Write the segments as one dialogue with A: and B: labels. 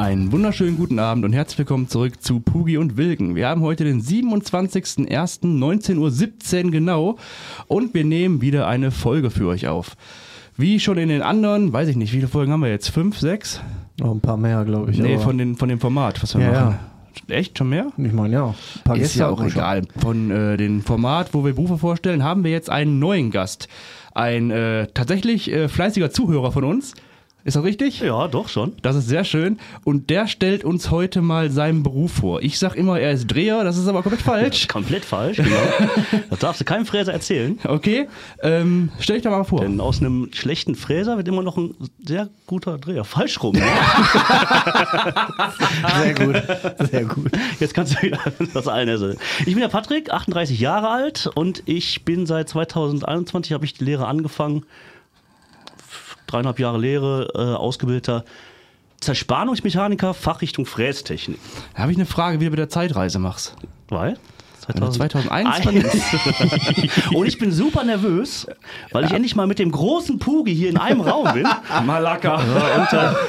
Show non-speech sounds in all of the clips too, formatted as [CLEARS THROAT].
A: Einen wunderschönen guten Abend und herzlich willkommen zurück zu Pugi und Wilken. Wir haben heute den 27.01.19.17 Uhr genau und wir nehmen wieder eine Folge für euch auf. Wie schon in den anderen, weiß ich nicht, wie viele Folgen haben wir jetzt? Fünf, sechs?
B: Noch ein paar mehr, glaube ich.
A: Nee, von, den, von dem Format, was wir
B: Ja,
A: machen. Echt? Schon mehr?
B: Ich meine, ja. Ein paar
A: Ist
B: Gäste
A: ja auch
B: wir schon.
A: egal. Von äh, dem Format, wo wir Berufe vorstellen, haben wir jetzt einen neuen Gast. Ein äh, tatsächlich äh, fleißiger Zuhörer von uns. Ist das richtig?
C: Ja, doch schon.
A: Das ist sehr schön. Und der stellt uns heute mal seinen Beruf vor. Ich sag immer, er ist Dreher, das ist aber komplett falsch. [LAUGHS]
C: Komplett falsch, genau. [LAUGHS] das darfst du keinem Fräser erzählen.
A: Okay, ähm, stell dich doch mal vor.
C: Denn aus einem schlechten Fräser wird immer noch ein sehr guter Dreher. Falsch rum. Ne? [LAUGHS]
B: Sehr gut. Sehr gut.
C: Jetzt kannst du wieder das allen. Ich bin der Patrick, 38 Jahre alt und ich bin seit 2021, habe ich die Lehre angefangen. Dreieinhalb Jahre Lehre, äh, ausgebildeter Zerspannungsmechaniker, Fachrichtung Frästechnik.
A: Da habe ich eine Frage, wie du mit der Zeitreise machst.
C: Weil?
A: Wenn du 2001
C: Und ich bin super nervös, weil ich endlich mal mit dem großen Pugi hier in einem Raum bin. [LAUGHS]
A: Malaka.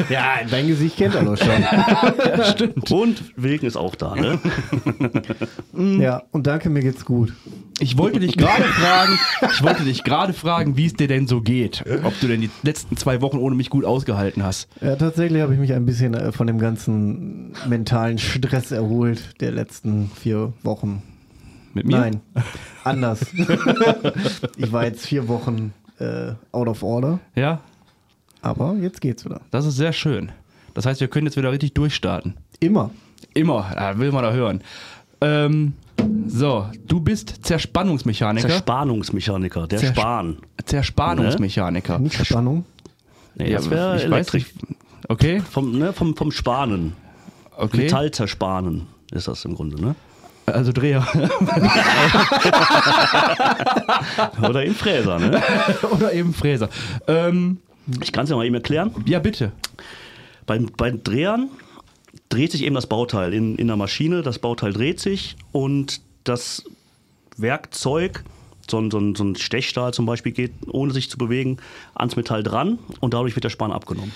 B: Ja, dein Gesicht kennt er doch schon. [LAUGHS]
A: Stimmt.
C: Und Wilken ist auch da, ne? [LAUGHS]
B: ja, und danke, mir geht's gut.
A: Ich wollte dich gerade fragen, ich wollte dich gerade fragen, wie es dir denn so geht. Ob du denn die letzten zwei Wochen ohne mich gut ausgehalten hast.
B: Ja, tatsächlich habe ich mich ein bisschen äh, von dem ganzen mentalen Stress erholt der letzten vier Wochen.
A: Mit mir?
B: Nein, anders. [LAUGHS] ich war jetzt vier Wochen äh, out of order,
A: Ja,
B: aber jetzt geht's wieder.
A: das ist sehr schön. Das heißt, wir können jetzt wieder richtig durchstarten.
B: Immer.
A: Immer, ja, will man da hören. Ähm, so, du bist Zerspannungsmechaniker.
C: Zerspannungsmechaniker, der
A: Zersp-
C: Spahn.
A: Zerspannungsmechaniker.
B: Nicht Spannung.
C: Nee, das wäre
A: weiß
C: elektrisch.
A: Okay,
C: Vom, ne, vom, vom Spanen.
A: okay.
C: Metall zerspanen ist das im Grunde, ne?
A: Also Dreher. [LAUGHS]
C: Oder im Fräser, ne? [LAUGHS]
A: Oder eben Fräser. Ähm,
C: Ich kann es ja mal eben erklären.
A: ja, bitte.
C: Bei, bei Drehern dreht sich eben das Bauteil in, in der Maschine. Das Bauteil dreht sich und das Werkzeug, so ein, so, ein, so ein Stechstahl zum Beispiel, geht, ohne sich zu bewegen, ans Metall dran und dadurch wird der Spann abgenommen.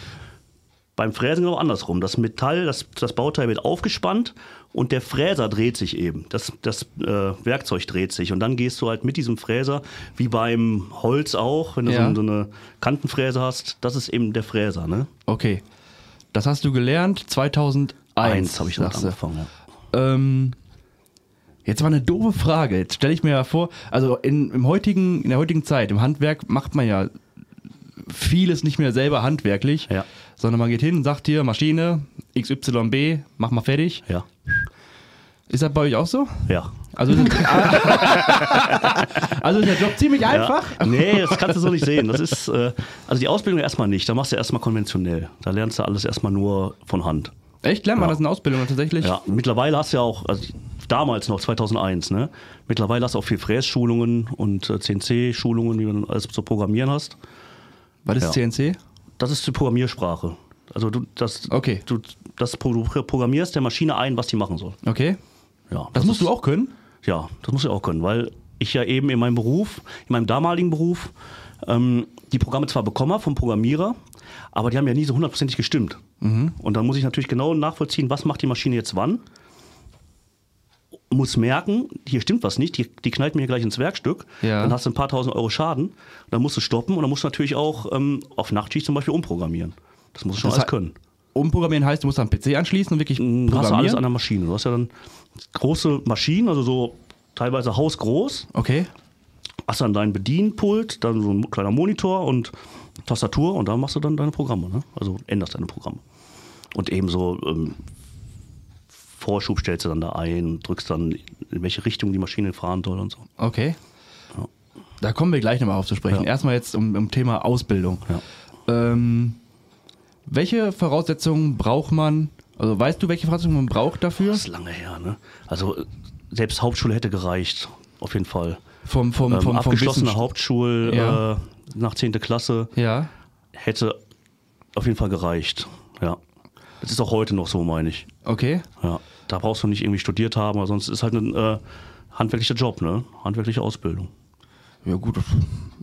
C: Beim Fräsen genau andersrum. Das Metall, das, das Bauteil wird aufgespannt und der Fräser dreht sich eben. Das, das äh, Werkzeug dreht sich. Und dann gehst du halt mit diesem Fräser, wie beim Holz auch, wenn du
A: Ja.
C: so, so eine Kantenfräse hast, das ist eben der Fräser. Ne?
A: Okay. Das hast du gelernt 2001.
C: Eins habe ich
A: du.
C: angefangen. Ja.
A: Ähm, jetzt war eine doofe Frage. Jetzt stelle ich mir ja vor, also in, im heutigen, in der heutigen Zeit, im Handwerk macht man ja vieles nicht mehr selber handwerklich,
C: Ja.
A: Sondern man geht hin und sagt hier, Maschine XYB, mach mal fertig.
C: Ja.
A: Ist das bei euch auch so?
C: Ja.
A: Also ist, [LAUGHS] also ist der Job ziemlich einfach?
C: Ja. Nee, das kannst du so nicht sehen. Das ist, äh, also die Ausbildung erstmal nicht. Da machst du erstmal konventionell. Da lernst du alles erstmal nur von Hand.
A: Echt? Lernt man
C: Ja.
A: das in Ausbildung tatsächlich?
C: Ja, mittlerweile hast du ja auch, also damals noch 2001, ne? Mittlerweile hast du auch viel Frässchulungen und äh, CNC-Schulungen, wie du alles zu programmieren hast.
A: Was ist
C: Ja.
A: CNC?
C: Das ist die Programmiersprache. Also du, das,
A: Okay.
C: du, das du programmierst der Maschine ein, was die machen soll.
A: Okay.
C: Ja,
A: Das, musst
C: ist-
A: du auch können?
C: Ja, das muss ich auch können, weil ich ja eben in meinem Beruf, in meinem damaligen Beruf, ähm, die Programme zwar bekommen habe vom Programmierer, aber die haben ja nie so hundertprozentig gestimmt. Und dann muss ich natürlich genau nachvollziehen, was macht die Maschine jetzt wann. Muss merken, hier stimmt was nicht, die, die knallt mir gleich ins Werkstück.
A: Ja.
C: Dann hast du ein paar tausend Euro Schaden. Dann musst du stoppen und dann musst du natürlich auch ähm, auf Nachtschicht zum Beispiel umprogrammieren. Das musst du schon
A: Das
C: alles können.
A: Umprogrammieren heißt, du musst einen PC anschließen und wirklich
C: Du hast ja alles
A: programmieren?
C: an der Maschine. Du hast ja dann große Maschinen, also so teilweise hausgroß.
A: Okay.
C: hast dann dein Bedienpult, dann so ein kleiner Monitor und Tastatur und da machst du dann deine Programme. Ne? Also änderst deine Programme. Und ebenso ähm, Vorschub stellst du dann da ein, drückst dann, in welche Richtung die Maschine fahren soll und so.
A: Okay. Da kommen wir gleich nochmal auf zu sprechen.
C: Ja.
A: Erstmal jetzt um, um Thema Ausbildung.
C: Ja.
A: Ähm, welche Voraussetzungen braucht man, also weißt du, welche Voraussetzungen man braucht dafür?
C: Das ist lange her, ne? Also selbst Hauptschule hätte gereicht, auf jeden Fall.
A: Vom, vom,
C: Ähm,
A: vom, vom
C: abgeschlossene
A: Wissen-
C: Hauptschule
A: Ja.
C: äh, nach 10. Klasse
A: Ja.
C: hätte auf jeden Fall gereicht. Ja. Das ist auch heute noch so, meine ich.
A: Okay.
C: Ja, da brauchst du nicht irgendwie studiert haben, oder sonst ist halt ein äh, handwerklicher Job, ne? Handwerkliche Ausbildung.
A: Ja, gut.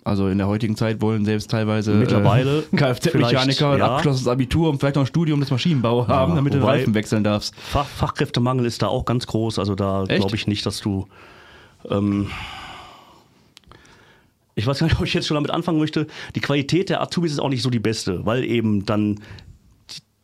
A: Also in der heutigen Zeit wollen selbst teilweise
C: Mittlerweile
A: äh, [LAUGHS] Kfz-Mechaniker ein
C: ja.
A: abgeschlossenes Abitur und vielleicht noch ein Studium des Maschinenbau haben, damit du den Reifen wechseln darfst.
C: Fach, Fachkräftemangel ist da auch ganz groß. Also da glaube ich nicht, dass du. Ähm, ich weiß gar nicht, [LAUGHS] ob ich jetzt schon damit anfangen möchte. Die Qualität der Azubis ist auch nicht so die beste, weil eben dann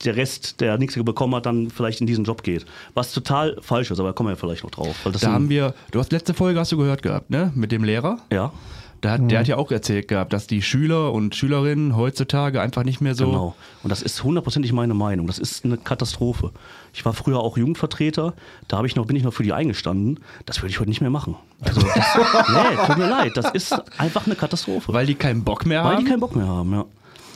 C: der Rest, der nichts bekommen hat, dann vielleicht in diesen Job geht. Was total falsch ist, aber da kommen wir ja vielleicht noch drauf. Weil das
A: Da haben wir, du hast letzte Folge hast du gehört gehabt, ne? Mit dem Lehrer.
C: ja,
A: Da hat, Der hat ja auch erzählt gehabt, dass die Schüler und Schülerinnen heutzutage einfach nicht mehr so.
C: Genau. Und das ist hundertprozentig meine Meinung. Das ist eine Katastrophe. Ich war früher auch Jugendvertreter, da habe ich noch, bin ich noch für die eingestanden. Das würde ich heute nicht mehr machen. Also, das, [LAUGHS] nee, tut mir leid. Das ist einfach eine Katastrophe.
A: Weil die keinen Bock mehr
C: Weil
A: haben.
C: die keinen Bock mehr haben, ja.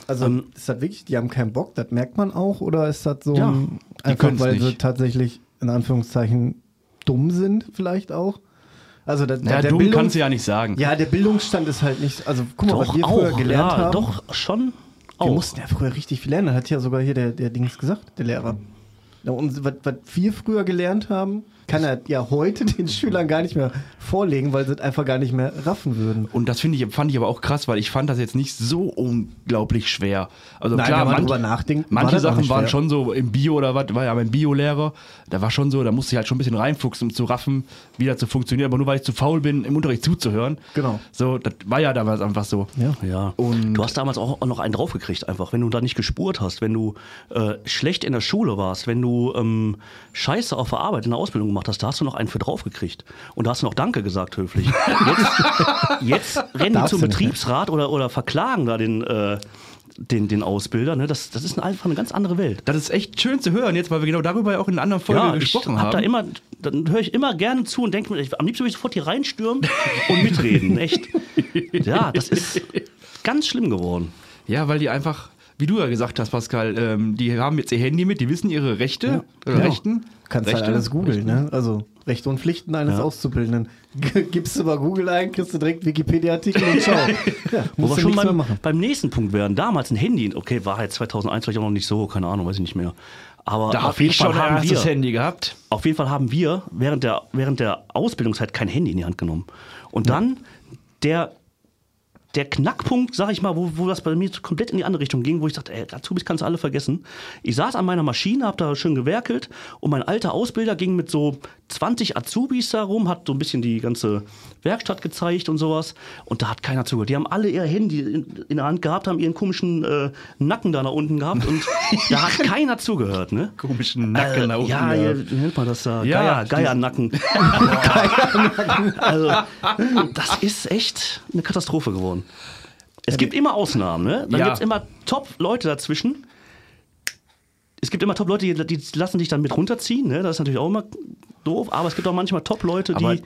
B: Also
C: Ähm,
B: ist das wirklich, die haben keinen Bock, das merkt man auch, oder ist das so
C: Ja,
B: ein, einfach weil sie
A: nicht.
B: tatsächlich in Anführungszeichen dumm sind, vielleicht auch? Also der,
A: naja,
B: der
A: dumm
B: Bildungs-
A: kannst du ja nicht sagen.
B: Ja, der Bildungsstand ist halt nicht, also guck mal, was
C: doch
B: wir früher
C: auch.
B: gelernt
C: ja,
B: haben.
C: doch schon
B: Wir
C: auch.
B: mussten ja früher richtig viel lernen. Das hat ja sogar hier der, der Dings gesagt, der Lehrer. Ja, und was, was wir früher gelernt haben, kann er ja heute [LAUGHS] den Schülern gar nicht mehr vorlegen, weil sie es einfach gar nicht mehr raffen würden.
A: Und das finde ich, fand ich aber auch krass, weil ich fand das jetzt nicht so unglaublich schwer. Also
B: Nein,
A: klar,
B: wenn man
A: manch-
B: drüber nachdenkt, war
A: manche
B: das auch
A: Sachen waren schon so im Bio oder was, war ja mein Bio-Lehrer, da war schon so, da musste ich halt schon ein bisschen reinfuchsen, um zu raffen, wie das zu funktionieren. Aber nur weil ich zu faul bin, im Unterricht zuzuhören.
B: Genau.
A: So, das war ja damals einfach so.
B: Ja.
C: Ja,
A: Und-
C: du hast damals auch auch noch einen draufgekriegt, einfach, wenn du da nicht gespurt hast, wenn du äh, schlecht in der Schule warst, wenn du ähm, Scheiße auf der Arbeit in der Ausbildung gemacht hast, da hast du noch einen für draufgekriegt. Und da hast du noch Danke gesagt, höflich. Jetzt, [LAUGHS] jetzt rennen die zum? Betriebsrat oder, oder verklagen da den, äh, den, den Ausbilder. Ne? Das, das ist einfach eine ganz andere Welt.
A: Das ist echt schön zu hören jetzt, weil wir genau darüber ja auch in einer anderen Folge
C: Ja, ich
A: gesprochen
C: hab
A: haben.
C: da immer, dann höre ich immer gerne zu und denke mir, ich- am liebsten würde ich sofort hier reinstürmen und mitreden. Echt. [LAUGHS] Ja, das ist ganz schlimm geworden.
A: Ja, weil die einfach, wie du ja gesagt hast, Pascal, ähm, die haben jetzt ihr Handy mit, die wissen ihre Rechte oder
B: Ja.
A: Rechten.
B: Kannst
A: Rechte?
B: halt alles googeln, ne? Also Rechte und Pflichten eines
C: Ja.
B: Auszubildenden. [LAUGHS] Gibst du bei Google ein, kriegst du direkt Wikipedia-Artikel und schau. [LAUGHS] Ja,
C: Wo wir schon
B: mehr
C: beim, nächsten Punkt wären. Damals ein Handy, okay, war halt 2001 vielleicht auch noch nicht so, keine Ahnung, weiß ich nicht mehr. Aber
A: Da
C: auf jeden Fall haben wir,
A: Handy gehabt.
C: auf jeden Fall haben wir während der, während der Ausbildungszeit kein Handy in die Hand genommen. Und dann der, der Knackpunkt, sag ich mal, wo, wo das bei mir komplett in die andere Richtung ging, wo ich dachte, ey, Azubis kannst du alle vergessen. Ich saß an meiner Maschine, hab da schön gewerkelt und mein alter Ausbilder ging mit so 20 Azubis da rum, hat so ein bisschen die ganze Werkstatt gezeigt und sowas. Und da hat keiner zugehört. Die haben alle ihr Handy in, in der Hand gehabt, haben ihren komischen äh, Nacken da nach unten gehabt und [LAUGHS] da hat keiner zugehört, ne?
A: Komischen Nacken
C: Äh,
A: da unten.
C: Ja,
A: ja.
C: wie nennt man das da?
A: Ja,
C: Geier, [LAUGHS] [LAUGHS] Geiernacken. also, das ist echt eine Katastrophe geworden. Es gibt immer Ausnahmen, ne? Dann
A: Ja.
C: gibt es immer Top-Leute dazwischen. Es gibt immer Top-Leute, die, die lassen dich dann mit runterziehen, ne? Das ist natürlich auch immer doof, aber es gibt auch manchmal Top-Leute, die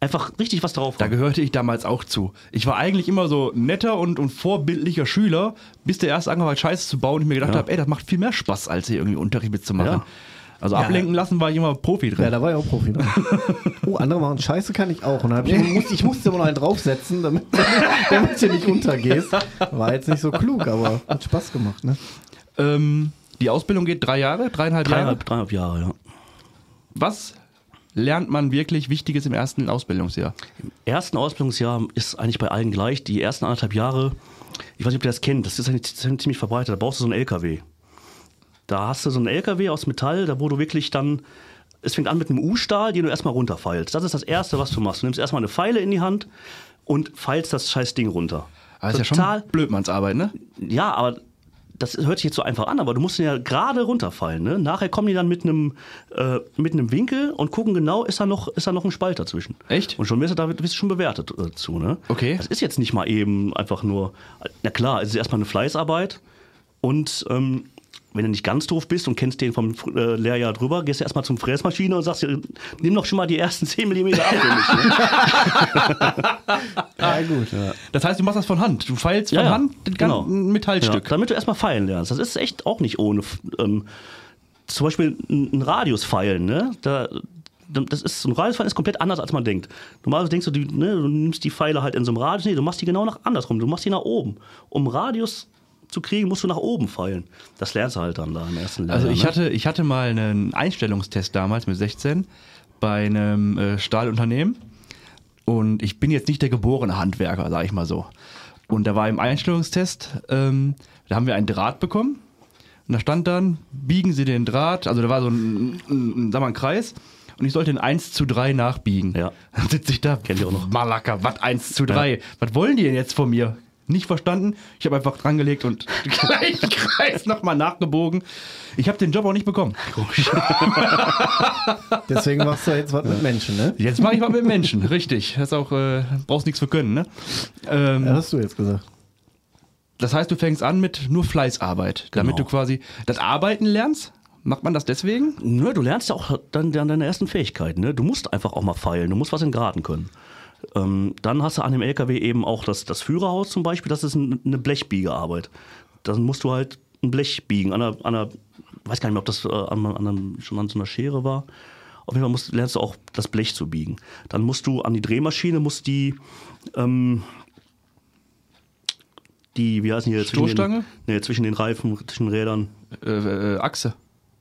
C: einfach richtig was drauf
A: Da
C: haben.
A: gehörte ich damals auch zu. Ich war eigentlich immer so netter und, und vorbildlicher Schüler, bis der erste angefangen hat, Scheiße zu bauen und ich mir gedacht
C: Ja.
A: habe, ey, das macht viel mehr Spaß, als hier irgendwie Unterricht mitzumachen.
C: Ja.
A: Also ablenken lassen war ich immer Profi drin.
B: Ja, da war ja auch Profi drin. Oh, andere machen Scheiße kann ich auch. Und dann ich, musste, ich musste immer noch einen draufsetzen, damit, [LAUGHS] damit du nicht untergehst. War jetzt nicht so klug, aber hat Spaß gemacht, ne?
A: ähm, die Ausbildung geht drei Jahre, dreieinhalb Jahre.
C: Dreieinhalb, dreieinhalb Jahre, ja.
A: Was lernt man wirklich Wichtiges im ersten Ausbildungsjahr?
C: ersten Ausbildungsjahr ist eigentlich bei allen gleich. Die ersten anderthalb Jahre, ich weiß nicht, ob ihr das kennt, das ist eigentlich ziemlich verbreitet. Da brauchst du so einen LKW. Da hast du so einen LKW aus Metall, da wo du wirklich dann, es fängt an mit einem U-Stahl, den du erstmal runterfeilst. Das ist das Erste, was du machst. Du nimmst erstmal eine Pfeile in die Hand und feilst das scheiß Ding runter.
A: Aber ist ja schon Blödmannsarbeit, ne?
C: Ja, aber das hört sich jetzt so einfach an, aber du musst ihn ja gerade runterfallen. Ne? Nachher kommen die dann mit einem, äh, mit einem Winkel und gucken genau, ist da, noch, ist da noch ein Spalt dazwischen.
A: Echt?
C: Und schon wirst du da wirst du schon bewertet äh, zu. Ne?
A: Okay.
C: Das ist jetzt nicht mal eben einfach nur, na klar, es ist erstmal eine Fleißarbeit und ähm, wenn du nicht ganz doof bist und kennst den vom äh, Lehrjahr drüber, gehst du erstmal zum Fräsmaschine und sagst, dir, nimm doch schon mal die ersten 10 mm ab für mich. Ne? [LAUGHS]
B: Ja, gut.
A: Das heißt, du machst das von Hand. Du feilst von
C: Ja, ja,
A: Hand den
C: genau.
A: ganzen Metallstück.
C: Ja, damit du erstmal feilen lernst. Das ist echt auch nicht ohne. Ähm, zum Beispiel ein, ein Radius feilen, ne? Da, das ist, ein Radius feilen ist komplett anders, als man denkt. Normalerweise denkst du, die, ne, du nimmst die Pfeile halt in so einem Radius. Nee, du machst die genau nach andersrum. Du machst die nach oben. Um Radius zu kriegen, musst du nach oben feilen. Das lernst du halt dann da im ersten Lehrjahr.
A: Also ich
C: ne?
A: hatte, ich hatte mal einen Einstellungstest damals mit 16 bei einem äh, Stahlunternehmen. Und ich bin jetzt nicht der geborene Handwerker, sag ich mal so. Und da war im Einstellungstest, ähm, da haben wir einen Draht bekommen. Und da stand dann, biegen Sie den Draht, also da war so ein, ein, sag mal, ein Kreis. Und ich sollte in 1 zu 3 nachbiegen.
C: Ja.
A: Dann sitze ich da.
C: Kennt ihr auch noch.
A: Malaka, was 1 zu 3? Was wollen die denn jetzt von mir? Nicht verstanden. Ich habe einfach drangelegt und [LAUGHS] gleich Kreis nochmal nachgebogen. Ich habe den Job auch nicht bekommen. [LAUGHS]
B: Deswegen machst du jetzt was mit Menschen, ne?
A: Jetzt mache ich was mit Menschen, richtig. Das auch, äh, brauchst nichts für können, ne? Ähm,
B: Ja, hast du jetzt gesagt.
A: Das heißt, du fängst an mit nur Fleißarbeit, damit
C: Genau.
A: du quasi das Arbeiten lernst. Macht man das deswegen?
C: Nö, du lernst ja auch dann, dann deine ersten Fähigkeiten. Ne? Du musst einfach auch mal feilen, du musst was in Graten können. Ähm, dann hast du an dem LKW eben auch das, das Führerhaus zum Beispiel, das ist ein, eine Blechbiegearbeit. Dann musst du halt ein Blech biegen, an einer, an einer weiß gar nicht mehr, ob das äh, an, an einem, schon an so einer Schere war. Auf jeden Fall musst, lernst du auch das Blech zu biegen. Dann musst du an die Drehmaschine, musst die, ähm, die, wie heißen die hier? zwischen den-
A: Stoßstange?
C: Nee, zwischen den Reifen, zwischen den Rädern.
A: Äh, äh, Achse.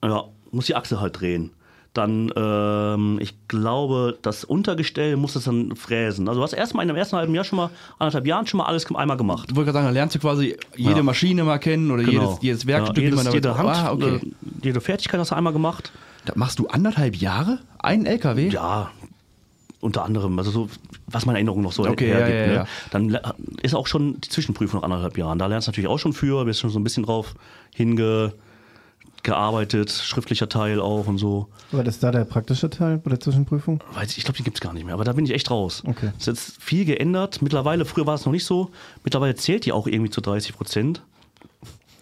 C: Ja, muss die Achse halt drehen. Dann, ähm, ich glaube, das Untergestell muss es dann fräsen. Also du hast erstmal in dem ersten halben Jahr schon mal, anderthalb Jahren schon mal alles einmal gemacht.
A: Ich wollte gerade sagen, da lernst du quasi jede
C: Ja.
A: Maschine mal kennen oder jedes, jedes Werkstück,
C: ja, jedes,
A: man
C: jede Hand,
A: Ah, okay.
C: äh, jede Fertigkeit hast du einmal gemacht.
A: Das machst du anderthalb Jahre? Ein LKW?
C: Ja, unter anderem, also so, was meine Erinnerung noch so
A: Okay,
C: hergibt.
A: ja, ja,
C: ne?
A: ja.
C: Dann le- ist auch schon die Zwischenprüfung nach anderthalb Jahren. Da lernst du natürlich auch schon für, bist schon so ein bisschen drauf hingearbeitet, schriftlicher Teil auch und so.
B: War das da der praktische Teil bei der Zwischenprüfung?
C: Weiß ich, ich glaube, die gibt es gar nicht mehr, aber da bin ich echt raus.
B: Okay.
C: Es ist jetzt viel geändert. Mittlerweile, früher war es noch nicht so. Mittlerweile zählt die auch irgendwie zu 30 Prozent.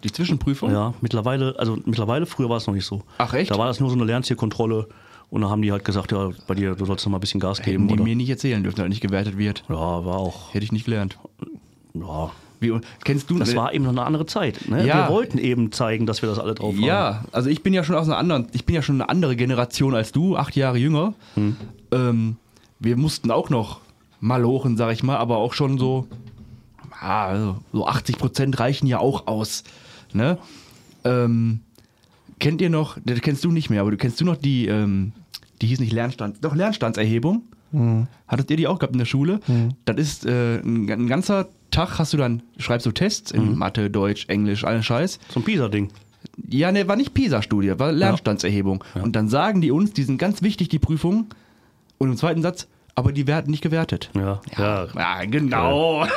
A: Die Zwischenprüfung?
C: Ja, mittlerweile, also mittlerweile, früher war es noch nicht so.
A: Ach, echt?
C: Da war das nur so eine Lernzielkontrolle und da haben die halt gesagt, ja, bei dir, du sollst noch mal ein bisschen Gas
A: Hätten
C: geben.
A: die
C: Oder?
A: mir nicht erzählen dürfen, dass nicht gewertet wird.
C: Ja, war auch.
A: Hätte ich nicht gelernt.
C: Ja.
A: Wie, kennst du
C: Das war eben noch eine andere Zeit. Ne?
A: Ja.
C: Wir wollten eben zeigen, dass wir das alle drauf haben.
A: Ja, also ich bin ja schon aus einer anderen, ich bin ja schon eine andere Generation als du, acht Jahre jünger.
C: Hm.
A: Ähm, wir mussten auch noch malochen, sag ich mal, aber auch schon so, ah, also so 80 Prozent reichen ja auch aus. Ne? Ähm, kennt ihr noch, das kennst du nicht mehr, aber du kennst du noch die, ähm, die hieß nicht Lernstand, doch Lernstandserhebung? Hattet ihr die auch gehabt in der Schule? Das ist äh, ein, ein ganzer Tag hast du dann, schreibst du Tests in
C: Mhm.
A: Mathe, Deutsch, Englisch, allen Scheiß.
C: So ein Pisa-Ding.
A: Ja, ne, war nicht PISA-Studie, war Lernstandserhebung. Und dann sagen die uns, die sind ganz wichtig, die Prüfungen. Und im zweiten Satz, aber die werden nicht gewertet.
C: Ja. ja.
A: Ja, genau. [LAUGHS]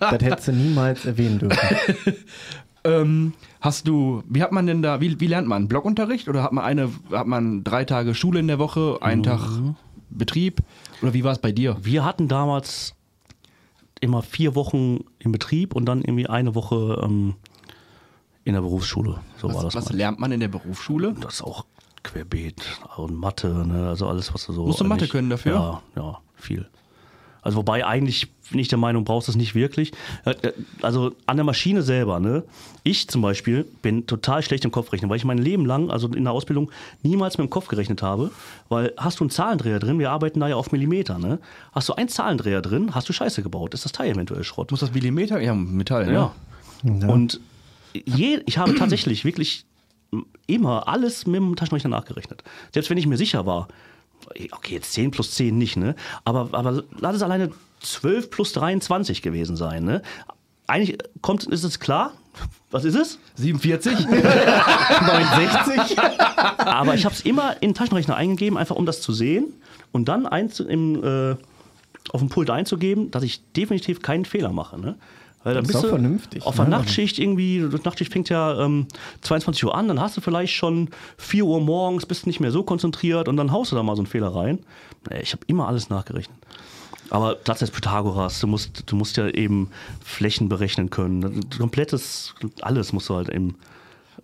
B: Das hättest du niemals erwähnen dürfen. [LAUGHS]
A: ähm, hast du, wie hat man denn da, wie, wie lernt man? Blockunterricht oder hat man eine, hat man drei Tage Schule in der Woche, einen Tag Betrieb? Oder wie war es bei dir?
C: Wir hatten damals immer vier Wochen im Betrieb und dann irgendwie eine Woche ähm, in der Berufsschule. So war
A: Was,
C: das.
A: was
C: mal.
A: bin man in der Berufsschule?
C: Das ist auch querbeet und Mathe, ne? also alles, was du so.
A: Musst du Mathe können dafür?
C: Ja, ja, viel. Also wobei eigentlich bin ich der Meinung, brauchst du es nicht wirklich. Äh, äh, Also an der Maschine selber, ne? Ich zum Beispiel bin total schlecht im Kopfrechnen, weil ich mein Leben lang, also in der Ausbildung, niemals mit dem Kopf gerechnet habe. Weil hast du einen Zahlendreher drin, wir arbeiten da ja auf Millimeter, ne? Hast du einen Zahlendreher drin, hast du Scheiße gebaut, ist das Teil eventuell Schrott.
A: Muss das Millimeter? Ja, Metall, ne?
C: Ja. Und je, ich habe tatsächlich wirklich immer alles mit dem Taschenrechner nachgerechnet. Selbst wenn ich mir sicher war, okay, jetzt 10 plus 10 nicht, ne? Aber, aber lass es alleine 12 plus 23 gewesen sein, ne? Eigentlich kommt, ist es klar. Was ist es?
A: 47?
B: 69? [LAUGHS]
C: Aber ich habe es immer in den Taschenrechner eingegeben, einfach um das zu sehen und dann im, äh, auf dem Pult einzugeben, dass ich definitiv keinen Fehler mache. Ne? Weil dann
B: Das ist
C: bist
B: auch
C: du
B: vernünftig,
C: Auf der
B: ne?
C: Nachtschicht irgendwie, die Nachtschicht fängt ja ähm, 22 Uhr an, dann hast du vielleicht schon 4 Uhr morgens, bist nicht mehr so konzentriert und dann haust du da mal so einen Fehler rein. Nee, Ich habe immer alles nachgerechnet. Aber Satz des Pythagoras, du musst, du musst ja eben Flächen berechnen können. Komplettes, alles musst du halt eben.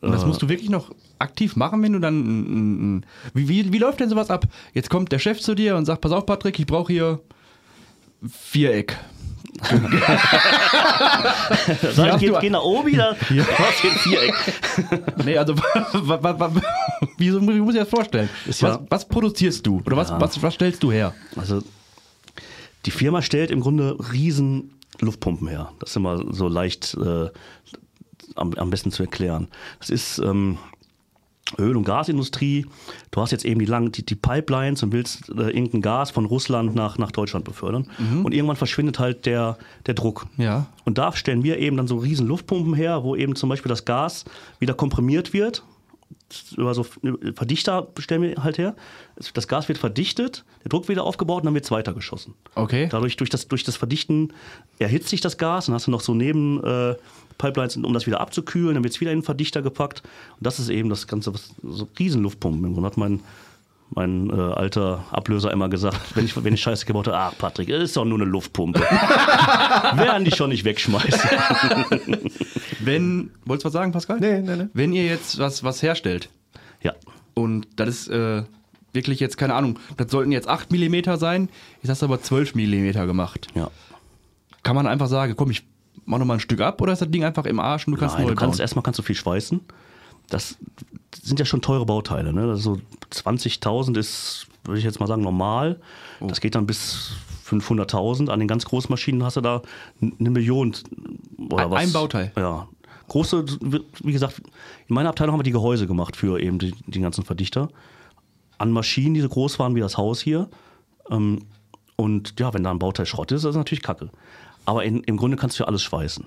A: Und das musst du wirklich noch aktiv machen, wenn du dann. Wie, wie, wie läuft denn sowas ab? Jetzt kommt der Chef zu dir und sagt: Pass auf, Patrick, ich brauche hier Viereck.
C: Sag ich,
A: Ja,
C: geh, nach Obi, da brauchst du ein Viereck.
A: Nee, also, wie muss ich das vorstellen? Was,
C: ja-
A: was produzierst du? Oder was,
C: Ja.
A: was, was stellst du her?
C: Also die Firma stellt im Grunde riesen Luftpumpen her. Das ist immer so leicht äh, am, am besten zu erklären. Das ist, ähm, Öl- und Gasindustrie. Du hast jetzt eben die, lang, die, die Pipelines und willst äh, irgendein Gas von Russland nach, nach Deutschland befördern. Und irgendwann verschwindet halt der, der Druck.
A: Ja.
C: Und da stellen wir eben dann so riesen Luftpumpen her, wo eben zum Beispiel das Gas wieder komprimiert wird. Über so Verdichter stellen wir halt her. Das Gas wird verdichtet, der Druck wieder aufgebaut und dann wird es weitergeschossen.
A: Okay.
C: Dadurch, durch das, durch das Verdichten erhitzt sich das Gas und hast du noch so neben äh, Pipelines, um das wieder abzukühlen, dann wird es wieder in den Verdichter gepackt. Und das ist eben das Ganze, was, so Riesenluftpumpen. Im Grunde hat mein, mein äh, alter Ablöser immer gesagt, [LAUGHS] wenn ich, wenn ich Scheiße gebaut habe, ach Patrick, es ist doch nur eine Luftpumpe. [LAUGHS] Werden die schon nicht wegschmeißen. [LAUGHS]
A: Wenn, wolltest du was sagen, Pascal?
B: Nee, nee, nee.
A: Wenn ihr jetzt was, was herstellt
C: ja.
A: und das ist äh, wirklich jetzt, keine Ahnung, das sollten jetzt 8 mm sein, jetzt hast du aber 12 mm gemacht.
C: ja.
A: Kann man einfach sagen, komm, ich mach noch mal ein Stück ab oder ist das Ding einfach im Arsch und du kannst
C: Nein,
A: neu
C: du kannst
A: bauen?
C: erstmal kannst du viel schweißen. Das sind ja schon teure Bauteile. Ne? Also 20.000 ist, würde ich jetzt mal sagen, normal.
A: Oh.
C: Das geht dann bis 500.000. An den ganz großen Maschinen hast du da eine Million oder
A: Ein-
C: was.
A: ein Bauteil?
C: Ja. Große, wie gesagt, in meiner Abteilung haben wir die Gehäuse gemacht für eben die, die ganzen Verdichter. An Maschinen, die so groß waren wie das Haus hier. Ähm, und ja, wenn da ein Bauteil Schrott ist, ist das natürlich kacke. Aber in, im Grunde kannst du ja alles schweißen.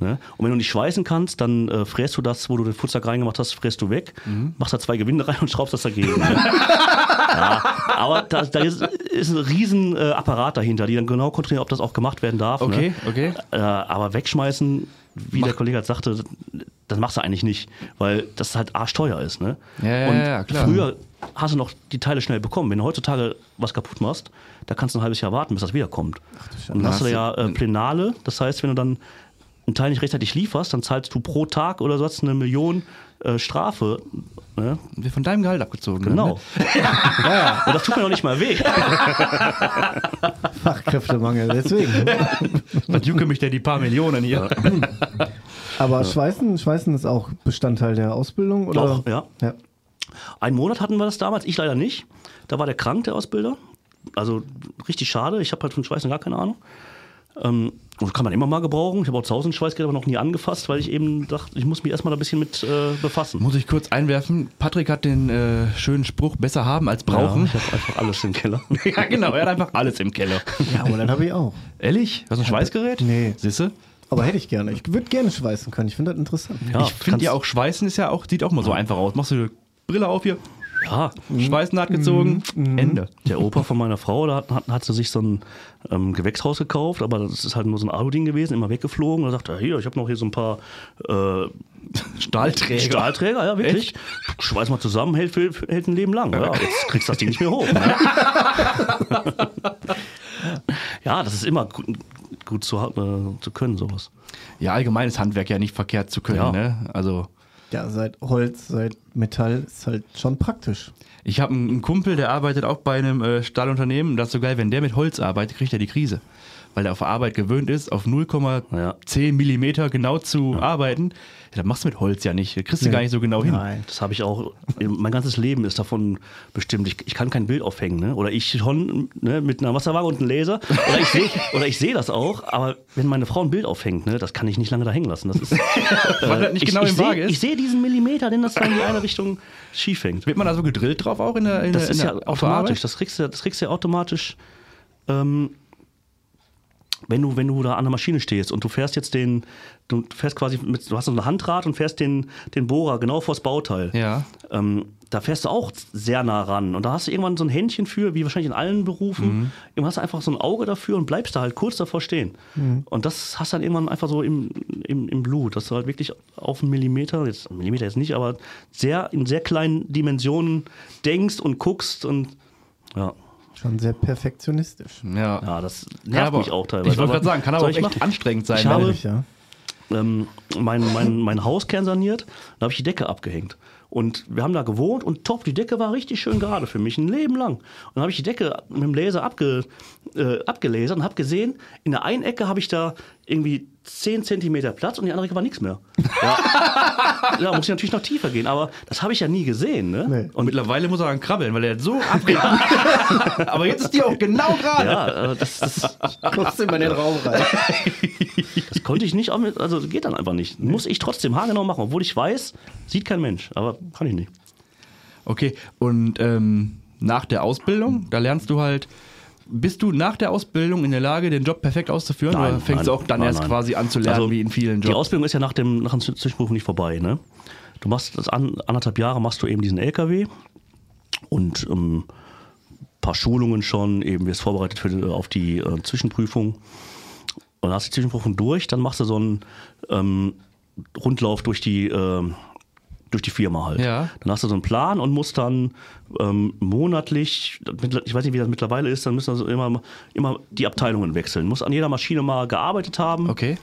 C: Ne? Und wenn du nicht schweißen kannst, dann äh, fräst du das, wo du den Futzsack reingemacht hast, fräst du weg, machst da zwei Gewinde rein und schraubst das dagegen. ne? [LAUGHS] ja, aber da, da ist, ist ein riesen äh, Apparat dahinter, die dann genau kontrollieren, ob das auch gemacht werden darf.
A: Okay,
C: ne?
A: okay.
C: Äh, aber wegschmeißen, wie der Kollege halt sagte, das machst du eigentlich nicht, weil das halt arschteuer ist. Ne?
A: Ja,
C: und
A: ja, klar.
C: früher hast du noch die Teile schnell bekommen. Wenn du heutzutage was kaputt machst, da kannst du ein halbes Jahr warten, bis das wiederkommt. und dann hast du ja äh, Plenale, das heißt, wenn du dann einen Teil nicht rechtzeitig lieferst, dann zahlst du pro Tag oder sonst eine Million äh, Strafe. Ne?
A: Wird von deinem Gehalt abgezogen.
C: Genau.
A: Ne? [LAUGHS]
C: Und das tut mir noch nicht mal weh. [LAUGHS]
B: Fachkräftemangel, deswegen. [LAUGHS]
A: Was jucke mich denn die paar Millionen hier?
B: Aber Schweißen, Schweißen ist auch Bestandteil der Ausbildung? Oder?
C: Doch, ja.
B: ja.
C: Einen Monat hatten wir das damals, ich leider nicht. Da war der krank, der Ausbilder. Also richtig schade. Ich habe halt von Schweißen gar keine Ahnung. Ähm, und kann man immer mal gebrauchen. Ich habe auch zu Hause ein Schweißgerät, aber noch nie angefasst, weil ich eben dachte, ich muss mich erstmal da ein bisschen mit äh, befassen.
A: Muss ich kurz einwerfen, Patrick hat den äh, schönen Spruch, besser haben als brauchen.
C: Ja, ich habe einfach alles im Keller. [LAUGHS]
A: Ja, genau, er hat einfach alles im Keller.
B: ja, aber dann habe ich auch.
A: Ehrlich? Hast du ein Schweißgerät?
B: Nee.
A: Siehste?
B: Aber hätte ich gerne. Ich würde gerne schweißen können. Ich finde das interessant.
C: Ja,
A: ich finde ja auch Schweißen ist ja auch, sieht auch mal so einfach aus. Machst du die Brille auf hier,
C: Ja,
A: Schweißnaht gezogen, Ende.
C: der Opa von meiner Frau, da hat, hat, hat sie sich so ein ähm, Gewächshaus gekauft, aber das ist halt nur so ein Alu-Ding gewesen, immer weggeflogen. Da sagt er, hier, ich habe noch hier so ein paar äh,
A: Stahlträger.
C: Stahlträger, ja, wirklich. Schweiß mal zusammen, hält, hält ein Leben lang. Ja, jetzt kriegst du das Ding nicht mehr hoch. Ne? [LAUGHS] ja, das ist immer gut, gut zu, äh, zu können, sowas.
A: Ja, allgemeines Handwerk ja nicht verkehrt zu können.
C: Ja.
A: Ne? Also
B: Ja, seit Holz, seit Metall ist halt schon praktisch.
A: ich habe einen Kumpel, der arbeitet auch bei einem äh, Stahlunternehmen. Das ist so geil, wenn der mit Holz arbeitet, kriegt er die Krise. Weil der auf der Arbeit gewöhnt ist, auf 0,10 Millimeter genau zu arbeiten. Ja, das machst du mit Holz ja nicht. Das kriegst du
B: Nee.
A: gar nicht so genau hin.
B: Nein.
C: Das habe ich auch, mein ganzes Leben ist davon bestimmt. Ich, ich kann kein Bild aufhängen, ne? Oder ich schon ne, mit einer Wasserwaage und einem Laser. Oder ich sehe [LAUGHS] sehe das auch, aber wenn meine Frau ein Bild aufhängt, ne, das kann ich nicht lange da hängen lassen. Das ist, [LAUGHS]
A: Weil das nicht
C: ich,
A: genau
C: ich
A: im Waage ist.
C: Ich sehe diesen Millimeter, den das dann in die eine Richtung schief hängt.
A: Wird man da so gedrillt drauf auch in der, in
C: Das
A: der,
C: ist ja
A: der,
C: automatisch. Das kriegst du, das kriegst du ja automatisch, ähm, wenn du, wenn du da an der Maschine stehst und du fährst jetzt den, du fährst quasi mit, du hast so ein Handrad und fährst den, den Bohrer genau vors Bauteil.
A: Ja.
C: Ähm, da fährst du auch sehr nah ran. Und da hast du irgendwann so ein Händchen für, wie wahrscheinlich in allen Berufen.
A: Mhm.
C: Irgendwann hast du einfach so ein Auge dafür und bleibst da halt kurz davor stehen. Und das hast du dann irgendwann einfach so im, im, im Blut, dass du halt wirklich auf einen Millimeter, jetzt einen Millimeter jetzt nicht, aber sehr in sehr kleinen Dimensionen denkst und guckst und ja.
B: Schon sehr perfektionistisch.
A: Ja.
C: Ja, das
A: Kann
C: nervt
A: aber-
C: mich auch teilweise.
A: Ich wollte gerade sagen, kann aber auch
C: ich
A: echt
C: machen?
A: anstrengend sein.
C: Ich habe-?
B: Ehrlich, ja.
C: Ähm, mein, mein, mein Haus kernsaniert, da habe ich die Decke abgehängt. Und wir haben da gewohnt und top, die Decke war richtig schön gerade für mich, ein Leben lang. Und dann habe ich die Decke mit dem Laser abge, äh, abgelasert und habe gesehen, in der einen Ecke habe ich da irgendwie 10 Zentimeter Platz und die andere war nichts mehr. Ja, [LAUGHS] ja muss ich natürlich noch tiefer gehen, aber das habe ich ja nie gesehen. Ne?
B: Nee.
A: Und mittlerweile muss er dann krabbeln, weil er so abgeht. [LAUGHS] aber jetzt ist die auch genau gerade.
C: Ja, äh, das, das,
B: du in den Raum rein. [LAUGHS]
C: das konnte ich nicht, auch mit, also geht dann einfach nicht. Muss ich trotzdem haargenau machen, obwohl ich weiß, sieht kein Mensch. Aber kann ich nicht.
A: Okay, und ähm, nach der Ausbildung, da lernst du halt, bist du nach der Ausbildung in der Lage, den Job perfekt auszuführen?
C: Nein,
A: oder fängst
C: nein,
A: du auch dann
C: nein,
A: erst quasi an zu lernen,
C: Also,
A: wie in vielen
C: Die
A: Jobs?
C: Ausbildung ist ja nach dem, nach dem Zwischenberuf nicht vorbei. Ne? Du machst das an, anderthalb Jahre, machst du eben diesen LKW und ähm, paar Schulungen schon, eben wirst vorbereitet für, die- auf die äh, Zwischenprüfung. Und hast die Zwischenprüfung durch, dann machst du so einen ähm, Rundlauf durch die, ähm, durch die Firma halt.
A: Ja.
C: Dann hast du so einen Plan und musst dann ähm, monatlich, ich weiß nicht, wie das mittlerweile ist, dann müssen also immer, immer die Abteilungen wechseln. Muss an jeder Maschine mal gearbeitet haben
A: Okay.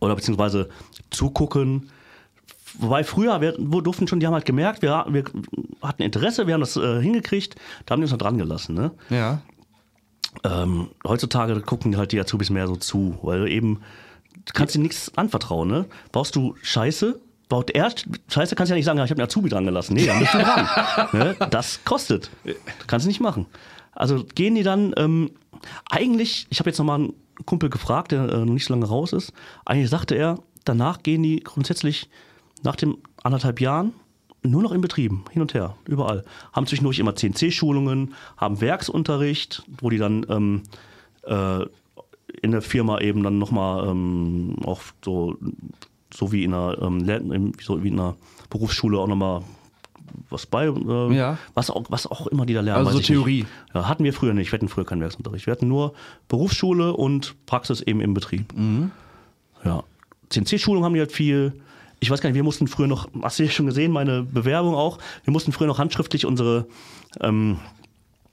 C: oder beziehungsweise zugucken. Wobei früher, wir wo durften schon, die haben halt gemerkt, wir, wir hatten Interesse, wir haben das äh, hingekriegt, da haben die uns noch dran gelassen. Ne?
A: Ja.
C: Ähm, heutzutage gucken halt die Azubis mehr so zu, weil eben, kannst dir nichts anvertrauen. Ne? Baust du Scheiße, baut er, Scheiße kannst du ja nicht sagen, ich habe einen Azubi dran gelassen. Nee, da bist du dran. [LAUGHS] ne? Das kostet. Das kannst du nicht machen. Also gehen die dann, ähm, eigentlich, ich habe jetzt nochmal einen Kumpel gefragt, der äh, noch nicht so lange raus ist, eigentlich sagte er, danach gehen die grundsätzlich nach den anderthalb Jahren nur noch in Betrieben, hin und her, überall. Haben zwischendurch immer CNC-Schulungen, haben Werksunterricht, wo die dann ähm, äh, in der Firma eben dann nochmal ähm, auch so, so wie in einer, ähm, so wie in einer Berufsschule auch nochmal was bei, äh,
A: Ja.
C: was, auch, was auch immer die da lernen.
A: Also so. Theorie.
C: Ja, hatten wir früher nicht. Wir hatten früher keinen Werksunterricht. Wir hatten nur Berufsschule und Praxis eben im Betrieb.
A: Mhm.
C: Ja. CNC-Schulung haben die halt viel. Ich weiß gar nicht, wir mussten früher noch, hast du ja schon gesehen, meine Bewerbung auch, wir mussten früher noch handschriftlich unsere, ähm,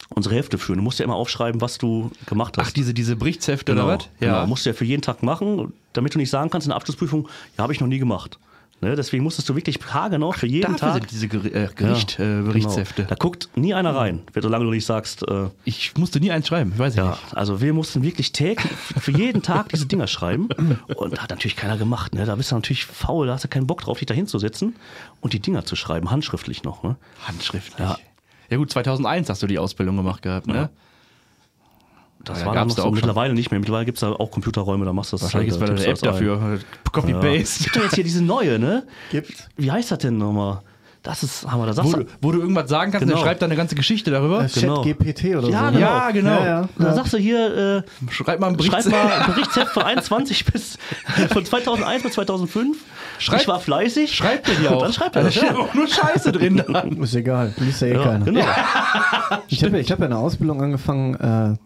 C: unsere Hefte führen. Du musst ja immer aufschreiben, was du gemacht hast.
A: Ach, diese, diese Berichtshefte
C: genau,
A: oder was?
C: genau. Musst du ja für jeden Tag machen, damit du nicht sagen kannst in der Abschlussprüfung, ja, habe ich noch nie gemacht. Ne? Deswegen musstest du wirklich haargenau für jeden
A: Dafür
C: Tag.
A: sind diese Ger äh, Gericht,
C: Ja,
A: äh, Berichtshefte.
C: Genau. Da guckt nie einer rein, solange du nicht sagst, äh,
A: Ich musste nie eins schreiben, weiß ich
C: ja,
A: nicht.
C: also wir mussten wirklich täglich für jeden Tag diese Dinger schreiben. Und hat natürlich keiner gemacht. Ne? Da bist du natürlich faul, da hast du keinen Bock drauf, dich da hinzusetzen und die Dinger zu schreiben, handschriftlich noch. Ne?
A: Handschriftlich.
C: Ja.
A: Ja. gut, 2001 hast du die Ausbildung gemacht gehabt, ne?
C: Das
A: Ja,
C: war dann
A: gab's
C: noch
A: da
C: so,
A: auch schon.
C: mittlerweile nicht mehr. Mittlerweile gibt es da auch Computerräume, da machst du das.
A: Wahrscheinlich
C: äh,
A: ist eine
C: tippst
A: App
C: das ein.
A: dafür.
C: Ja. Es
A: Copy-Paste.
C: gibt doch jetzt hier diese neue, ne?
B: Gibt.
C: Wie heißt das denn nochmal? Das ist, haben wir da sagst
A: Wo,
C: du,
A: wo du irgendwas sagen kannst,
C: Genau.
A: der schreibt dann eine ganze Geschichte darüber.
B: Äh,
C: Genau.
B: Chat GPT oder
C: Ja,
B: so. ne?
A: Ja, genau.
B: Ja, ja.
C: da sagst du hier, äh,
A: Schreib mal einen Bericht.
C: Schreib mal ein [LAUGHS] Berichtsheft von 21 [LAUGHS] bis von 2001 bis 2005.
A: Schreib-
C: ich war fleißig.
A: Schreibt der dir auch.
C: Dann schreibt er
A: da
C: das.
A: steht
C: Ja.
A: auch nur Scheiße drin. Dann. [LAUGHS]
B: Ist egal, liest ja eh
C: Ja,
B: keiner.
C: genau. [LAUGHS]
B: Ich habe ja, ich hab ja eine Ausbildung angefangen äh,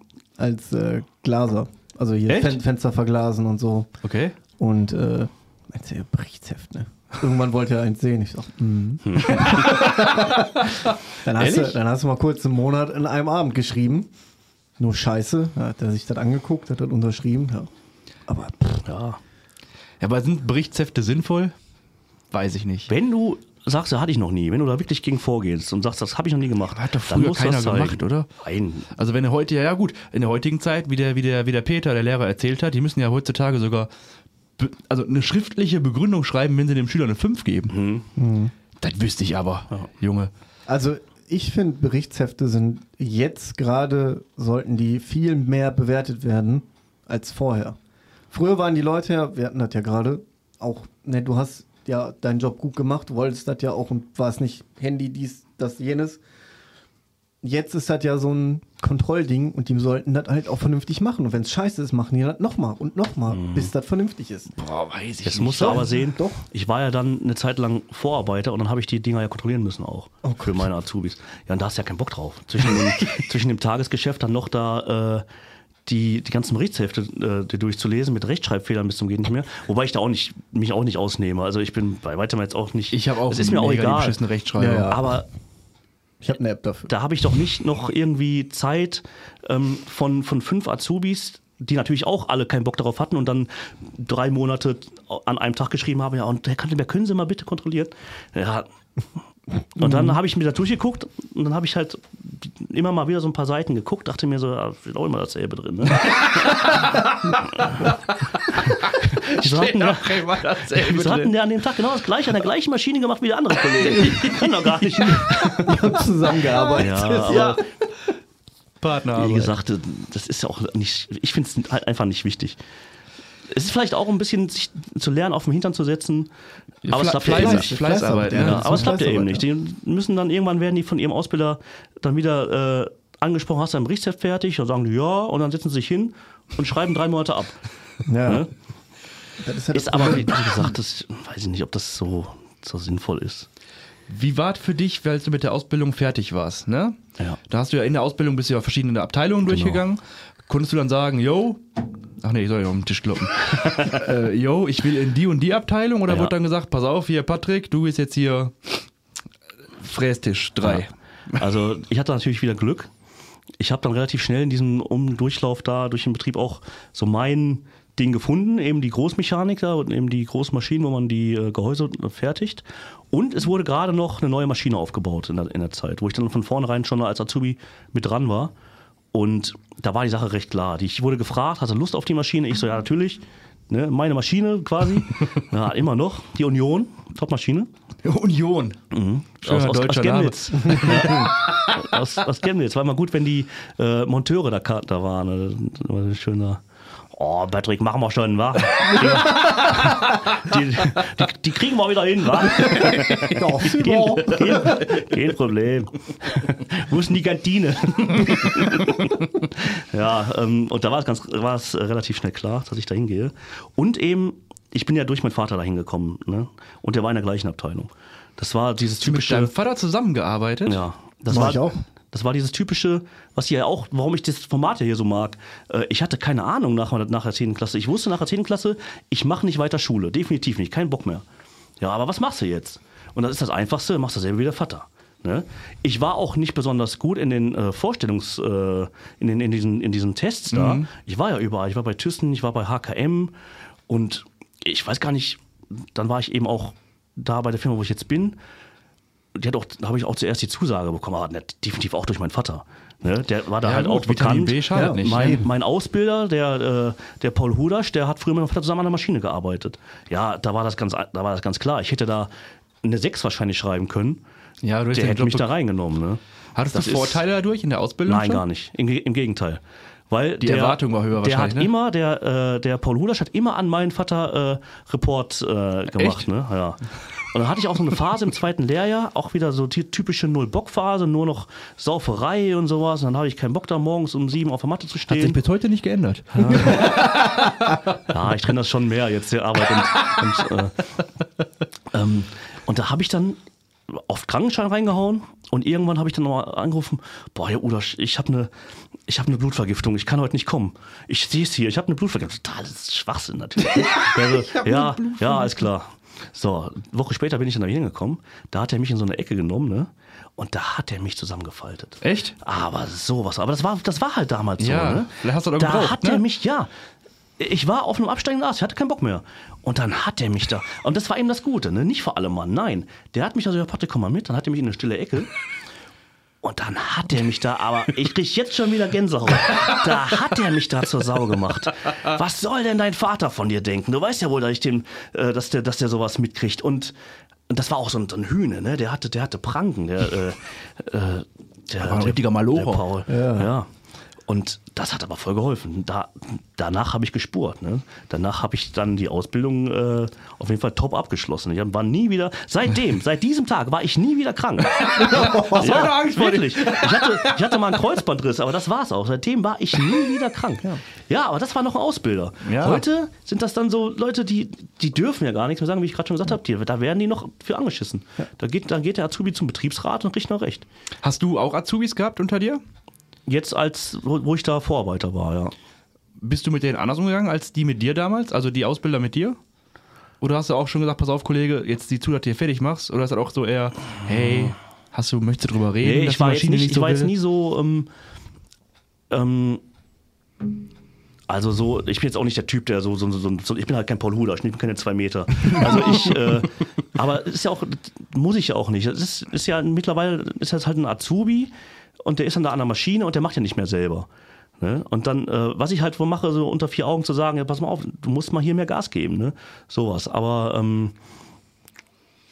B: als äh, Glaser. Also hier? Fen Fenster verglasen und so.
A: Okay.
B: Und äh, meinst du, ja, Berichtsheft, ne? Irgendwann wollte er eins sehen. Ich sag, mhm. [LAUGHS] dann, hast du, dann hast du mal kurz einen Monat in einem Abend geschrieben. Nur Scheiße. Da hat er sich das angeguckt, hat das unterschrieben. Ja. Aber pff,
C: Ja.
A: Ja, aber sind Berichtshefte sinnvoll? Weiß ich nicht.
C: Wenn du sagst, das hatte ich noch nie, wenn du da wirklich gegen vorgehst und sagst, das habe ich noch nie gemacht,
A: Hat doch
C: dann
A: früher keiner gemacht, oder?
C: Nein.
A: Also wenn er heute, ja, ja gut, in der heutigen Zeit, wie der, wie der, wie der Peter, der Lehrer, erzählt hat, die müssen ja heutzutage sogar be- also eine schriftliche Begründung schreiben, wenn sie dem Schüler eine 5 geben. Das wüsste ich aber, Junge.
B: Also ich finde, Berichtshefte sind jetzt gerade, sollten die viel mehr bewertet werden als vorher. Früher waren die Leute ja, wir hatten das ja gerade, auch, ne, du hast ja deinen Job gut gemacht, du wolltest das ja auch und war es nicht Handy, dies, das, jenes. Jetzt ist das ja so ein Kontrollding und die sollten das halt auch vernünftig machen. Und wenn es scheiße ist, machen die das nochmal und nochmal, bis das vernünftig ist.
A: Boah, weiß ich
C: Jetzt musst du aber sehen,
B: doch.
C: ich war ja dann eine Zeit lang Vorarbeiter und dann habe ich die Dinger ja kontrollieren müssen auch
B: Oh
C: für meine Azubis. Ja, und da hast du ja keinen Bock drauf. Zwischen dem, [LAUGHS] zwischen dem Tagesgeschäft dann noch da äh, die, die ganzen Berichtshefte äh, die durchzulesen mit Rechtschreibfehlern bis zum geht nicht mehr. Wobei ich da auch nicht, mich auch nicht ausnehme. Also ich bin bei weitem jetzt auch nicht.
A: Ich habe auch
C: es ist mir auch egal.
A: beschissene Rechtschreibung.
B: Ja, ja.
C: Aber
B: Ich habe eine App dafür.
C: da habe ich doch nicht noch irgendwie Zeit ähm, von, von fünf Azubis, die natürlich auch alle keinen Bock darauf hatten und dann drei Monate an einem Tag geschrieben haben, ja, und Herr Kantelberg, können Sie mal bitte kontrollieren? Ja. Und dann habe ich mir da durchgeguckt und dann habe ich halt immer mal wieder so ein paar Seiten geguckt, dachte mir so, ja, steht auch immer dasselbe drin. Ne? Wieso hatten, wieso hatten der an dem Tag genau das gleiche an der gleichen Maschine gemacht wie der andere Kollege? Die können doch gar nicht. [LAUGHS]
B: Wir haben zusammengearbeitet.
C: Ja, [LAUGHS]
A: Ja.
C: Wie
A: Partnerarbeit.
C: gesagt, das ist ja auch nicht, ich finde es halt einfach nicht wichtig. Es ist vielleicht auch ein bisschen sich zu lernen, auf den Hintern zu setzen. Aber es
A: Fle-
C: klappt ja
A: Fleiß-
C: eben nicht.
A: Fleißarbeit,
B: ja.
A: ja.
C: Ja, aber es klappt ja eben nicht. Die müssen dann irgendwann werden die von ihrem Ausbilder dann wieder äh, angesprochen, hast du ein Berichtsheft fertig? Dann sagen die ja und dann setzen sie sich hin und schreiben drei Monate ab. [LAUGHS]
B: Ja.
C: Ne?
B: Das ist ja das
C: Ist aber, wie gesagt, das weiß ich nicht, ob das so, so sinnvoll ist.
A: Wie war es für dich, als du mit der Ausbildung fertig warst? Ne?
C: Ja.
A: Da hast du ja in der Ausbildung bist du ja verschiedene Abteilungen durchgegangen. Konntest du dann sagen, yo, ach nee, ich soll ja auf den Tisch kloppen. [LAUGHS] äh, yo, ich will in die und die Abteilung oder
C: Ja.
A: wurde dann gesagt, pass auf, hier Patrick, du bist jetzt hier Frästisch 3.
C: Also ich hatte natürlich wieder Glück. Ich habe dann relativ schnell in diesem Umdurchlauf da durch den Betrieb auch so mein Ding gefunden, eben die Großmechanik da und eben die Großmaschinen, wo man die äh, Gehäuse fertigt. Und es wurde gerade noch eine neue Maschine aufgebaut in der, in der Zeit, wo ich dann von vornherein schon als Azubi mit dran war. Und da war die Sache recht klar. Ich wurde gefragt, hast du Lust auf die Maschine? Ich so, ja, natürlich. Ne, meine Maschine quasi. [LAUGHS] ja, immer noch. Die Union, Top-Maschine.
A: Union. Schöner
C: Aus, aus, aus. Chemnitz. ja. [LAUGHS] aus, aus Chemnitz. War mal gut, wenn die äh, Monteure da, da waren. ne? Das war ein schöner. Oh, Patrick, machen wir schon, wa? Die, die, die kriegen wir wieder hin, wa?
B: Ja.
C: Kein, kein, kein Problem. Wo ist denn die Kantine? ja, ähm, und da war es ganz, war es äh, relativ schnell klar, dass ich da hingehe. Und eben, ich bin ja durch meinen Vater da hingekommen, ne? Und der war in der gleichen Abteilung. Das war dieses
A: Du mit deinem
C: typische.
A: Vater zusammengearbeitet?
C: Ja, das
B: Mach
C: war,
B: ich auch.
C: Das war dieses typische, was hier auch, warum ich das Format hier so mag. Äh, Ich hatte keine Ahnung nach, nach der 10. Klasse. Ich wusste nach der 10. Klasse, ich mache nicht weiter Schule. Definitiv nicht, kein Bock mehr. Ja, aber was machst du jetzt? Und das ist das Einfachste, machst dasselbe wie der Vater. Ne? Ich war auch nicht besonders gut in den äh, Vorstellungs-, äh, in, den, in, diesen, in diesen Tests da. Ich war ja überall. Ich war bei Thyssen, ich war bei HKM und ich weiß gar nicht, dann war ich eben auch da bei der Firma, wo ich jetzt bin die hat auch, da habe ich auch zuerst die Zusage bekommen, aber definitiv auch durch meinen Vater. Ne? Der war da
A: Ja,
C: halt
A: gut,
C: auch
A: Vitamin
C: bekannt.
A: B schadet
B: Ja,
A: nicht.
C: Mein,
A: ne?
C: mein Ausbilder, der, äh, der Paul Hudasch, der hat früher mit meinem Vater zusammen an der Maschine gearbeitet. Ja, da war das ganz, da war das ganz klar. Ich hätte da eine 6 wahrscheinlich schreiben können.
A: Ja, du
C: Der hätte mich da reingenommen. Ne?
A: Hattest
C: Das
A: du Vorteile dadurch in der Ausbildung?
C: Nein,
A: schon?
C: gar nicht. Im, Im Gegenteil. Weil
A: Die
C: der,
A: Erwartung war höher
C: Der hat
A: wahrscheinlich, ne?
C: immer, der, äh, der Paul Hudasch hat immer an meinen Vater äh, Report äh, gemacht.
A: Echt?
C: Ne? Ja. Und dann hatte ich auch so eine Phase im zweiten Lehrjahr, auch wieder so die typische Null-Bock-Phase, nur noch Sauferei und sowas. Und dann habe ich keinen Bock da morgens um sieben auf der Matte zu
A: Hat sich
C: stehen.
A: bis heute nicht geändert. [LAUGHS]
C: Ja, ich trenne das schon mehr jetzt, die Arbeit und, und, äh, ähm, und da habe ich dann auf Krankenschein reingehauen und irgendwann habe ich dann nochmal angerufen, boah, Herr Udasch, ich habe eine ich hab eine Blutvergiftung, ich kann heute nicht kommen. Ich sehe es hier, ich habe eine Blutvergiftung. Totales Schwachsinn natürlich. [LAUGHS] Also, ja, ja, alles klar. So, eine Woche später bin ich dann da hingekommen, da hat er mich in so eine Ecke genommen, ne? Und da hat er mich zusammengefaltet.
A: Echt?
C: Aber sowas. Aber das war, das war halt damals
A: Ja,
C: so. Ne?
A: vielleicht hast du
C: da
A: gebraucht,
C: hat
A: ne?
C: er mich, ja. Ich war auf einem absteigenden Ast, ich hatte keinen Bock mehr. Und dann hat er mich da. Und das war eben das Gute, ne? Nicht vor allem Mann, nein. Der hat mich also, ja, Patrick, komm mal mit. Dann hat er mich in eine stille Ecke. Und dann hat er mich da, aber ich krieg jetzt schon wieder Gänsehaut. Da hat er mich da zur Sau gemacht. Was soll denn dein Vater von dir denken? Du weißt ja wohl, dass, ich dem, äh, dass, der, dass der sowas mitkriegt. Und, und das war auch so ein, so ein Hühne, ne? Der hatte, der hatte Pranken. Der, äh, äh, der,
A: war ein richtiger Malocher.
C: Der Paul. Ja. Und das hat aber voll geholfen. Da, danach habe ich gespurt. Ne? Danach habe ich dann die Ausbildung äh, auf jeden Fall top abgeschlossen. Ich war nie wieder, seitdem, [LAUGHS] seit diesem Tag war ich nie wieder krank.
A: Hast du keine Angst
C: Wirklich. Ich hatte, ich hatte mal einen Kreuzbandriss, aber das war's auch. Seitdem war ich nie wieder krank. Ja, aber das war noch ein Ausbilder.
A: Ja.
C: Heute sind das dann so Leute, die, die dürfen ja gar nichts mehr sagen, wie ich gerade schon gesagt habe. Da werden die noch für angeschissen. Da, geht, da geht der Azubi zum Betriebsrat und kriegt noch recht.
A: Hast du auch Azubis gehabt unter dir?
C: Jetzt als, wo ich da Vorarbeiter war, ja.
A: Bist du mit denen anders umgegangen als die mit dir damals? Also die Ausbilder mit dir? Oder hast du auch schon gesagt, pass auf, Kollege, jetzt sieh zu, dass du hier fertig machst? Oder ist das auch so eher, hey, hast du, möchtest du drüber reden?
C: Nee, ich
A: die
C: war, jetzt nicht, ich
A: so
C: war jetzt nie so. Ähm, ähm, also so, ich bin jetzt auch nicht der Typ, der so, so, so, so ich bin halt kein Paul Huder, ich bin keine zwei Meter. Also ich, äh, aber ist ja auch, muss ich ja auch nicht. Es ist, ist ja mittlerweile, ist das halt ein Azubi und der ist dann da an der Maschine und der macht ja nicht mehr selber. Ne? Und dann, äh, was ich halt wohl mache, so unter vier Augen zu sagen, ja, pass mal auf, du musst mal hier mehr Gas geben, ne? Sowas. Aber ähm,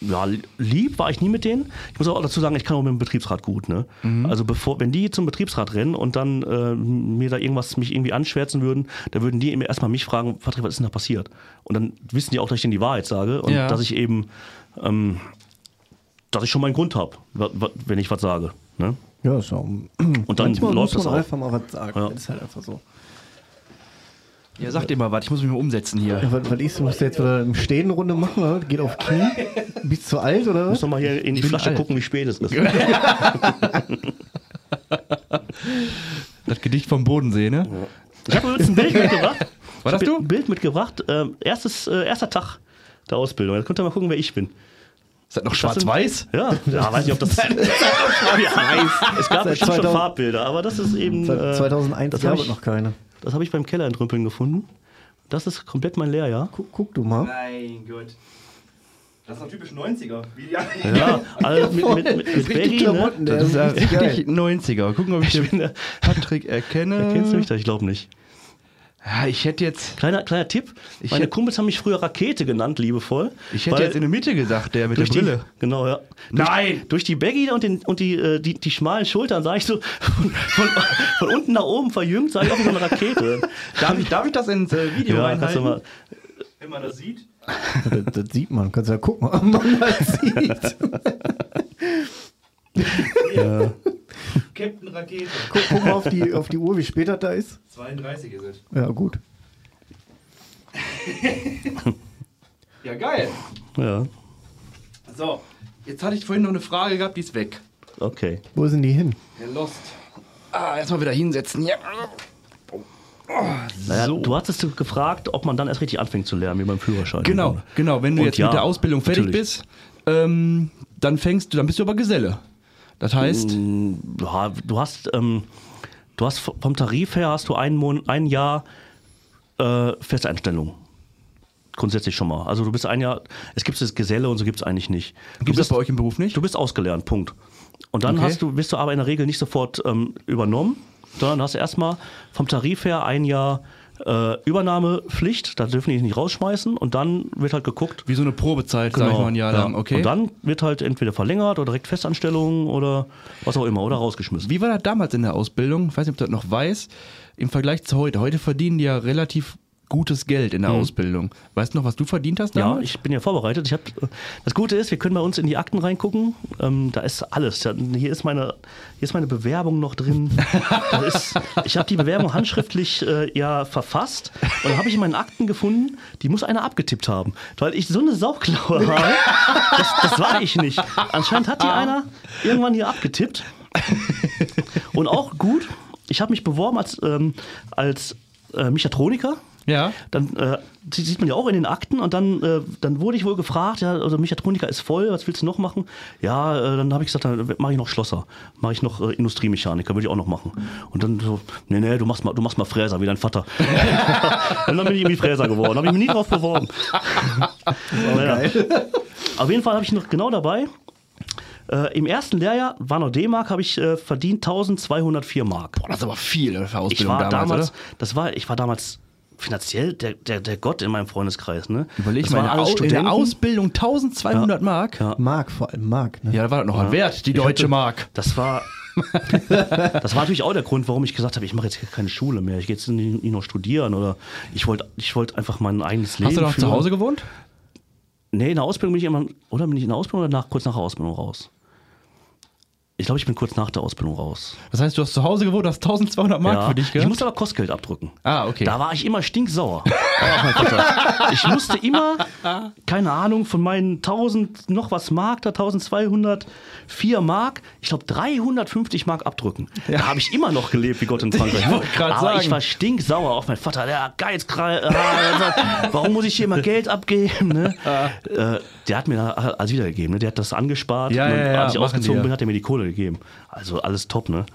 C: ja, lieb war ich nie mit denen. Ich muss auch dazu sagen, ich kann auch mit dem Betriebsrat gut. Ne? Also bevor, wenn die zum Betriebsrat rennen und dann äh, mir da irgendwas mich irgendwie anschwärzen würden, da würden die immer erstmal mich fragen, Patrick, was ist denn da passiert? Und dann wissen die auch, dass ich denen die Wahrheit sage und
A: Ja.
C: dass ich eben, ähm, dass ich schon meinen Grund habe, wenn ich was sage. Ne?
B: Ja, auch.
C: Und dann
B: Manchmal
C: läuft
B: muss
C: das
B: man
C: auch.
B: einfach mal was sagen.
C: Ja.
B: Das ist halt einfach so.
A: Ja, sag dir mal was, ich muss mich mal umsetzen hier.
B: Ja, was, was ist, musst du jetzt wieder im Stehen Runde machen, oder? Geht auf Knie? Bist du alt, oder was?
C: Muss noch mal hier in die
A: bin
C: Flasche
A: alt.
C: gucken, wie spät es ist. [LAUGHS]
A: Das Gedicht vom Bodensee, ne?
C: Ich habe übrigens ein Bild mitgebracht.
A: Was hast
C: Ich hab
A: du?
C: Ein Bild mitgebracht. Ähm, erstes, äh, erster Tag der Ausbildung. Jetzt könnt ihr mal gucken, wer ich bin.
A: Ist das noch schwarz-weiß?
C: Ja, ja, weiß nicht, ob das. [LAUGHS] ja, es gab
B: Seit
C: bestimmt schon
B: 2000
C: Farbbilder, aber das ist eben.
B: Seit
C: äh,
B: 2001
C: das
B: gab
C: habe
B: es
C: ich,
B: noch keine.
C: das hab ich beim Keller entrümpeln gefunden. Das ist komplett mein Lehrjahr.
B: Guck, guck du mal.
A: Mein Gott. Das ist doch typisch 90er. Wie
C: Ja, [LAUGHS] also mit, mit, mit, mit Baggy, ne?
A: Das ist ja
B: richtig geil.
A: richtig 90er. Gucken, ob ich
C: Ich
A: den
C: äh, [LAUGHS]
A: Patrick erkenne.
C: Kennst du mich da? Ich glaube nicht.
A: Ja, ich hätte jetzt,
C: Kleiner, kleiner Tipp.
A: Ich
C: Meine
A: hätt-
C: Kumpels haben mich früher Rakete genannt, liebevoll.
A: ich hätte jetzt in der Mitte gesagt, der mit der
C: durch die,
A: Brille.
C: Genau, ja. Durch,
A: Nein!
C: Durch die Baggy und, den, und die, äh, die, die schmalen Schultern sah ich so von, von, von unten nach oben verjüngt, sah ich auch wie so eine Rakete. [LAUGHS]
A: Darf ich, darf ich das ins äh, Video
C: ja, kannst du
A: reinhalten?
C: mal.
A: Wenn man das sieht.
B: Das, das sieht man. Kannst ja gucken, ob man das [LAUGHS] sieht.
C: Ja.
A: Captain Rakete.
B: Guck, guck mal auf die, auf die Uhr, wie spät das da ist.
A: 32 ist es.
B: Ja, gut. [LAUGHS]
A: Ja, geil.
C: ja,
A: So, jetzt hatte ich vorhin noch eine Frage gehabt, die ist weg.
C: okay.
B: Wo sind die hin?
A: Der Lost. Ah, erstmal wieder hinsetzen. Ja.
C: Naja,
A: So.
C: Du hattest gefragt, ob man dann erst richtig anfängt zu lernen, wie beim Führerschein.
A: Genau, genau. Wenn du
C: Und
A: jetzt
C: ja,
A: mit der Ausbildung fertig
C: natürlich.
A: bist, ähm, dann fängst du, dann bist du aber Geselle. Das heißt,
C: Ja, du hast, ähm, du hast vom Tarif her hast du ein, Mon ein Jahr äh, Festeinstellung. Grundsätzlich schon mal. Also du bist ein Jahr, es gibt das Geselle und so gibt es eigentlich nicht.
A: Gibt es bei euch im Beruf nicht?
C: du bist ausgelernt, Punkt. Und dann
A: Okay.
C: hast du, bist du aber in der Regel nicht sofort ähm, übernommen, sondern hast erstmal vom Tarif her ein Jahr äh, Übernahmepflicht, da dürfen die nicht rausschmeißen und dann wird halt geguckt,
A: Wie so eine Probezeit, sag ich mal ein Jahr
C: ja.
A: lang. Okay.
C: Und dann wird halt entweder verlängert oder direkt Festanstellung oder was auch immer oder rausgeschmissen.
A: Wie war das damals in der Ausbildung? Ich weiß nicht, ob du das noch weißt. Im Vergleich zu heute. Heute verdienen die ja relativ gutes Geld in der Ausbildung. Weißt du noch, was du verdient hast
C: Ja,
A: damals?
C: ich bin ja vorbereitet. Ich hab, das Gute ist, wir können bei uns in die Akten reingucken. Ähm, da ist alles. Ja, Hier ist meine, hier ist meine Bewerbung noch drin. [LAUGHS] Ist, ich habe die Bewerbung handschriftlich äh, ja verfasst und dann habe ich in meinen Akten gefunden, die muss einer abgetippt haben, weil ich so eine Sauklaue [LAUGHS] habe. Das, das war ich nicht. Anscheinend hat die einer irgendwann hier abgetippt. Und auch gut, ich habe mich beworben als, ähm, als äh, Mechatroniker.
A: Ja.
C: Dann äh, sie- sieht man ja auch in den Akten und dann, äh, dann wurde ich wohl gefragt, ja, also Mechatroniker ist voll, was willst du noch machen? Ja, äh, dann habe ich gesagt, dann mache ich noch Schlosser, mache ich noch äh, Industriemechaniker, würde ich auch noch machen. Und dann so, nee, nee, du machst mal, du machst mal Fräser, wie dein Vater. [LAUGHS] dann bin ich irgendwie Fräser geworden, habe ich mich nie drauf beworben. [LAUGHS] naja. Auf jeden Fall habe ich noch genau dabei. Äh, Im ersten Lehrjahr war noch D-Mark, habe ich äh, verdient 1204 Mark.
A: Boah, das ist aber viel für
C: Ich
A: Ausbildung
C: war
A: damals,
C: damals,
A: oder?
C: das war, ich war damals finanziell der, der, der Gott in meinem Freundeskreis. Ne?
A: Überleg
C: das
A: mal, in der, in. Ausbildung 1200 Mark.
C: Ja.
B: Mark, vor allem Mark. Ne?
A: Ja, da war das noch ein Wert, die deutsche
C: hatte-
A: Mark.
C: Das war, [LAUGHS] das war natürlich auch der Grund, warum ich gesagt habe, ich mache jetzt keine Schule mehr. Ich gehe jetzt nicht nicht noch studieren oder ich wollte ich wollte einfach mein eigenes Leben
A: Hast du noch zu. Hause gewohnt?
C: Nee, in der Ausbildung bin ich immer, oder bin ich in der Ausbildung oder nach, kurz nach der Ausbildung raus? Ich glaube, ich bin kurz nach der Ausbildung raus.
A: Das heißt, du hast zu Hause gewohnt, hast 1200 Mark für dich
C: ich
A: gehabt?
C: musste aber Kostgeld abdrücken.
A: Ah, okay.
C: Da war ich immer stinksauer. [LAUGHS] Ich musste immer, keine Ahnung, von meinen 1000 noch was Mark, da 1204 Mark, ich glaube 350 Mark abdrücken. Da habe ich immer noch gelebt wie Gott in [LAUGHS] Frankreich.
A: Ich grad
C: Aber
A: sagen.
C: ich war stinksauer auf meinen Vater. Der Geizkrall, äh, [LAUGHS] warum muss ich hier immer Geld abgeben? Ne? Äh, der hat mir da alles wiedergegeben. Ne? Der hat das angespart.
A: Ja, ja, ja,
C: als ich ausgezogen
A: die
C: bin, hat er mir die Kohle gegeben. Also alles top, ne?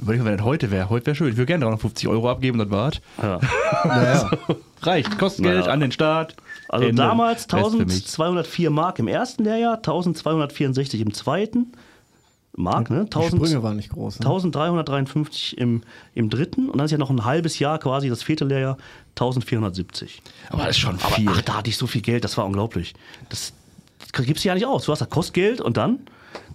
A: Überleg mal, wenn das heute wäre. Heute wäre schön. Ich würde gerne 350 Euro abgeben, das war's.
C: Ja. [LAUGHS]
B: Naja.
A: Reicht. Kostengeld
C: Naja.
A: an den Staat.
C: Also
A: Ende.
C: damals
A: Rest für mich.
C: 1204 Mark im ersten Lehrjahr, 1264 im zweiten. Mark, ne?
B: Die
C: 1000,
B: Sprünge waren nicht groß. Ne?
C: 1353 im, im dritten und dann ist ja noch ein halbes Jahr quasi das vierte Lehrjahr 1470.
A: Aber das ist schon
C: Aber
A: viel.
C: ach, da hatte ich so viel Geld, das war unglaublich. Das, gibst du ja nicht aus. Du hast das Kostgeld und dann?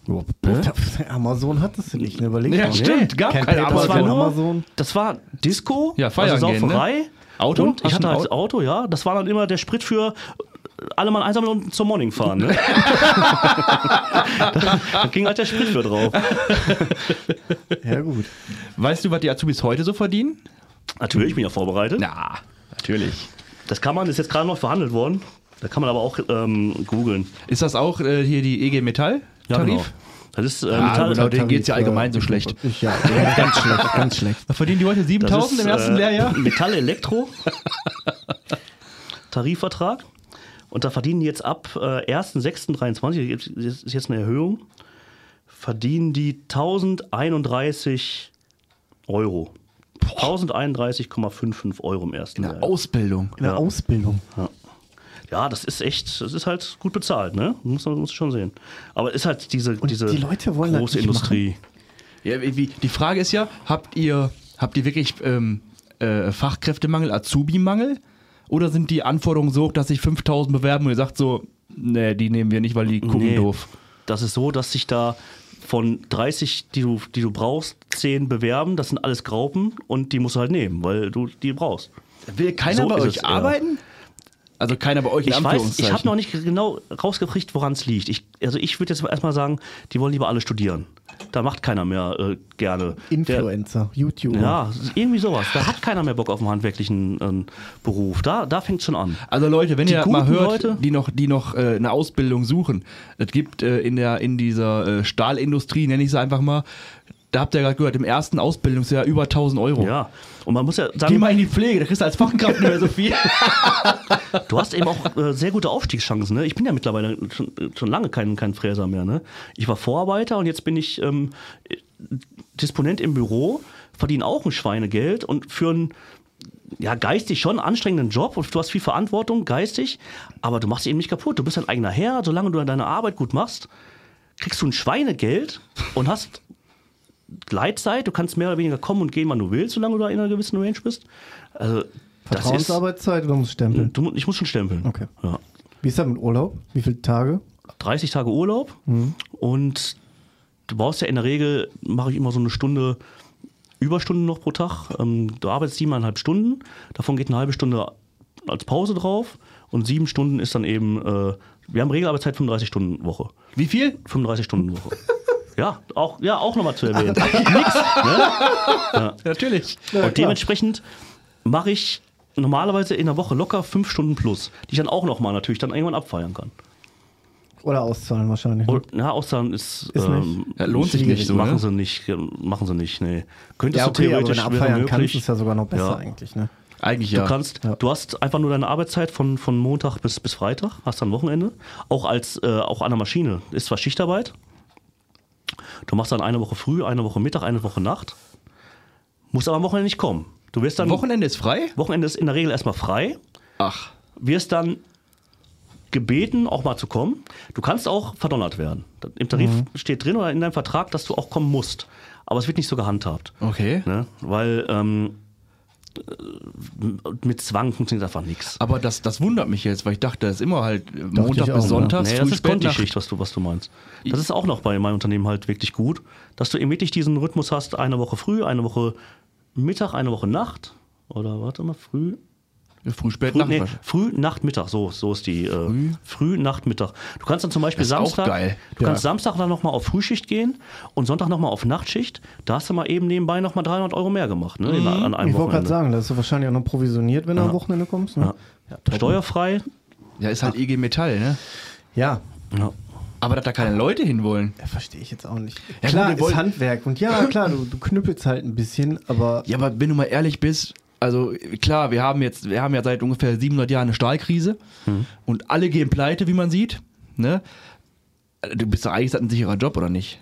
C: [LAUGHS]
B: Amazon hat das nicht, ne? Überleg
A: Ja,
B: mal.
A: stimmt, gab
B: Kein
A: kein
B: PayPal,
C: Das war nur,
B: Amazon.
C: das war Disco,
A: Ja, feiern
C: also
A: gehen, ne?
C: Sauferei.
A: Auto?
C: Und ich hatte halt Auto, ja. Das war dann immer der Sprit für alle mal einsammeln und zum Morning fahren. Ne? da, [LAUGHS] [LAUGHS] da ging halt der Sprit für drauf.
B: Ja, gut.
A: Weißt du, was die Azubis heute so verdienen?
C: Natürlich, ich bin ja vorbereitet.
A: Na, natürlich.
C: Das kann man, ist jetzt gerade noch verhandelt worden. Da kann man aber auch ähm, googeln.
A: Ist das auch äh, hier die EG Metall?
C: Ja,
A: Tarif?
C: genau. Das ist äh,
A: Ah,
C: Metall,
A: genau, denen geht's ja
B: Tarif,
A: allgemein so
B: äh,
A: schlecht.
B: Ja, ja, ganz schlecht, ganz schlecht.
A: Was verdienen die heute?
C: das
A: 7000
C: ist,
A: im ersten
C: äh,
A: Lehrjahr? [LAUGHS]
C: Metall Elektro. [LAUGHS] Tarifvertrag. Und da verdienen die jetzt ab äh, 1.6.23, das ist jetzt eine Erhöhung, verdienen die 1031 Euro. 1031,55 Euro im ersten
A: In der
C: Jahr.
A: Ausbildung.
B: In der
C: Ja.
B: Ausbildung.
C: Ja, das ist echt, das ist halt gut bezahlt, ne? Muss man schon sehen. Aber ist halt diese, diese
B: die Leute wollen das
C: große Industrie.
A: Ja, wie, die Frage ist ja, habt ihr, habt ihr wirklich ähm, äh, Fachkräftemangel, Azubi-Mangel? Oder sind die Anforderungen so, dass sich 5000 bewerben und ihr sagt so, nee, die nehmen wir nicht, weil die gucken
C: Nee,
A: doof?
C: Das ist so, dass sich da von 30, die du, die du brauchst, 10 bewerben. Das sind alles Graupen und die musst du halt nehmen, weil du die brauchst.
A: Will keiner
C: So
A: bei euch
C: es, ja.
A: Also keiner bei euch in
C: Ich weiß, ich habe noch nicht genau rausgekriegt, woran es liegt. Ich, also ich würde jetzt erstmal sagen, die wollen lieber alle studieren. Da macht keiner mehr äh, gerne. Der,
B: Influencer, YouTuber.
C: ja, irgendwie sowas. Da hat keiner mehr Bock auf einen handwerklichen ähm, Beruf. Da, da fängt schon an.
A: Also Leute, wenn
C: Die
A: ihr mal hört,
C: Leute-
A: die noch, die noch äh, eine Ausbildung suchen, es gibt äh, in, der, in dieser äh, Stahlindustrie, nenne ich sie einfach mal, da habt ihr gerade gehört, im ersten Ausbildungsjahr über 1000 Euro.
C: Ja. Und man muss ja
A: Geh
C: sagen,
A: mal in die Pflege, da kriegst du als Fachkraft nicht mehr so viel. [LAUGHS]
C: Du hast eben auch äh, sehr gute Aufstiegschancen. Ne? Ich bin ja mittlerweile schon, schon lange kein, kein Fräser mehr. Ne? Ich war Vorarbeiter und jetzt bin ich ähm, Disponent im Büro, verdiene auch ein Schweinegeld und für einen ja, geistig schon anstrengenden Job und du hast viel Verantwortung, geistig, aber du machst eben nicht kaputt. Du bist dein eigener Herr, solange du deine Arbeit gut machst, kriegst du ein Schweinegeld und hast Gleitzeit, du kannst mehr oder weniger kommen und gehen, wann du willst, solange du da in einer gewissen Range bist. Also, das ist,
B: Vertrauensarbeitszeit oder muss stempeln?
C: du, ich muss schon stempeln.
B: Okay.
C: Ja.
B: Wie ist das mit Urlaub? Wie viele Tage?
C: 30 Tage Urlaub und du brauchst ja in der Regel, mache ich immer so eine Stunde Überstunden noch pro Tag. Ähm, du arbeitest siebeneinhalb Stunden, davon geht eine halbe Stunde als Pause drauf und sieben Stunden ist dann eben, äh, wir haben Regelarbeitszeit 35 Stunden Woche.
A: Wie viel?
C: 35 Stunden Woche. [LAUGHS] ja, auch, ja, auch nochmal zu erwähnen. [LAUGHS] Nix, ne?
A: Natürlich.
C: und dementsprechend mache ich normalerweise in der Woche locker fünf Stunden plus, die ich dann auch nochmal natürlich dann irgendwann abfeiern kann.
B: Oder auszahlen wahrscheinlich. ne?
C: Und, ja, Auszahlen ist,
B: Ist
C: ähm,
A: Ja, lohnt sich nicht so,
C: machen
A: ne?
C: sie nicht, machen sie nicht, nee. Könntest
B: Ja,
C: du
B: okay, aber
C: theoretisch
B: wenn du
C: wäre
B: abfeiern kannst,
C: möglich.
B: ist ja sogar noch besser
C: Ja.
B: eigentlich. Ne?
A: Eigentlich
C: Du
A: ja.
C: kannst,
B: Ja.
C: du hast einfach nur deine Arbeitszeit von, von Montag bis, bis Freitag, hast dann Wochenende. Auch als, äh, auch an der Maschine. Ist zwar Schichtarbeit. Du machst dann eine Woche früh, eine Woche Mittag, eine Woche Nacht. Musst aber am Wochenende nicht kommen. Du wirst dann,
A: Wochenende ist frei?
C: Wochenende ist in der Regel erstmal frei.
A: Ach.
C: wirst dann gebeten, auch mal zu kommen. Du kannst auch verdonnert werden. Im Tarif steht drin oder in deinem Vertrag, dass du auch kommen musst. Aber es wird nicht so gehandhabt.
A: Okay.
C: Ne? Weil ähm, äh, mit Zwang funktioniert einfach nichts.
A: Aber das, das wundert mich jetzt, weil ich dachte, das ist immer halt äh, Montag
B: auch,
A: bis
B: ne?
A: Sonntags,
C: Nee,
A: früh,
C: das ist. Kontischicht, was du, was du meinst. Das ist auch noch bei meinem Unternehmen halt wirklich gut, dass du eben wirklich diesen Rhythmus hast, eine Woche früh, eine Woche Mittag, eine Woche Nacht. Oder warte mal, früh,
A: Früh, spät,
C: Früh,
A: Nacht.
C: nee, früh, Nacht, Mittag, so, so ist die. Äh,
A: Früh?
C: früh, Nacht, Mittag. Du kannst dann zum Beispiel
A: Das ist auch
C: Samstag.
A: geil.
C: Du
B: Ja.
C: kannst Samstag dann nochmal auf Frühschicht gehen und Sonntag nochmal auf Nachtschicht. Da hast du mal eben nebenbei nochmal 300 Euro mehr gemacht, ne? In, an einem
B: Ich wollte gerade sagen, da ist du wahrscheinlich auch noch provisioniert, wenn du am Wochenende kommst. Ne?
C: Ja. Steuerfrei.
A: Ja, ist halt IG Metall, ne?
B: Ja.
C: Ja.
A: Aber dass da keine Leute hinwollen.
B: ja verstehe ich jetzt auch nicht.
A: Ja,
B: klar, ist Handwerk. Und ja, klar, du, du knüppelst halt ein bisschen, aber
A: Ja, aber wenn du mal ehrlich bist, also klar, wir haben jetzt, wir haben ja seit ungefähr 700 Jahren eine Stahlkrise und alle gehen pleite, wie man sieht. Ne? Du bist doch eigentlich das ein sicherer Job, oder nicht?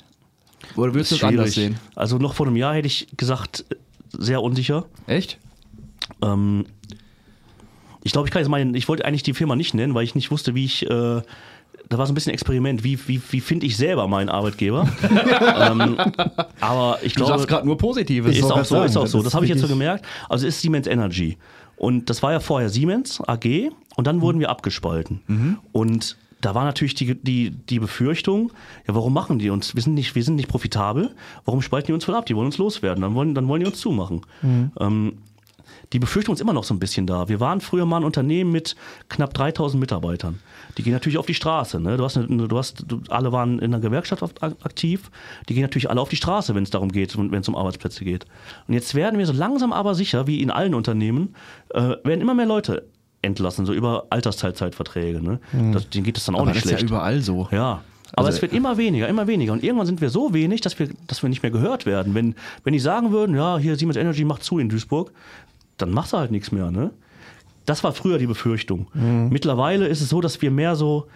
A: Oder würdest du es anders sehen?
C: Also noch vor einem Jahr hätte ich gesagt, sehr unsicher.
A: Echt?
C: Ähm, ich glaube, ich kann jetzt mal, ich wollte eigentlich die Firma nicht nennen, weil ich nicht wusste, wie ich, äh, da war so ein bisschen Experiment, wie, wie, wie finde ich selber meinen Arbeitgeber. [LAUGHS] ähm, aber ich
A: Du
C: glaube,
A: sagst gerade nur Positives.
C: ist auch so,
B: sagen,
C: ist auch so. Das habe ich jetzt so gemerkt. Also es ist Siemens Energy. Und das war ja vorher Siemens AG und dann wurden wir abgespalten. Und da war natürlich die, die, die Befürchtung, ja, warum machen die uns? Wir sind nicht, wir sind nicht profitabel, warum spalten die uns von ab? Die wollen uns loswerden, dann wollen, dann wollen die uns zumachen. Ähm, die Befürchtung ist immer noch so ein bisschen da. Wir waren früher mal ein Unternehmen mit knapp 3000 Mitarbeitern. Die gehen natürlich auf die Straße. Ne? Du hast, eine, du hast, du, alle waren in der Gewerkschaft aktiv. Die gehen natürlich alle auf die Straße, wenn es darum geht und wenn es um Arbeitsplätze geht. Und jetzt werden wir so langsam aber sicher, wie in allen Unternehmen, äh, werden immer mehr Leute entlassen, so über Altersteilzeitverträge. Ne? Das, denen geht es dann auch
A: Aber
C: nicht
A: das ist
C: schlecht.
A: ja überall so.
C: Ja. Aber
A: Also-
C: es wird immer weniger, immer weniger. Und irgendwann sind wir so wenig, dass wir, dass wir nicht mehr gehört werden. Wenn, wenn die sagen würden, ja, hier Siemens Energy macht zu in Duisburg, dann machst du halt nichts mehr. Ne? Das war früher die Befürchtung. Mittlerweile ist es so, dass wir mehr so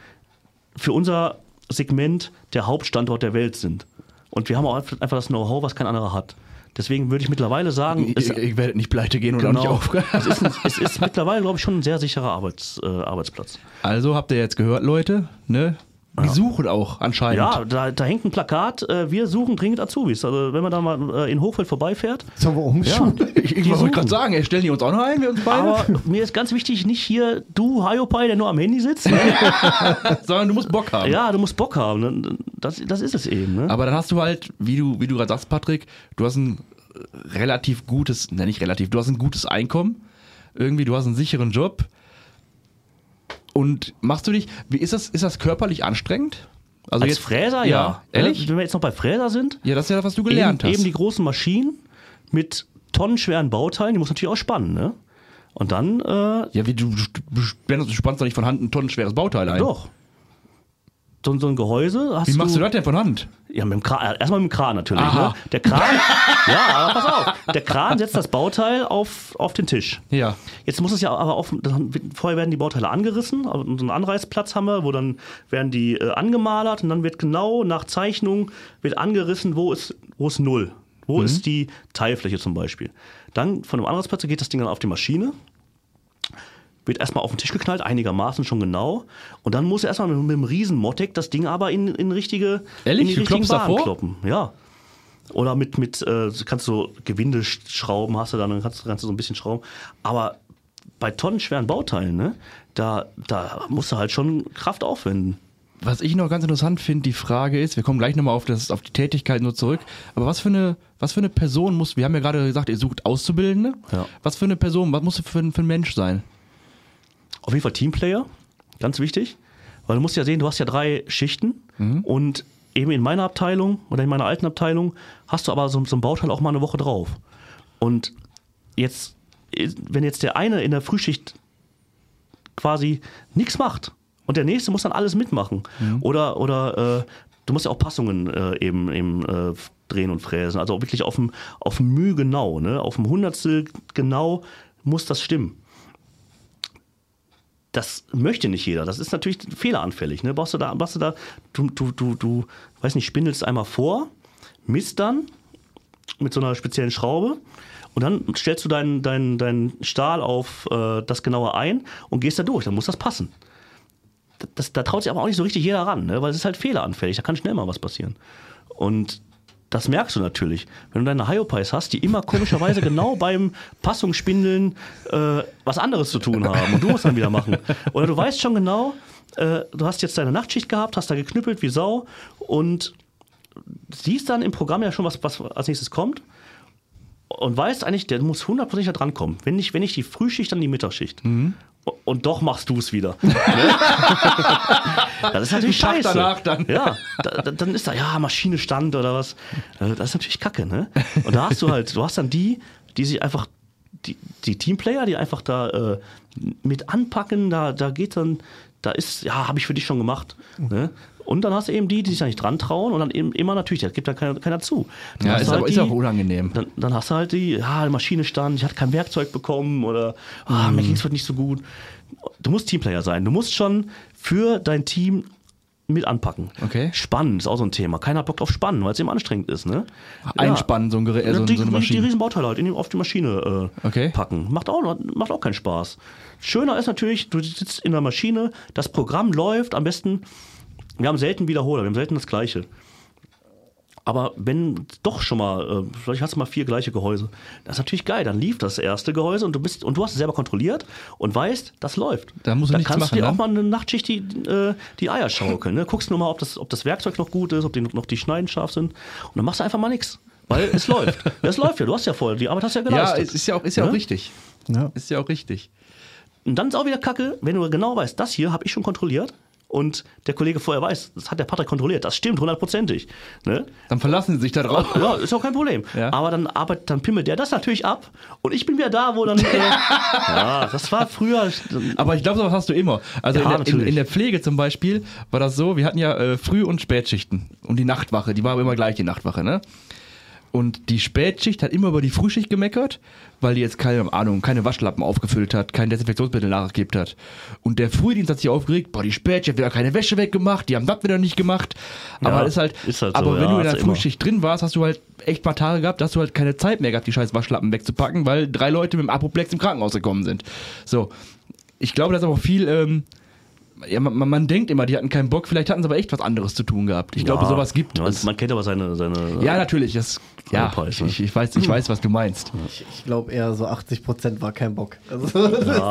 C: für unser Segment der Hauptstandort der Welt sind. Und wir haben auch einfach das Know-how, was kein anderer hat. Deswegen würde ich mittlerweile sagen,
A: Ich, ich werde nicht pleite gehen und auch nicht
C: genau,
A: aufhören.
C: es, ist, es ist mittlerweile, glaube ich, schon ein sehr sicherer Arbeits, äh, Arbeitsplatz.
A: Also habt ihr jetzt gehört, Leute, ne? Die suchen auch anscheinend.
C: Ja, da, da hängt ein Plakat, äh, wir suchen dringend Azubis. Also wenn man da mal äh, in Hochfeld vorbeifährt.
B: Sollen wir
A: Ja,
B: umschulen? [LAUGHS]
A: ich, ich
C: Die
A: wollte gerade sagen, ey, stellen die uns auch noch ein, wir uns beide?
C: Aber mir ist ganz wichtig, nicht hier du, Hayopai, der nur am Handy sitzt. Ne? [LAUGHS]
A: Sondern du musst Bock haben.
C: ja, du musst Bock haben. Ne? Das, das ist es eben. Ne?
A: Aber dann hast du halt, wie du, wie du gerade sagst, Patrick, du hast ein relativ gutes, ne, nicht relativ, du hast ein gutes Einkommen. Irgendwie, du hast einen sicheren Job. Und machst du dich, wie ist das, ist das körperlich anstrengend? Also
C: Als Fräser, ja.
A: Ehrlich?
C: Wenn wir jetzt noch bei Fräser sind,
A: Ja, das ist ja das, was du gelernt
C: eben,
A: hast.
C: eben die großen Maschinen mit tonnenschweren Bauteilen, die muss natürlich auch spannen. Ne? Und dann, äh,
A: ja, wie du, du, du spannst doch nicht von Hand ein tonnenschweres Bauteil ein.
C: doch. So, so ein Gehäuse
A: Wie machst du das denn von Hand?
C: Ja, mit dem Kran, äh, erstmal mit dem Kran natürlich. Ne? Der Kran, [LAUGHS] ja, pass auf. Der Kran setzt das Bauteil auf, auf den Tisch.
A: Ja.
C: Jetzt muss es ja aber auf, vorher werden die Bauteile angerissen, aber so einen Anreißplatz haben wir, wo dann werden die äh, angemalert und dann wird genau nach Zeichnung wird angerissen, wo ist, wo ist Null. Wo ist die Teilfläche zum Beispiel. Dann von dem Anreißplatz geht das Ding dann auf die Maschine, wird erstmal auf den Tisch geknallt, einigermaßen schon genau. Und dann muss er erstmal mit, mit einem riesen Mottek das Ding aber in, in richtige
A: Ehrlich?
C: in die richtigen Bahnen
A: davor?
C: kloppen. Ja. Oder mit, mit äh, kannst du Gewinde schrauben, hast du dann, dann kannst, kannst du so ein bisschen schrauben. Aber bei tonnenschweren Bauteilen, ne, da, da musst du halt schon Kraft aufwenden.
A: Was ich noch ganz interessant finde, die Frage ist, wir kommen gleich nochmal auf, das, auf die Tätigkeit nur zurück, aber was für, eine, was für eine Person muss, wir haben ja gerade gesagt, ihr sucht Auszubildende,
C: Ja.
A: was für eine Person, was muss für, für ein Mensch sein?
C: Auf jeden Fall Teamplayer, ganz wichtig. Weil du musst ja sehen, du hast ja drei Schichten und eben in meiner Abteilung oder in meiner alten Abteilung hast du aber so, so ein Bauteil auch mal eine Woche drauf. Und jetzt, wenn jetzt der eine in der Frühschicht quasi nichts macht und der nächste muss dann alles mitmachen. Oder, oder äh, du musst ja auch Passungen äh, eben, eben äh, drehen und fräsen. Also wirklich auf dem, auf dem Mühe genau, ne? auf dem Hundertstel genau muss das stimmen. Das möchte nicht jeder. Das ist natürlich fehleranfällig. Ne? Brauchst du da, brauchst du da, du, du, du, du, weiß nicht, spindelst einmal vor, misst dann mit so einer speziellen Schraube und dann stellst du deinen, deinen, deinen Stahl auf äh, das genaue ein und gehst da durch. Dann muss das passen. Das, da traut sich aber auch nicht so richtig jeder ran, ne? weil es ist halt fehleranfällig. Da kann schnell mal was passieren. Und das merkst du natürlich. Wenn du deine Hyopais hast, die immer komischerweise genau [LAUGHS] beim Passungsspindeln äh, was anderes zu tun haben und du musst dann wieder machen. Oder du weißt schon genau, äh, du hast jetzt deine Nachtschicht gehabt, hast da geknüppelt wie Sau und siehst dann im Programm ja schon, was, was als nächstes kommt und weißt eigentlich, der muss hundertprozentig da drankommen. Wenn nicht, wenn nicht die Frühschicht, dann die Mittagsschicht. Und doch machst du es wieder. [LAUGHS] Ne? das ist natürlich
A: Tag
C: scheiße.
A: danach dann.
C: Ja, da, da, dann ist da, ja, Maschine stand oder was. Äh, Das ist natürlich kacke, ne? Und da hast du halt, du hast dann die, die sich einfach, die, die Teamplayer, die einfach da äh, mit anpacken, da, da geht dann, da ist, ja, habe ich für dich schon gemacht. Ne? Und dann hast du eben die, die sich da nicht dran trauen und dann eben immer natürlich, da gibt da keiner, keiner zu. Dann
A: Ja, ist,
C: halt
A: aber, ist
C: die-
A: auch unangenehm.
C: dann, dann hast du halt die, ja, die Maschine stand, ich hatte kein Werkzeug bekommen oder ah,
A: Mhm.
C: mir ging es heute nicht so gut. Du musst Teamplayer sein. Du musst schon für dein Team mit anpacken.
A: Okay.
C: Spannen ist auch so ein Thema. Keiner hat Bock auf Spannen, weil es eben anstrengend ist. Ne?
A: Einspannen, so, ein Gerät, so,
C: die,
A: so eine
C: die, die
A: Maschine.
C: Riesenbauteile halt in, auf die Maschine äh,
A: Okay.
C: packen. Macht auch, macht auch keinen Spaß. Schöner ist natürlich, du sitzt in der Maschine, das Programm läuft, am besten, wir haben selten Wiederholer, wir haben selten das Gleiche. Aber wenn doch schon mal, äh, vielleicht hast du mal vier gleiche Gehäuse, das ist natürlich geil. Dann lief das erste Gehäuse und du bist und du hast es selber kontrolliert und weißt, das läuft.
A: Da musst du
C: dann kannst
A: machen,
C: du dir
A: ne?
C: auch mal eine Nachtschicht die, äh, die Eier schaukeln. Ne? Guckst nur mal, ob das, ob das Werkzeug noch gut ist, ob die, noch die Schneiden scharf sind. Und dann machst du einfach mal nichts. Weil es läuft. [LAUGHS] Es läuft ja. Du hast ja voll, die Arbeit hast du ja
A: Ja,
C: geleistet.
A: es ist ja auch, ist ja auch
C: Ne?
A: richtig.
B: Ja.
A: Ist ja auch richtig.
C: Und dann ist auch wieder Kacke, wenn du genau weißt, das hier habe ich schon kontrolliert und der Kollege vorher weiß, das hat der Patrick kontrolliert, das stimmt hundertprozentig. Ne?
A: Dann verlassen sie sich da drauf.
C: Ja, ist auch kein Problem.
A: Ja.
C: Aber dann arbeitet, dann pimmelt der das natürlich ab und ich bin wieder da, wo dann. Äh, [LAUGHS] ja, das war früher.
A: Aber ich glaube, sowas hast du immer. Also
C: Ja,
A: in, der, in, in der Pflege zum Beispiel war das so, wir hatten ja äh, Früh- und Spätschichten. Und die Nachtwache, die war aber immer gleich, die Nachtwache, ne? Und die Spätschicht hat immer über die Frühschicht gemeckert, weil die jetzt keine Ahnung, keine Waschlappen aufgefüllt hat, kein Desinfektionsmittel nachgegeben hat. Und der Frühdienst hat sich aufgeregt, boah, die Spätschicht hat wieder keine Wäsche weggemacht, die haben das wieder nicht gemacht. Aber
C: Ja,
A: ist halt,
C: ist halt so,
A: aber wenn
C: ja,
A: du in der
C: hat's immer.
A: Frühschicht drin warst, hast du halt echt mal Tage gehabt, da hast du halt keine Zeit mehr gehabt, die scheiß Waschlappen wegzupacken, weil drei Leute mit dem Apoplex im Krankenhaus gekommen sind. So. Ich glaube, das ist aber auch viel, ähm, ja, man, man- denkt immer, die hatten keinen Bock, vielleicht hatten sie aber echt was anderes zu tun gehabt. Ich glaube,
C: Ja,
A: sowas gibt
C: Man,
A: es.
C: man kennt aber seine. seine
A: Ja, natürlich. Das, ja,
C: Preis,
A: ich,
C: ne?
A: ich, ich, weiß, ich weiß, was du meinst.
B: Ich, ich glaube eher so 80 Prozent war kein Bock. Also,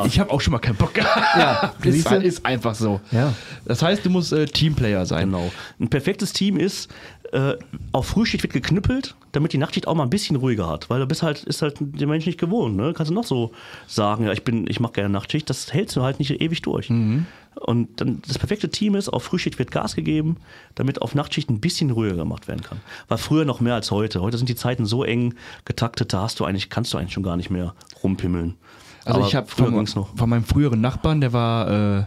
A: Ich habe auch schon mal keinen Bock gehabt.
B: Ja, [LAUGHS]
A: ist,
B: siehste?
A: ist einfach so.
B: Ja.
A: Das heißt, du musst äh, Teamplayer sein.
C: Genau. Ein perfektes Team ist, äh, auf Frühschicht wird geknüppelt, damit die Nachtschicht auch mal ein bisschen ruhiger hat. Weil du bist halt, ist halt der Mensch nicht gewohnt. Ne? Kannst du noch so sagen, ja, ich bin, ich mache gerne Nachtschicht, das hältst du halt nicht ewig durch. Und dann das perfekte Team ist, auf Frühschicht wird Gas gegeben, damit auf Nachtschicht ein bisschen ruhiger gemacht werden kann. War früher noch mehr als heute. Heute sind die Zeiten so eng getaktet, da hast du eigentlich, kannst du eigentlich schon gar nicht mehr rumpimmeln.
A: Also
C: Aber
A: ich habe
C: früher
A: von, von meinem früheren Nachbarn, der war, äh,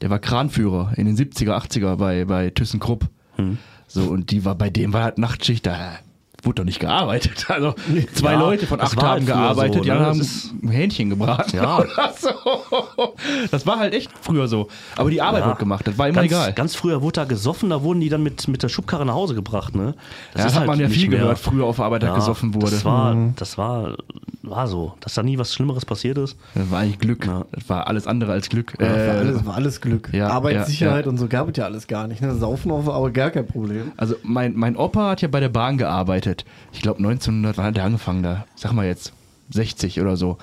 A: der war Kranführer in den 70er, 80er bei, bei ThyssenKrupp.
C: Hm.
A: So, und die war, bei dem war halt Nachtschicht, da wurde doch nicht gearbeitet. [LAUGHS] Also zwei
C: Ja,
A: Leute von
C: das
A: acht
C: war
A: haben
C: halt
A: gearbeitet,
C: so,
A: die
C: ne?
A: anderen haben
C: Das
A: Hähnchen gebraten
C: Ja. [LAUGHS]
A: so. Das war halt echt früher so. Aber die Arbeit
C: Ja.
A: wurde gemacht, das war immer
C: ganz,
A: egal.
C: Ganz früher wurde da gesoffen, da wurden die dann mit, mit der Schubkarre nach Hause gebracht. Ne?
A: ja, das hat man ja viel
C: mehr.
A: gehört, früher auf Arbeit
C: Ja,
A: gesoffen wurde.
C: Das war, das war, war so, dass da nie was Schlimmeres passiert ist.
A: Das war eigentlich Glück.
C: Ja.
A: Das war alles andere als Glück.
B: war,
A: Äh,
B: alles, war alles Glück.
A: ja,
B: Arbeitssicherheit
A: ja, ja.
B: und so gab es ja alles gar nicht. Ne? Saufen auf aber gar kein Problem.
A: Also mein, mein Opa hat ja bei der Bahn gearbeitet. Ich glaube 1900, wann hat der angefangen da? Sag mal jetzt, 60 oder so.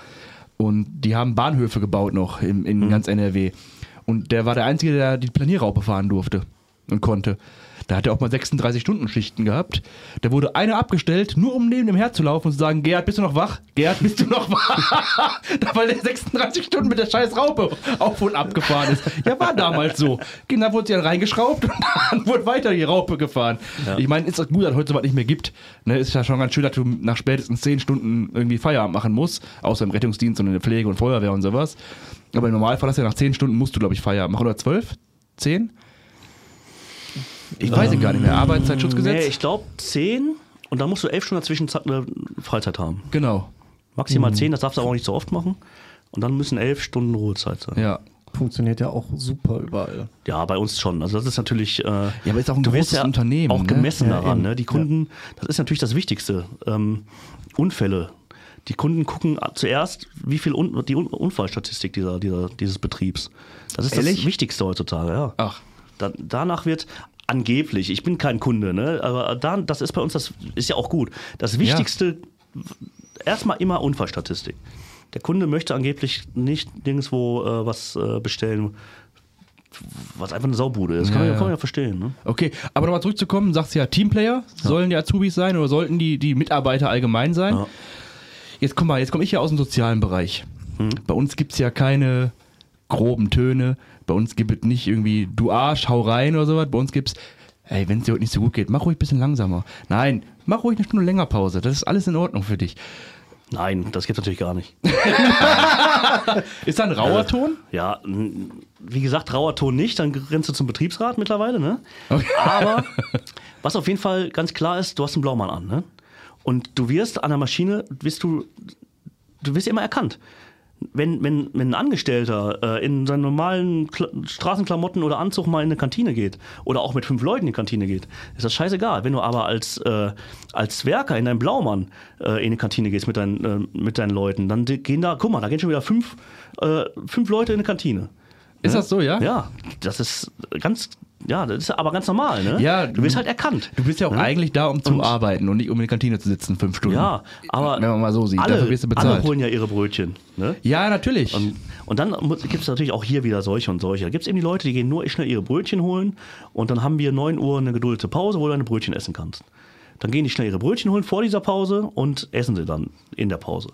A: Und die haben Bahnhöfe gebaut noch in, in ganz NRW. Und der war der Einzige, der die Planierraupe fahren durfte und konnte. Da hat er auch mal 36-Stunden-Schichten gehabt. Da wurde einer abgestellt, nur um neben dem herzulaufen und zu sagen, Gerhard, bist du noch wach? Gerhard, bist du noch wach? [LAUGHS] da weil der 36 Stunden mit der scheiß Raupe auf und ab gefahren ist. Ja, war damals so. Dann wurde sie dann reingeschraubt und dann [LAUGHS] wurde weiter die Raupe gefahren. Ich meine, ist das gut, dass es heute sowas nicht mehr gibt. Ne, ist ja schon ganz schön, dass du nach spätestens 10 Stunden irgendwie Feierabend machen musst, außer im Rettungsdienst und in der Pflege und Feuerwehr und sowas. Aber im Normalfall hast du ja nach 10 Stunden musst du, glaube ich, Feierabend machen. Oder 12? 10? Ich weiß es gar nicht mehr. Arbeitszeitschutzgesetz?
C: Nee, ich glaube 10 und dann musst du 11 Stunden dazwischen äh, Freizeit haben.
A: genau.
C: Maximal
A: Mhm.
C: 10, das darfst du aber auch nicht so oft machen. Und dann müssen 11 Stunden Ruhezeit sein.
A: Ja.
B: Funktioniert ja auch super überall.
C: Ja, bei uns schon. Also das ist natürlich. Äh, ja,
A: aber ist auch ein großes Unternehmen,
C: Auch
A: ne?
C: gemessen
B: Ja,
C: daran.
B: eben.
C: Ne? Die Kunden, das ist natürlich das Wichtigste. Ähm, Unfälle. Die Kunden gucken zuerst, wie viel Un die Un Unfallstatistik dieser, dieser, dieses Betriebs. Das ist
A: Ehrlich?
C: das Wichtigste heutzutage, ja.
A: Ach.
C: Da, danach wird angeblich, ich bin kein Kunde, ne? aber da, das ist bei uns, das ist ja auch gut. Das Wichtigste, erstmal immer Unfallstatistik. Der Kunde möchte angeblich nicht nirgendwo äh, was äh, bestellen, was einfach eine Saubude ist. Kann,
A: Ja,
C: man, ja.
A: ja.
C: kann man ja verstehen. Ne?
A: Okay, aber nochmal zurückzukommen, sagst du ja Teamplayer, sollen die Azubis sein oder sollten die, die Mitarbeiter allgemein sein?
C: Ja.
A: Jetzt komm mal, jetzt komme ich ja aus dem sozialen Bereich. Bei uns gibt es ja keine groben Töne, bei uns gibt es nicht irgendwie du Arsch, hau rein oder sowas, bei uns gibt es, ey, wenn es dir heute nicht so gut geht, mach ruhig ein bisschen langsamer. Nein, mach ruhig eine Stunde länger Pause, das ist alles in Ordnung für dich.
C: Nein, das gibt natürlich gar nicht. [LAUGHS]
A: Ist da ein rauer Ton?
C: Ja, n- wie gesagt, rauer Ton nicht, dann rennst du zum Betriebsrat mittlerweile, ne?
A: Okay.
C: Aber [LAUGHS] was auf jeden Fall ganz klar ist, du hast einen Blaumann an, ne? Und du wirst an der Maschine, wirst du, du wirst immer erkannt. Wenn, wenn, wenn ein Angestellter äh, in seinen normalen Kla Straßenklamotten oder Anzug mal in eine Kantine geht oder auch mit fünf Leuten in die Kantine geht, ist das scheißegal. Wenn du aber als, äh, als Werker in deinem Blaumann äh, in die Kantine gehst mit deinen, äh, mit deinen Leuten, dann gehen da, guck mal, da gehen schon wieder fünf, äh, fünf Leute in eine Kantine.
A: Ist das so, ja?
C: Ja, das ist ganz, ja, das ist aber ganz normal, ne?
A: Ja,
C: du wirst halt erkannt.
A: Du bist ja auch
C: Ne?
A: eigentlich da, um zu
C: Und-
A: arbeiten und nicht um in der Kantine zu sitzen, fünf Stunden.
C: Ja, aber
A: Wenn man mal so sieht,
C: alle,
A: dafür wirst du
C: alle
A: bezahlt.
C: holen ja ihre Brötchen. Ne?
A: Ja, natürlich.
C: Und, und dann gibt es natürlich auch hier wieder solche und solche. Da gibt es eben die Leute, die gehen nur schnell ihre Brötchen holen und dann haben wir 9 Uhr eine geduldete Pause, wo du deine Brötchen essen kannst. Dann gehen die schnell ihre Brötchen holen vor dieser Pause und essen sie dann in der Pause.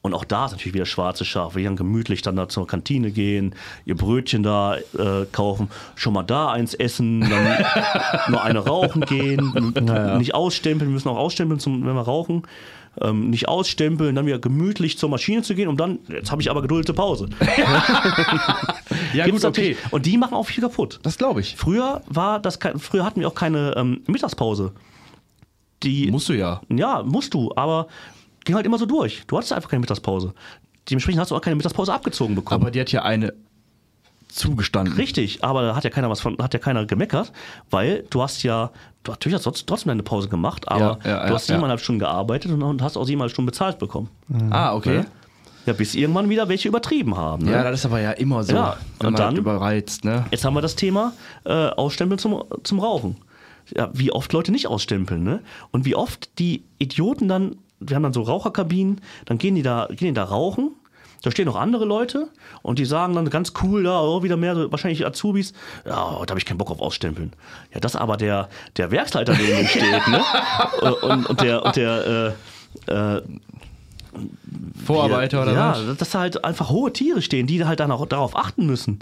C: Und auch da ist natürlich wieder schwarze Schaf, die dann gemütlich dann da zur Kantine gehen, ihr Brötchen da äh, kaufen, schon mal da eins essen, dann [LAUGHS] nur eine rauchen gehen, nicht ausstempeln, wir müssen auch ausstempeln, zum, wenn wir rauchen. Ähm, nicht ausstempeln, dann wieder gemütlich zur Maschine zu gehen und dann, jetzt habe ich aber geduldete Pause. [LAUGHS]
A: ja,
C: Gibt's
A: gut, okay.
C: Und die machen auch viel kaputt.
A: Das glaube ich.
C: Früher war das früher hatten wir auch keine ähm, Mittagspause. Die
A: Musst du ja.
C: ja, musst du, aber ging halt immer so durch. Du hattest einfach keine Mittagspause. Dementsprechend hast du auch keine Mittagspause abgezogen bekommen.
A: Aber die hat ja eine zugestanden.
C: Richtig, aber da hat ja keiner was von, hat ja keiner gemeckert, weil du hast ja, du natürlich hast trotz- trotzdem deine Pause gemacht, aber
A: Ja, ja,
C: du
A: ja,
C: hast siebeneinhalb Stunden gearbeitet und, hast auch siebeneinhalb Stunden bezahlt bekommen.
A: Ah, okay.
C: Ja, bis irgendwann wieder welche übertrieben haben. Ne?
A: Ja, das ist aber ja immer so.
C: Ja,
A: wenn
C: und
A: man halt
C: dann-
A: überreizt, ne?
C: Jetzt haben wir das Thema äh, Ausstempeln zum, zum Rauchen. Ja, wie oft Leute nicht ausstempeln, ne? Und wie oft die Idioten dann, wir haben dann so Raucherkabinen, dann gehen die da, gehen die da rauchen. Da stehen noch andere Leute und die sagen dann ganz cool, da oh, wieder mehr, so wahrscheinlich Azubis, ja, da habe ich keinen Bock auf Ausstempeln. Ja, das aber der, der Werksleiter neben dem steht, ne? [LAUGHS] Und, und der, und der äh, äh,
A: Vorarbeiter oder
C: ja,
A: was?
C: dass da halt einfach hohe Tiere stehen, die halt dann auch darauf achten müssen.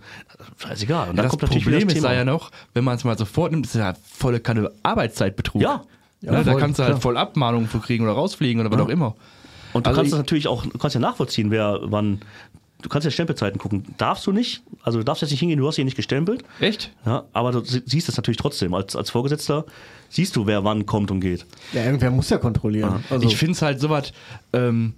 C: Scheißegal. Und
A: Ja,
C: dann
A: das
C: kommt natürlich wieder
A: Problem
C: das
A: ist
C: Thema.
A: da ja noch, wenn man es mal so vornimmt, ist ja volle Kanne Arbeitszeitbetrug.
C: Ja.
A: Ne, da
B: voll,
A: kannst du halt
B: klar.
A: voll Abmahnungen für kriegen oder rausfliegen oder was auch immer.
C: Und du
A: Also
C: kannst das natürlich auch, du kannst ja nachvollziehen, wer wann. Du kannst ja Stempelzeiten gucken. Darfst du nicht? Also du darfst jetzt nicht hingehen, du hast hier nicht gestempelt.
A: Echt?
C: Ja, aber du sie- siehst es natürlich trotzdem. Als, als Vorgesetzter siehst du, wer wann kommt und geht.
B: Ja, irgendwer muss ja kontrollieren. Also,
A: ich finde es halt sowas, ähm,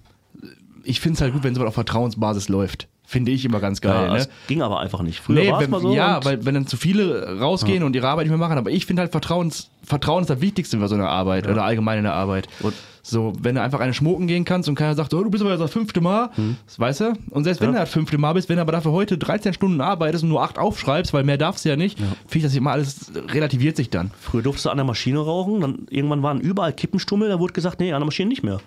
A: ich finde es halt gut, wenn sowas auf Vertrauensbasis läuft. Finde ich immer ganz geil.
C: Ja,
A: ne?
C: Das ging aber einfach nicht. Früher
A: Nee,
C: war es mal so.
A: ja, weil wenn dann zu viele rausgehen und ihre Arbeit nicht mehr machen, aber ich finde halt Vertrauens, Vertrauen ist das Wichtigste bei so einer Arbeit oder allgemein in der Arbeit.
C: Und-
A: so, wenn du einfach eine schmucken gehen kannst und keiner sagt, oh, du bist aber das fünfte Mal, das weißt du? Und selbst wenn
C: Hm. Ja.
A: du das fünfte Mal bist, wenn du aber dafür heute 13 Stunden arbeitest und nur 8 aufschreibst, weil mehr darfst du ja nicht, finde ich das immer alles relativiert sich dann.
C: Früher durftest du an der Maschine rauchen, dann irgendwann waren überall Kippenstummel, da wurde gesagt, nee, an der Maschine nicht mehr.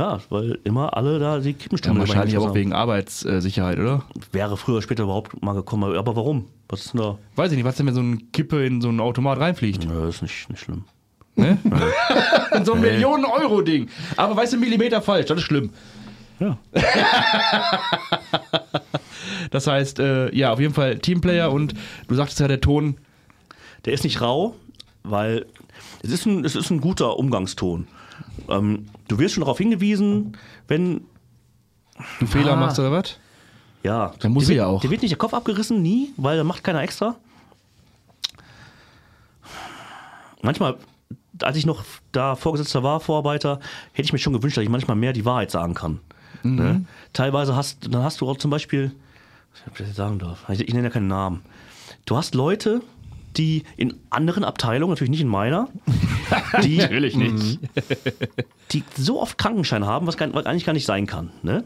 C: Ja, weil immer alle da die
A: Ja,
C: Kippenstummel
A: wahrscheinlich aber auch wegen Arbeitssicherheit, oder?
C: Wäre früher oder später überhaupt mal gekommen. Aber warum? Was ist denn da?
A: Weiß ich nicht, was denn, wenn so ein Kippe in so einen Automat reinfliegt?
C: Nö, ist nicht, nicht schlimm.
A: Ne? [LAUGHS] [LAUGHS] in so ein Millionen-Euro-Ding. Aber weißt du, Millimeter falsch, das ist schlimm.
C: Ja. [LAUGHS]
A: Das heißt, äh, ja, auf jeden Fall Teamplayer und du sagtest ja, der Ton.
C: Der ist nicht rau, weil es ist ein, es ist ein guter Umgangston. Ähm, du wirst schon darauf hingewiesen, wenn,
A: Du Fehler
C: Ah.
A: machst oder was?
C: ja.
A: Dann muss
C: wird,
A: ja auch.
C: Dir wird nicht der Kopf abgerissen, nie, weil da macht keiner extra. Manchmal, als ich noch da Vorgesetzter war, Vorarbeiter, hätte ich mir schon gewünscht, dass ich manchmal mehr die Wahrheit sagen kann.
A: Mhm.
C: Ne? Teilweise hast, dann hast du auch zum Beispiel, ich, ich nenne ja keinen Namen. Du hast Leute, die in anderen Abteilungen, natürlich nicht in meiner, [LAUGHS] die,
A: Natürlich nicht.
C: die so oft Krankenschein haben, was, gar, was eigentlich gar nicht sein kann. Ne?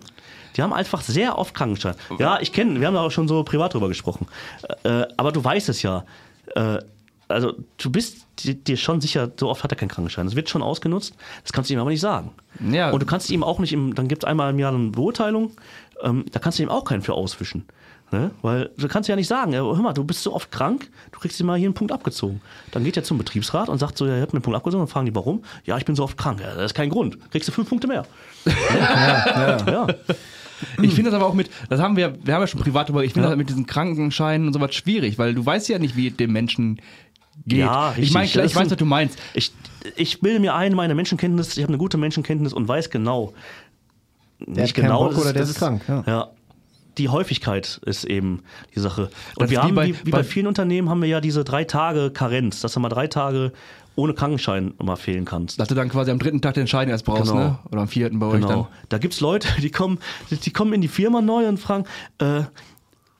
C: Die haben einfach sehr oft Krankenschein. Ja, ich kenne, wir haben da auch schon so privat drüber gesprochen. Äh, aber du weißt es ja. Äh, also du bist dir- dir schon sicher, so oft hat er keinen Krankenschein. Das wird schon ausgenutzt. Das kannst du ihm aber nicht sagen.
A: Ja.
C: Und du kannst ihm auch nicht, im, dann gibt es einmal im Jahr eine Beurteilung, ähm, da kannst du ihm auch keinen für auswischen. Ne? Weil du kannst ja nicht sagen, ja, hör mal, du bist so oft krank, du kriegst dir mal hier einen Punkt abgezogen. Dann geht er zum Betriebsrat und sagt so, ja, ihr habt mir einen Punkt abgezogen. Dann fragen die, warum? Ja, ich bin so oft krank. Ja, das ist kein Grund. Kriegst du fünf Punkte mehr. ja.
A: Ich finde das aber auch mit, das haben wir, wir haben ja schon privat drüber, ich finde
C: Ja.
A: das mit diesen Krankenscheinen und sowas schwierig, weil du weißt ja nicht, wie es dem Menschen geht.
C: Ja,
A: ich meine, klar,
C: Das
A: ich weiß, was du meinst.
C: Ich, ich bilde mir ein, meine Menschenkenntnis, ich habe eine gute Menschenkenntnis und weiß genau,
B: der hat keinen Bock oder der ist krank. Ja.
C: Ja. Die Häufigkeit ist eben die Sache. Und
A: Das
C: wir
A: ist wie
C: haben,
A: bei-
C: wie, bei,
A: bei-
C: vielen Unternehmen haben wir ja diese drei Tage Karenz, dass du mal drei Tage ohne Krankenschein mal fehlen kannst.
A: Dass du dann quasi am dritten Tag den Schein erst brauchst,
C: Genau.
A: ne? Oder am vierten bei euch
C: Genau.
A: dann.
C: Da gibt es Leute, die kommen, die kommen in die Firma neu und fragen, äh,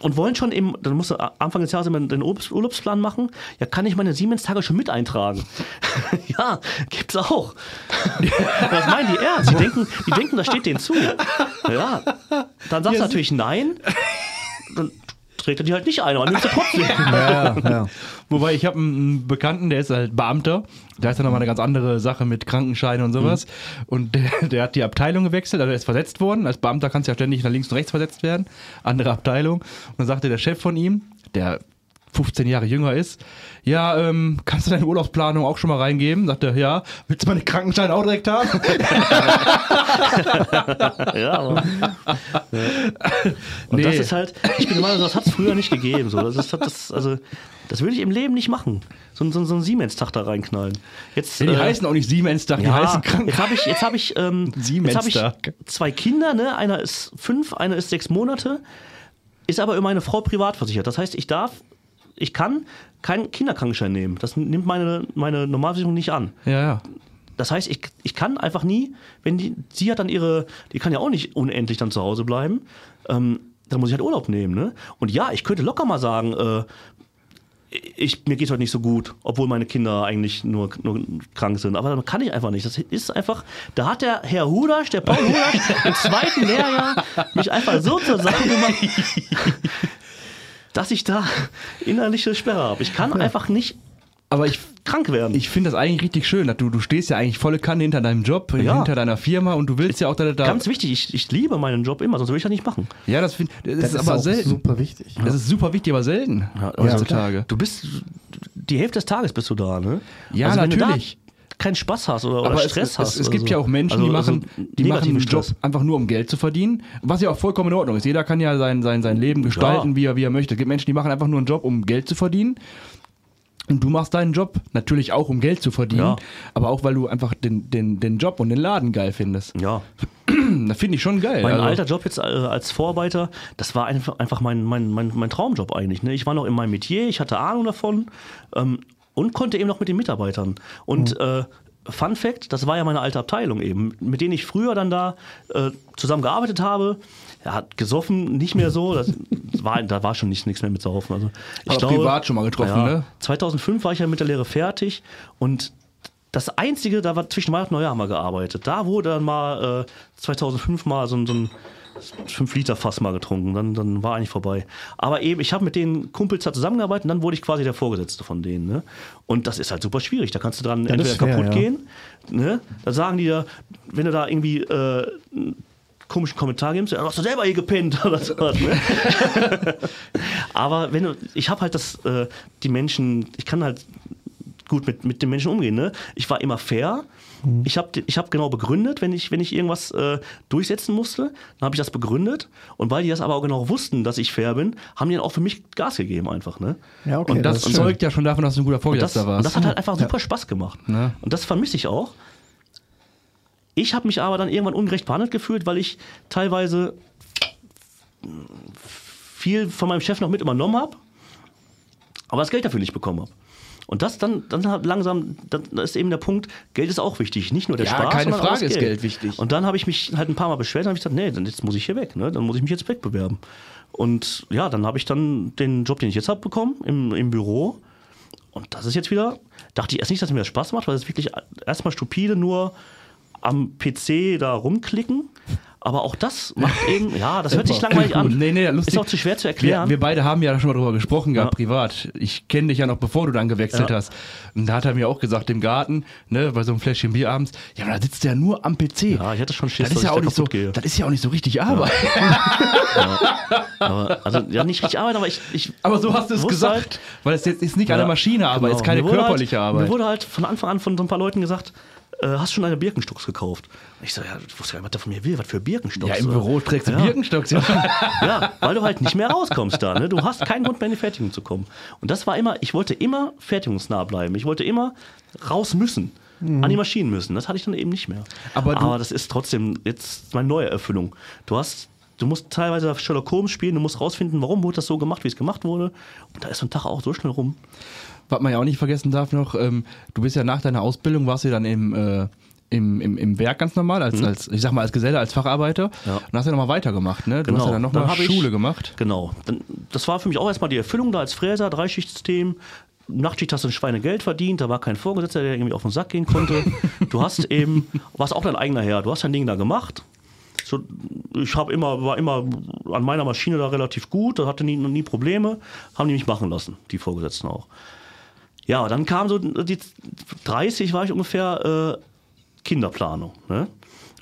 C: und wollen schon eben, dann musst du Anfang des Jahres immer den Urlaubs- Urlaubsplan machen. Ja, kann ich meine Siemens-Tage schon mit eintragen? [LAUGHS] ja, gibt's auch. [LAUGHS] das meinen die ernst. Die denken, die denken, das steht denen zu. Ja, dann sagst du natürlich nein. Dann trägt er die halt nicht ein, aber nimmst du trotzdem. [LAUGHS]
B: Ja, ja.
A: Wobei ich habe einen Bekannten, der ist halt Beamter. Da ist ja nochmal eine ganz andere Sache mit Krankenscheinen und sowas. Und der, der hat die Abteilung gewechselt, also er ist versetzt worden. Als Beamter kannst du ja ständig nach links und rechts versetzt werden. Andere Abteilung. Und dann sagte der Chef von ihm, der 15 Jahre jünger ist, ja, ähm, kannst du deine Urlaubsplanung auch schon mal reingeben? Sagt er, ja. Willst du meine Krankenschein auch direkt haben? [LAUGHS]
C: ja, aber, Und
A: Nee.
C: das ist halt, ich bin der Meinung, das hat es früher nicht gegeben. So. Das, ist, das, also, das würde ich im Leben nicht machen. So, so, so einen Siemens-Tag da reinknallen. Jetzt,
A: die
C: äh,
A: heißen auch nicht Siemens-Tag, die
C: ja,
A: heißen
C: jetzt
A: Krankenschein.
C: habe ich, jetzt hab ich, ähm, jetzt hab ich zwei Kinder, ne? einer ist fünf, einer ist sechs Monate, ist aber über meine Frau privat versichert. Das heißt, ich darf, ich kann keinen Kinderkrankenschein nehmen. Das nimmt meine, meine Normalversicherung nicht an.
A: Ja, ja.
C: Das heißt, ich, ich kann einfach nie, wenn die, sie hat dann ihre, die kann ja auch nicht unendlich dann zu Hause bleiben, ähm, dann muss ich halt Urlaub nehmen. Ne? Und ja, ich könnte locker mal sagen, äh, ich, mir geht heute nicht so gut, obwohl meine Kinder eigentlich nur, nur krank sind. Aber dann kann ich einfach nicht. Das ist einfach, da hat der Herr Hudasch, der Paul Hudasch, im zweiten Lehrjahr mich einfach so zur Sache gemacht, [LAUGHS] dass ich da [LAUGHS] innerliche Sperre habe. Ich kann einfach nicht
A: Aber ich,
C: krank werden.
A: ich finde das eigentlich richtig schön. dass Du, du stehst ja eigentlich volle Kanne hinter deinem Job,
C: Ja.
A: hinter deiner Firma und du willst ja auch da. da
C: Ganz wichtig, ich, ich liebe meinen Job immer, sonst würde ich das nicht machen.
A: ja, das, find, das,
B: Das
A: ist aber
B: auch
A: selten.
B: super wichtig.
A: Das ist super wichtig, aber selten heutzutage.
C: Du bist die Hälfte des Tages bist du da, ne?
A: Ja,
C: wenn
A: natürlich.
C: Keinen Spaß hast oder, oder Stress
A: es,
C: hast.
A: es, es gibt
C: so.
A: ja auch Menschen,
C: Also-
A: die
C: also
A: machen, die machen einen Job
C: Stress.
A: einfach nur um Geld zu verdienen, was ja auch vollkommen in Ordnung ist. Jeder kann ja sein, sein, sein Leben gestalten, wie, er, wie er möchte. Es gibt Menschen, die machen einfach nur einen Job, um Geld zu verdienen. Und du machst deinen Job natürlich auch, um Geld zu verdienen,
C: Ja.
A: aber auch, weil du einfach den, den, den Job und den Laden geil findest.
C: Ja, [CLEARS THROAT]
A: Das finde ich schon geil.
C: mein
A: Also-
C: alter Job jetzt äh, als Vorarbeiter, das war einfach, einfach mein, mein, mein, mein Traumjob eigentlich. Ne? Ich war noch in meinem Metier, ich hatte Ahnung davon ähm, und konnte eben noch mit den Mitarbeitern. Und äh, Fun Fact, das war ja meine alte Abteilung eben, mit denen ich früher dann da äh, zusammen gearbeitet habe. Er hat gesoffen, nicht mehr so. Das [LAUGHS] war, da war schon nicht, nichts mehr mit Saufen. Also ich
A: Aber privat schon mal getroffen, ne?
C: 2005 war ich ja mit der Lehre fertig und das Einzige, da war zwischen Weihnachten und Neujahr wir gearbeitet. Da wurde dann mal äh, 2005 mal so, ein- so ein 5-Liter-Fass mal getrunken. Dann, dann war eigentlich vorbei. Aber eben, ich habe mit den Kumpels da zusammengearbeitet und dann wurde ich quasi der Vorgesetzte von denen. Ne? Und das ist halt super schwierig. Da kannst du dran
B: das
C: entweder
B: schwer,
C: kaputt
B: ja.
C: gehen. Ne? Da sagen die dir, wenn du da irgendwie äh, einen komischen Kommentar gibst, ja, hast du selber hier gepennt oder so. Ne? [LAUGHS] Aber wenn du, ich habe halt das, äh, die Menschen, ich kann halt gut mit, mit den Menschen umgehen. Ne? Ich war immer fair. Ich habe ich hab genau begründet, wenn ich, wenn ich irgendwas äh, durchsetzen musste, dann habe ich das begründet. Und weil die das aber auch genau wussten, dass ich fair bin, haben die dann auch für mich Gas gegeben einfach. Ne?
B: Ja, okay.
A: und das,
B: schön.
A: zeugt ja schon davon, dass du ein guter
C: Und das,
A: Vorgesetzter
C: und
A: warst.
C: das hat halt einfach super Spaß gemacht.
A: Ne?
C: Und das vermisse ich auch. Ich habe mich aber dann irgendwann ungerecht behandelt gefühlt, weil ich teilweise viel von meinem Chef noch mit übernommen habe, aber das Geld dafür nicht bekommen habe. Und das dann, dann langsam, dann ist eben der Punkt, Geld ist auch wichtig. Nicht nur der
A: Ja,
C: Spaß,
A: keine Frage ist
C: Geld.
A: Geld wichtig.
C: Und dann habe ich mich halt ein paar Mal beschwert und habe ich gesagt, nee, dann jetzt muss ich hier weg. Ne? Dann muss ich mich jetzt wegbewerben. Und ja, dann habe ich dann den Job, den ich jetzt habe, bekommen im, im Büro. Und das ist jetzt wieder, dachte ich erst nicht, dass mir das Spaß macht, weil es wirklich erstmal stupide nur am PC da rumklicken. Aber auch das macht eben, ja, das hört sich langweilig an.
A: Nee, nee, lustig.
C: Ist auch zu schwer zu erklären.
A: Wir, wir beide haben ja schon mal drüber gesprochen gehabt,
C: Ja.
A: privat. Ich kenne dich ja noch, bevor du dann gewechselt
C: Ja.
A: hast. Und da hat er mir auch gesagt, im Garten, ne, bei so einem Fläschchen Bier abends, ja, aber da sitzt der nur am PC.
C: ja, ich hatte schon Schiss,
A: das ist, ja auch nicht so,
C: gehe.
A: das ist ja auch nicht so richtig Arbeit. [LAUGHS]
C: Aber, also, ja, nicht richtig arbeiten, aber ich. ich
A: Aber so hast du es gesagt,
C: halt-
A: weil es jetzt ist nicht eine
C: Ja,
A: Maschinenarbeit,
C: genau.
A: ist keine
C: Mir wurde
A: körperliche
C: halt,
A: Arbeit.
C: Mir wurde halt von Anfang an von so ein paar Leuten gesagt, hast schon eine Birkenstocks gekauft? Ich so, ja, ich wusste gar nicht, was der von mir will, was für Birkenstocks.
A: ja, im Büro trägst du
C: ja.
A: Birkenstocks. Ja. [LAUGHS]
C: Ja, weil du halt nicht mehr rauskommst da. Ne? Du hast keinen Grund mehr in die Fertigung zu kommen. Und das war immer, ich wollte immer fertigungsnah bleiben. Ich wollte immer raus müssen. An die Maschinen müssen. Das hatte ich dann eben nicht mehr.
A: Aber du-
C: das ist trotzdem jetzt meine neue Erfüllung. Du hast. Du musst teilweise Sherlock Holmes spielen, du musst rausfinden, warum wurde das so gemacht, wie es gemacht wurde. Und da ist so ein Tag auch so schnell rum.
A: Was man ja auch nicht vergessen darf noch, ähm, du bist ja nach deiner Ausbildung, warst du dann im, äh, im, im, im Werk ganz normal, als, als, ich sag mal, als Geselle, als Facharbeiter.
C: Mhm. Ja.
A: Und hast ja nochmal weitergemacht, ne? Du hast ja dann
C: Dann
A: nochmal
C: ich-
A: Schule gemacht.
C: Genau. Dann, das war für mich auch erstmal die Erfüllung da als Fräser, Dreischichtsystem. Nachtschicht hast du ein Schweinegeld verdient, da war kein Vorgesetzter, der irgendwie auf den Sack gehen konnte. [LAUGHS] Du hast eben, warst auch dein eigener Herr, du hast dein Ding da gemacht. So, ich habe immer, war immer an meiner Maschine da relativ gut, da hatte nie, nie Probleme, haben die mich machen lassen, die Vorgesetzten auch. Ja, dann kam so die 30 war ich ungefähr äh, Kinderplanung. Ne?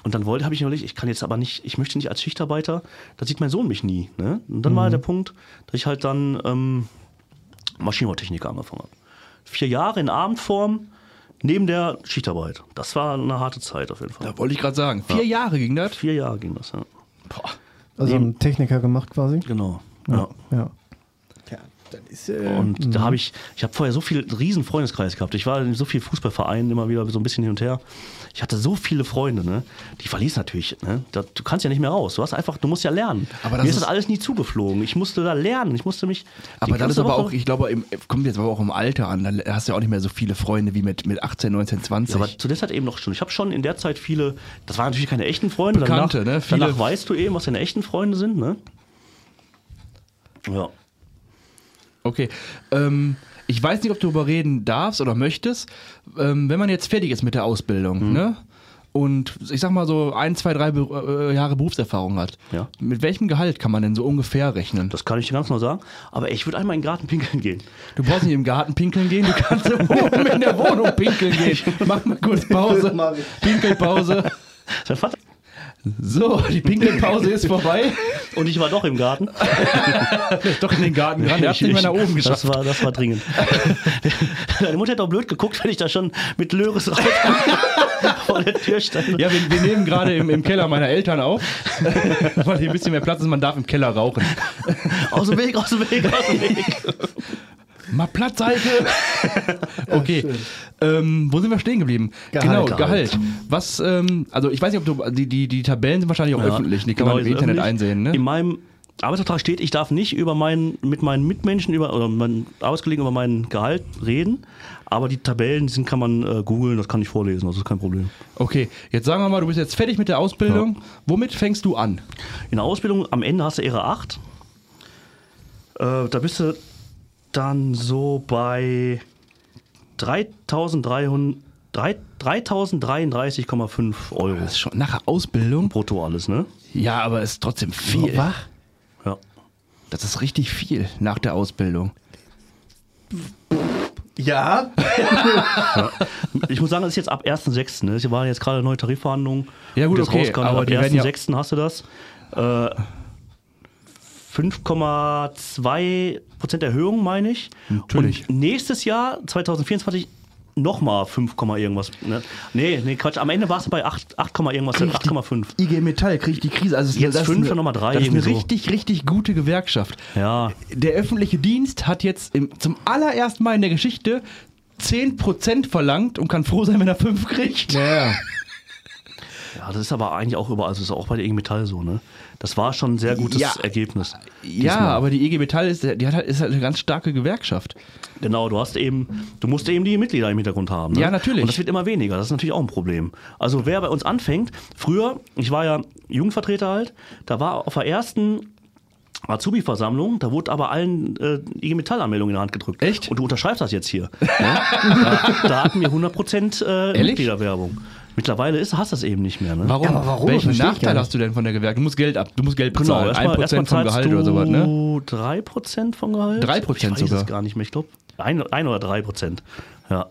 C: Und dann wollte, habe ich mir überlegt, ich kann jetzt aber nicht, ich möchte nicht als Schichtarbeiter, da sieht mein Sohn mich nie. Ne? Und dann war der Punkt, dass ich halt dann ähm, Maschinenbautechniker angefangen habe. Vier Jahre in Abendform neben der Schichtarbeit. Das war eine harte Zeit auf jeden Fall.
A: Da wollte ich gerade sagen. Vier Jahre ging das.
C: Vier Jahre ging das, ja.
A: Boah.
B: Also ein Techniker gemacht quasi.
C: Genau. Ja.
B: Ja. Ist. Äh,
C: Und da habe ich, ich habe vorher so viel riesen Freundeskreis gehabt. Ich war in so vielen Fußballvereinen immer wieder so ein bisschen hin und her. Ich hatte so viele Freunde, ne? Die verließ natürlich, ne? Da, du kannst ja nicht mehr raus. Du hast einfach, du musst ja lernen.
A: Aber das
C: Mir ist
A: ist-
C: das alles nie zugeflogen. Ich musste da lernen. Ich musste mich.
A: Aber das ist aber auch, ich glaube, im, kommt jetzt aber auch im Alter an. Da hast du ja auch nicht mehr so viele Freunde wie mit, mit 18, 19, 20.
C: Ja, aber zu der Zeit eben noch schon. Ich habe schon in der Zeit viele, das waren natürlich keine echten Freunde.
A: Bekannte,
C: danach,
A: ne? Viele-
C: danach weißt du eben, was deine echten Freunde sind, ne? Ja.
A: Okay. Ähm, ich weiß nicht, ob du darüber reden darfst oder möchtest. Ähm, wenn man jetzt fertig ist mit der Ausbildung,
C: Mhm.
A: ne? Und ich sag mal so ein, zwei, drei Be äh, Jahre Berufserfahrung hat.
C: Ja.
A: Mit welchem Gehalt kann man denn so ungefähr rechnen?
C: Das kann ich dir ganz genau sagen. Aber ich würde einmal in den Garten pinkeln gehen.
A: Du brauchst nicht im Garten pinkeln gehen, du kannst [LAUGHS] oben in der Wohnung pinkeln gehen. Mach mal kurz Pause. Pinkelpause.
C: Sein Vater.
A: So, die Pinkelpause ist vorbei.
C: Und ich war doch im Garten. [LAUGHS]
A: Doch in den Garten ran. Der hat nicht mehr nach oben geschafft.
C: Das war, das war dringend. [LAUGHS] Deine Mutter hätte auch blöd geguckt, wenn ich da schon mit Löres raus [LAUGHS] vor der Tür stand.
A: Ja, wir, wir nehmen gerade im, im Keller meiner Eltern auf, weil hier ein bisschen mehr Platz ist. Man darf im Keller rauchen.
C: Aus dem Weg, aus dem Weg, aus dem Weg.
A: Mal Platz, Heike! [LAUGHS] [LAUGHS] Okay, ähm, wo sind wir stehen geblieben?
B: Gehalt.
A: Genau,
C: Gehalt.
A: Gehalt. Was, ähm, also ich weiß nicht, ob du, die, die, die Tabellen sind wahrscheinlich auch
C: Ja,
A: öffentlich, die kann
C: genau,
A: man im Internet
C: öffentlich.
A: einsehen, ne?
C: In meinem Arbeitsvertrag steht, ich darf nicht über meinen, mit meinen Mitmenschen über, oder meinen Arbeitskollegen über mein Gehalt reden. Aber die Tabellen, die sind, kann man äh, googeln, das kann ich vorlesen, das ist kein Problem.
A: Okay, jetzt sagen wir mal, du bist jetzt fertig mit der Ausbildung. Womit fängst du an?
C: In der Ausbildung am Ende hast du Ehre 8. Äh, da bist du dann so bei 3300 drei- 3033,5 Euro.
A: Das ist schon nach der Ausbildung?
C: Brutto alles, ne?
A: Ja, aber ist trotzdem viel.
B: Wach?
C: Ja.
A: Das ist richtig viel nach der Ausbildung.
B: Ja. [LAUGHS]
C: Ich muss sagen, das ist jetzt ab 1.6. Ne? Es waren jetzt gerade neue Tarifverhandlungen.
A: Ja, gut, okay,
C: rauskam,
A: aber
C: ab
A: die werden ja-
C: 1.6. hast du das. Äh, 5,2 Prozent Erhöhung, meine ich.
A: Natürlich.
C: Und nächstes Jahr, 2024, nochmal 5, Komma irgendwas. Ne? Nee, nee, Quatsch. Am Ende warst du bei 8, 8, Komma irgendwas, 8,5.
A: IG Metall kriegt die Krise. Also es ist
C: Jetzt
A: das ist
C: fünf
A: eine-
C: und nochmal drei,
A: Das ist eine
C: so.
A: richtig, richtig gute Gewerkschaft.
C: Ja.
A: Der öffentliche Dienst hat jetzt im, zum allerersten Mal in der Geschichte 10% verlangt und kann froh sein, wenn er 5 kriegt.
B: Ja.
C: Ja, das ist aber eigentlich auch überall, also das ist auch bei der IG Metall so, ne? Das war schon ein sehr gutes
A: Ja.
C: Ergebnis.
A: Ja,
C: Diesmal.
A: aber die IG Metall ist, die hat halt, ist halt eine ganz starke Gewerkschaft.
C: Genau, du hast eben, du musst eben die Mitglieder im Hintergrund haben. Ne?
A: Ja, natürlich.
C: Und das wird immer weniger. Das ist natürlich auch ein Problem. Also wer bei uns anfängt, früher, ich war ja Jugendvertreter halt, da war auf der ersten Azubi-Versammlung, da wurde aber allen äh, IG Metall-Anmeldung in der Hand gedrückt.
A: Echt?
C: Und du unterschreibst das jetzt hier. ne? [LAUGHS] da, da hatten wir 100% äh? Mitgliederwerbung. Mittlerweile ist, hast du das eben nicht mehr. Ne?
A: Warum?
B: Ja, aber warum?
A: Welchen Nachteil hast du denn von der Gewerkschaft? Du musst Geld ab, du musst Geld
C: Genau,
A: bezahlen.
C: erstmal,
A: 1%
C: erstmal
A: vom Gehalt oder sowas, ne?
C: du 3% vom Gehalt?
A: 3%
C: ich weiß
A: sogar.
C: es gar nicht mehr. Ich glaube, ein, ein oder 3%. Ja,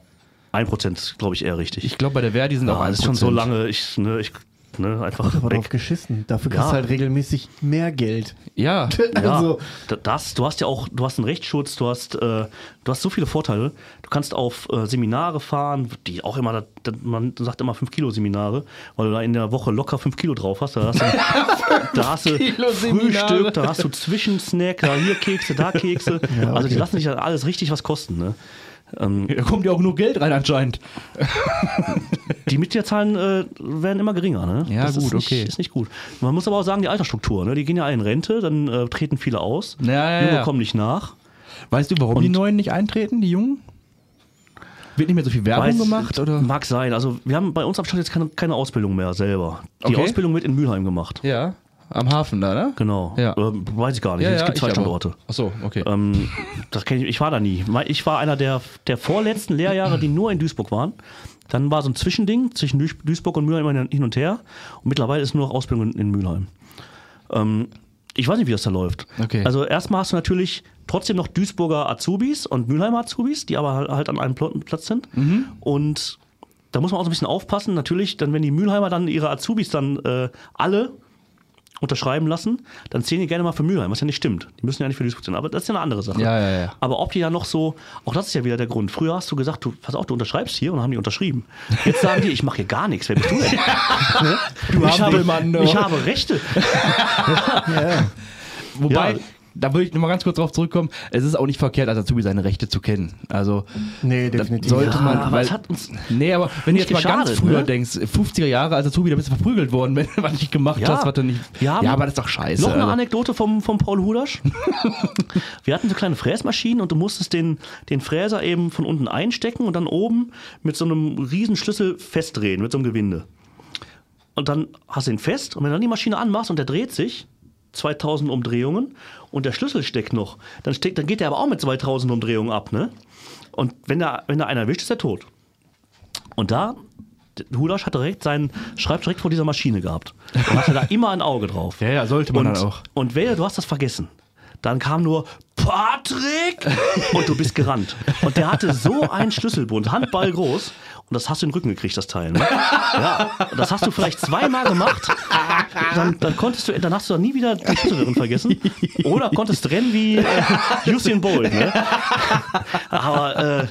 C: 1% ist, glaube ich, eher richtig.
A: Ich glaube, bei der Verdi sind auch
C: ja,
A: 1%.
C: das ist schon so lange, ich, ne, ich, ne, einfach
B: Aber drauf geschissen. Dafür kriegst
C: Ja.
B: du halt regelmäßig mehr Geld.
A: Ja. [LAUGHS]
C: Ja,
B: Also,
C: da- das, du hast ja auch, du hast einen Rechtsschutz, du hast, äh, du hast so viele Vorteile. Du kannst auf äh, Seminare fahren, die auch immer, da, da, man sagt immer 5 Kilo Seminare, weil du da in der Woche locker 5 Kilo drauf hast. Da hast du, [LAUGHS] da hast du. Frühstück, da hast du Zwischensnack, da hier Kekse, da Kekse. [LAUGHS]
B: Ja,
C: Also die
B: okay.
C: lassen sich ja alles richtig was kosten. Ne? Ähm, [LAUGHS]
A: Da kommt ja auch nur Geld rein anscheinend. [LAUGHS]
C: die Mitgliederzahlen äh, werden immer geringer. Ne?
A: Ja,
C: das
A: gut,
C: ist nicht,
A: okay.
C: Ist nicht gut. Man muss aber auch sagen, die Altersstruktur, ne? die gehen ja alle in Rente, dann äh, treten viele aus.
A: Ja, ja,
C: Junge
A: ja.
C: kommen nicht nach.
A: Weißt du, warum die
C: Und-
A: Neuen nicht eintreten, die Jungen? Wird nicht mehr so viel Werbung
C: Weiß-
A: gemacht? Oder?
C: Mag sein. Also wir haben bei uns am Start jetzt keine, keine Ausbildung mehr selber. Die
A: Okay.
C: Ausbildung wird in Mülheim gemacht.
A: Ja. Am Hafen da, ne?
C: Genau.
A: Ja.
C: Ähm, weiß ich gar nicht. es gibt zwei Standorte.
A: Achso, okay.
C: Ähm, das kenn ich, ich war da nie. Ich war einer der, der vorletzten Lehrjahre, die nur in Duisburg waren. Dann war so ein Zwischending zwischen Duis- Duisburg und Mülheim immer hin und her. Und mittlerweile ist nur noch Ausbildung in, in Mülheim. Ähm, ich weiß nicht, wie das da läuft.
A: Okay.
C: Also erstmal hast du natürlich trotzdem noch Duisburger Azubis und Mülheimer Azubis, die aber halt an einem Pl- Platz sind. Und da muss man auch so ein bisschen aufpassen. Natürlich, dann wenn die Mülheimer dann ihre Azubis dann äh, alle unterschreiben lassen, dann zählen die gerne mal für Mülheim, was ja nicht stimmt. Die müssen ja nicht für Duisburg zählen, aber das ist ja eine andere Sache.
A: Ja, ja, ja.
C: Aber ob die ja noch so, auch das ist ja wieder der Grund. Früher hast du gesagt, du, pass auf, du unterschreibst hier und dann haben die unterschrieben. Jetzt sagen die, ich mache hier gar nichts. Wer bist du denn? [LAUGHS]
A: du
C: ich, habe,
A: Hampelmann, du.
C: ich habe Rechte. [LAUGHS]
A: Wobei,
C: Ja.
A: Da würde ich nochmal ganz kurz drauf zurückkommen, es ist auch nicht verkehrt, als Azubi seine Rechte zu kennen. Also,
B: Nee,
A: das
B: definitiv.
A: sollte
C: Ja,
A: man.
C: aber
A: weil,
C: hat uns
A: nee, aber wenn du jetzt mal ganz früher
C: ne?
A: denkst, 50er Jahre als Azubi, da bist du verprügelt worden, [LAUGHS] wenn du was nicht gemacht
C: Ja.
A: hast, was du nicht.
C: Haben
A: ja, aber das ist doch scheiße.
C: Noch eine
A: also.
C: Anekdote vom, vom Paul Hudasch. [LAUGHS] Wir hatten so kleine Fräsmaschinen und du musstest den, den Fräser eben von unten einstecken und dann oben mit so einem riesen Schlüssel festdrehen, mit so einem Gewinde. Und dann hast du ihn fest und wenn du dann die Maschine anmachst und der dreht sich, 2000 Umdrehungen und der Schlüssel steckt noch, dann, steckt, dann geht der aber auch mit 2000 Umdrehungen ab. Ne? Und wenn da, wenn da einer erwischt, ist er tot. Und da, Hudasch hat direkt seinen Schreibtisch direkt vor dieser Maschine gehabt. Und hatte da immer ein Auge drauf.
A: Ja, ja, sollte man
C: und,
A: dann auch.
C: Und wer, du hast das vergessen. Dann kam nur Patrick [LAUGHS] und du bist gerannt. Und der hatte so einen Schlüsselbund, Handball groß. Und das hast du in den Rücken gekriegt, das Teil. Ne? Ja, das hast du vielleicht zweimal gemacht. Dann, dann konntest du, dann hast du dann nie wieder den Schlüssel vergessen. Oder konntest rennen wie äh, Usain Bolt. Ne? Aber äh,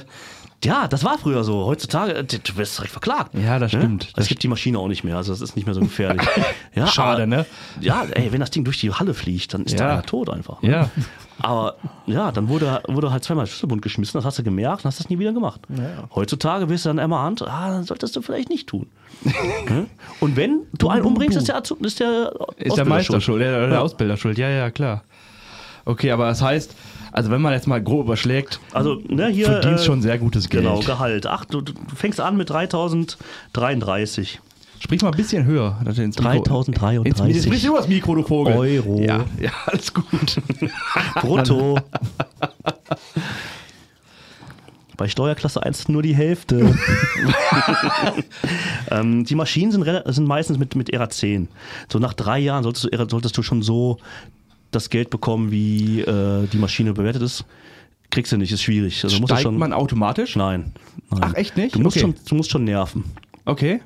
C: ja, das war früher so. Heutzutage, du wirst direkt verklagt.
A: Ja, das
C: Ne?
A: stimmt.
C: Es gibt die Maschine auch nicht mehr, also das ist nicht mehr so gefährlich. [LAUGHS] Ja,
A: Schade,
C: aber,
A: ne?
C: Ja, ey, wenn das Ding durch die Halle fliegt, dann ist
A: Ja.
C: der tot einfach. Ne?
A: Ja.
C: Aber ja, dann wurde, wurde halt zweimal Schlüsselbund geschmissen, das hast du gemerkt und hast das nie wieder gemacht. Heutzutage wirst du dann Hand, ah, dann solltest du vielleicht nicht tun. [LAUGHS] Ne? und wenn du einen umbringst, ist der, Azu- ist der,
A: Ist der Meister schuld, der, der
C: Ja.
A: Ausbilder schuld, ja, ja, klar. Okay, aber das heißt, also wenn man jetzt mal grob überschlägt,
C: Also, ne, hier.
A: verdienst
C: äh,
A: schon sehr gutes Geld.
C: Genau, Gehalt. Ach, du, du fängst an mit 3033.
A: Sprich mal ein bisschen höher. dass du ins Mikro-
C: 3033.
A: Ins, sprich über das Mikro, du Vogel.
C: Euro.
A: Ja, ja alles gut. [LAUGHS]
C: Brutto. [LAUGHS] Bei Steuerklasse 1 nur die Hälfte. [LAUGHS] ähm, die Maschinen sind, sind meistens mit, mit ERA 10. So nach drei Jahren solltest du, solltest du schon so das Geld bekommen, wie äh, die Maschine bewertet ist. Kriegst du nicht, ist schwierig. Also
A: Steigt
C: schon,
A: man automatisch?
C: Nein, nein.
A: Ach, echt nicht?
C: Du musst,
A: Okay.
C: schon, du musst schon nerven.
A: Okay.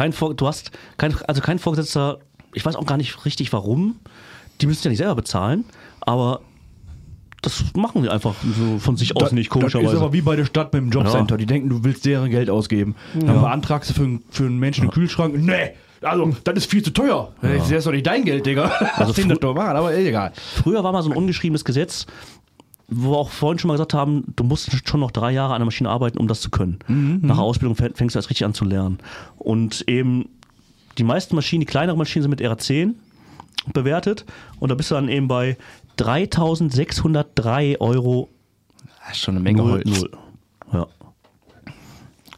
C: Kein Vor du hast kein, also kein Vorgesetzter, ich weiß auch gar nicht richtig warum. Die müssen ja nicht selber bezahlen, aber das machen die einfach so von sich aus nicht,
A: Das ist
C: komischerweise.
A: aber wie bei der Stadt mit dem Jobcenter.
C: Ja.
A: Die denken, du willst deren Geld ausgeben. Dann beantragst du für, einen- für einen Menschen einen Kühlschrank. Nee, also das ist viel zu teuer. Das ist doch nicht dein Geld, Digga. Also das doch machen, aber egal.
C: Früher war mal so ein ungeschriebenes Gesetz, wo wir auch vorhin schon mal gesagt haben, du musst schon noch drei Jahre an der Maschine arbeiten, um das zu können. Nach der Ausbildung fäng- fängst du erst richtig an zu lernen. Und eben die meisten Maschinen, die kleineren Maschinen sind mit RA10 bewertet und da bist du dann eben bei 3603 Euro
A: Das ist schon eine Menge Holz.
C: 00. Ja.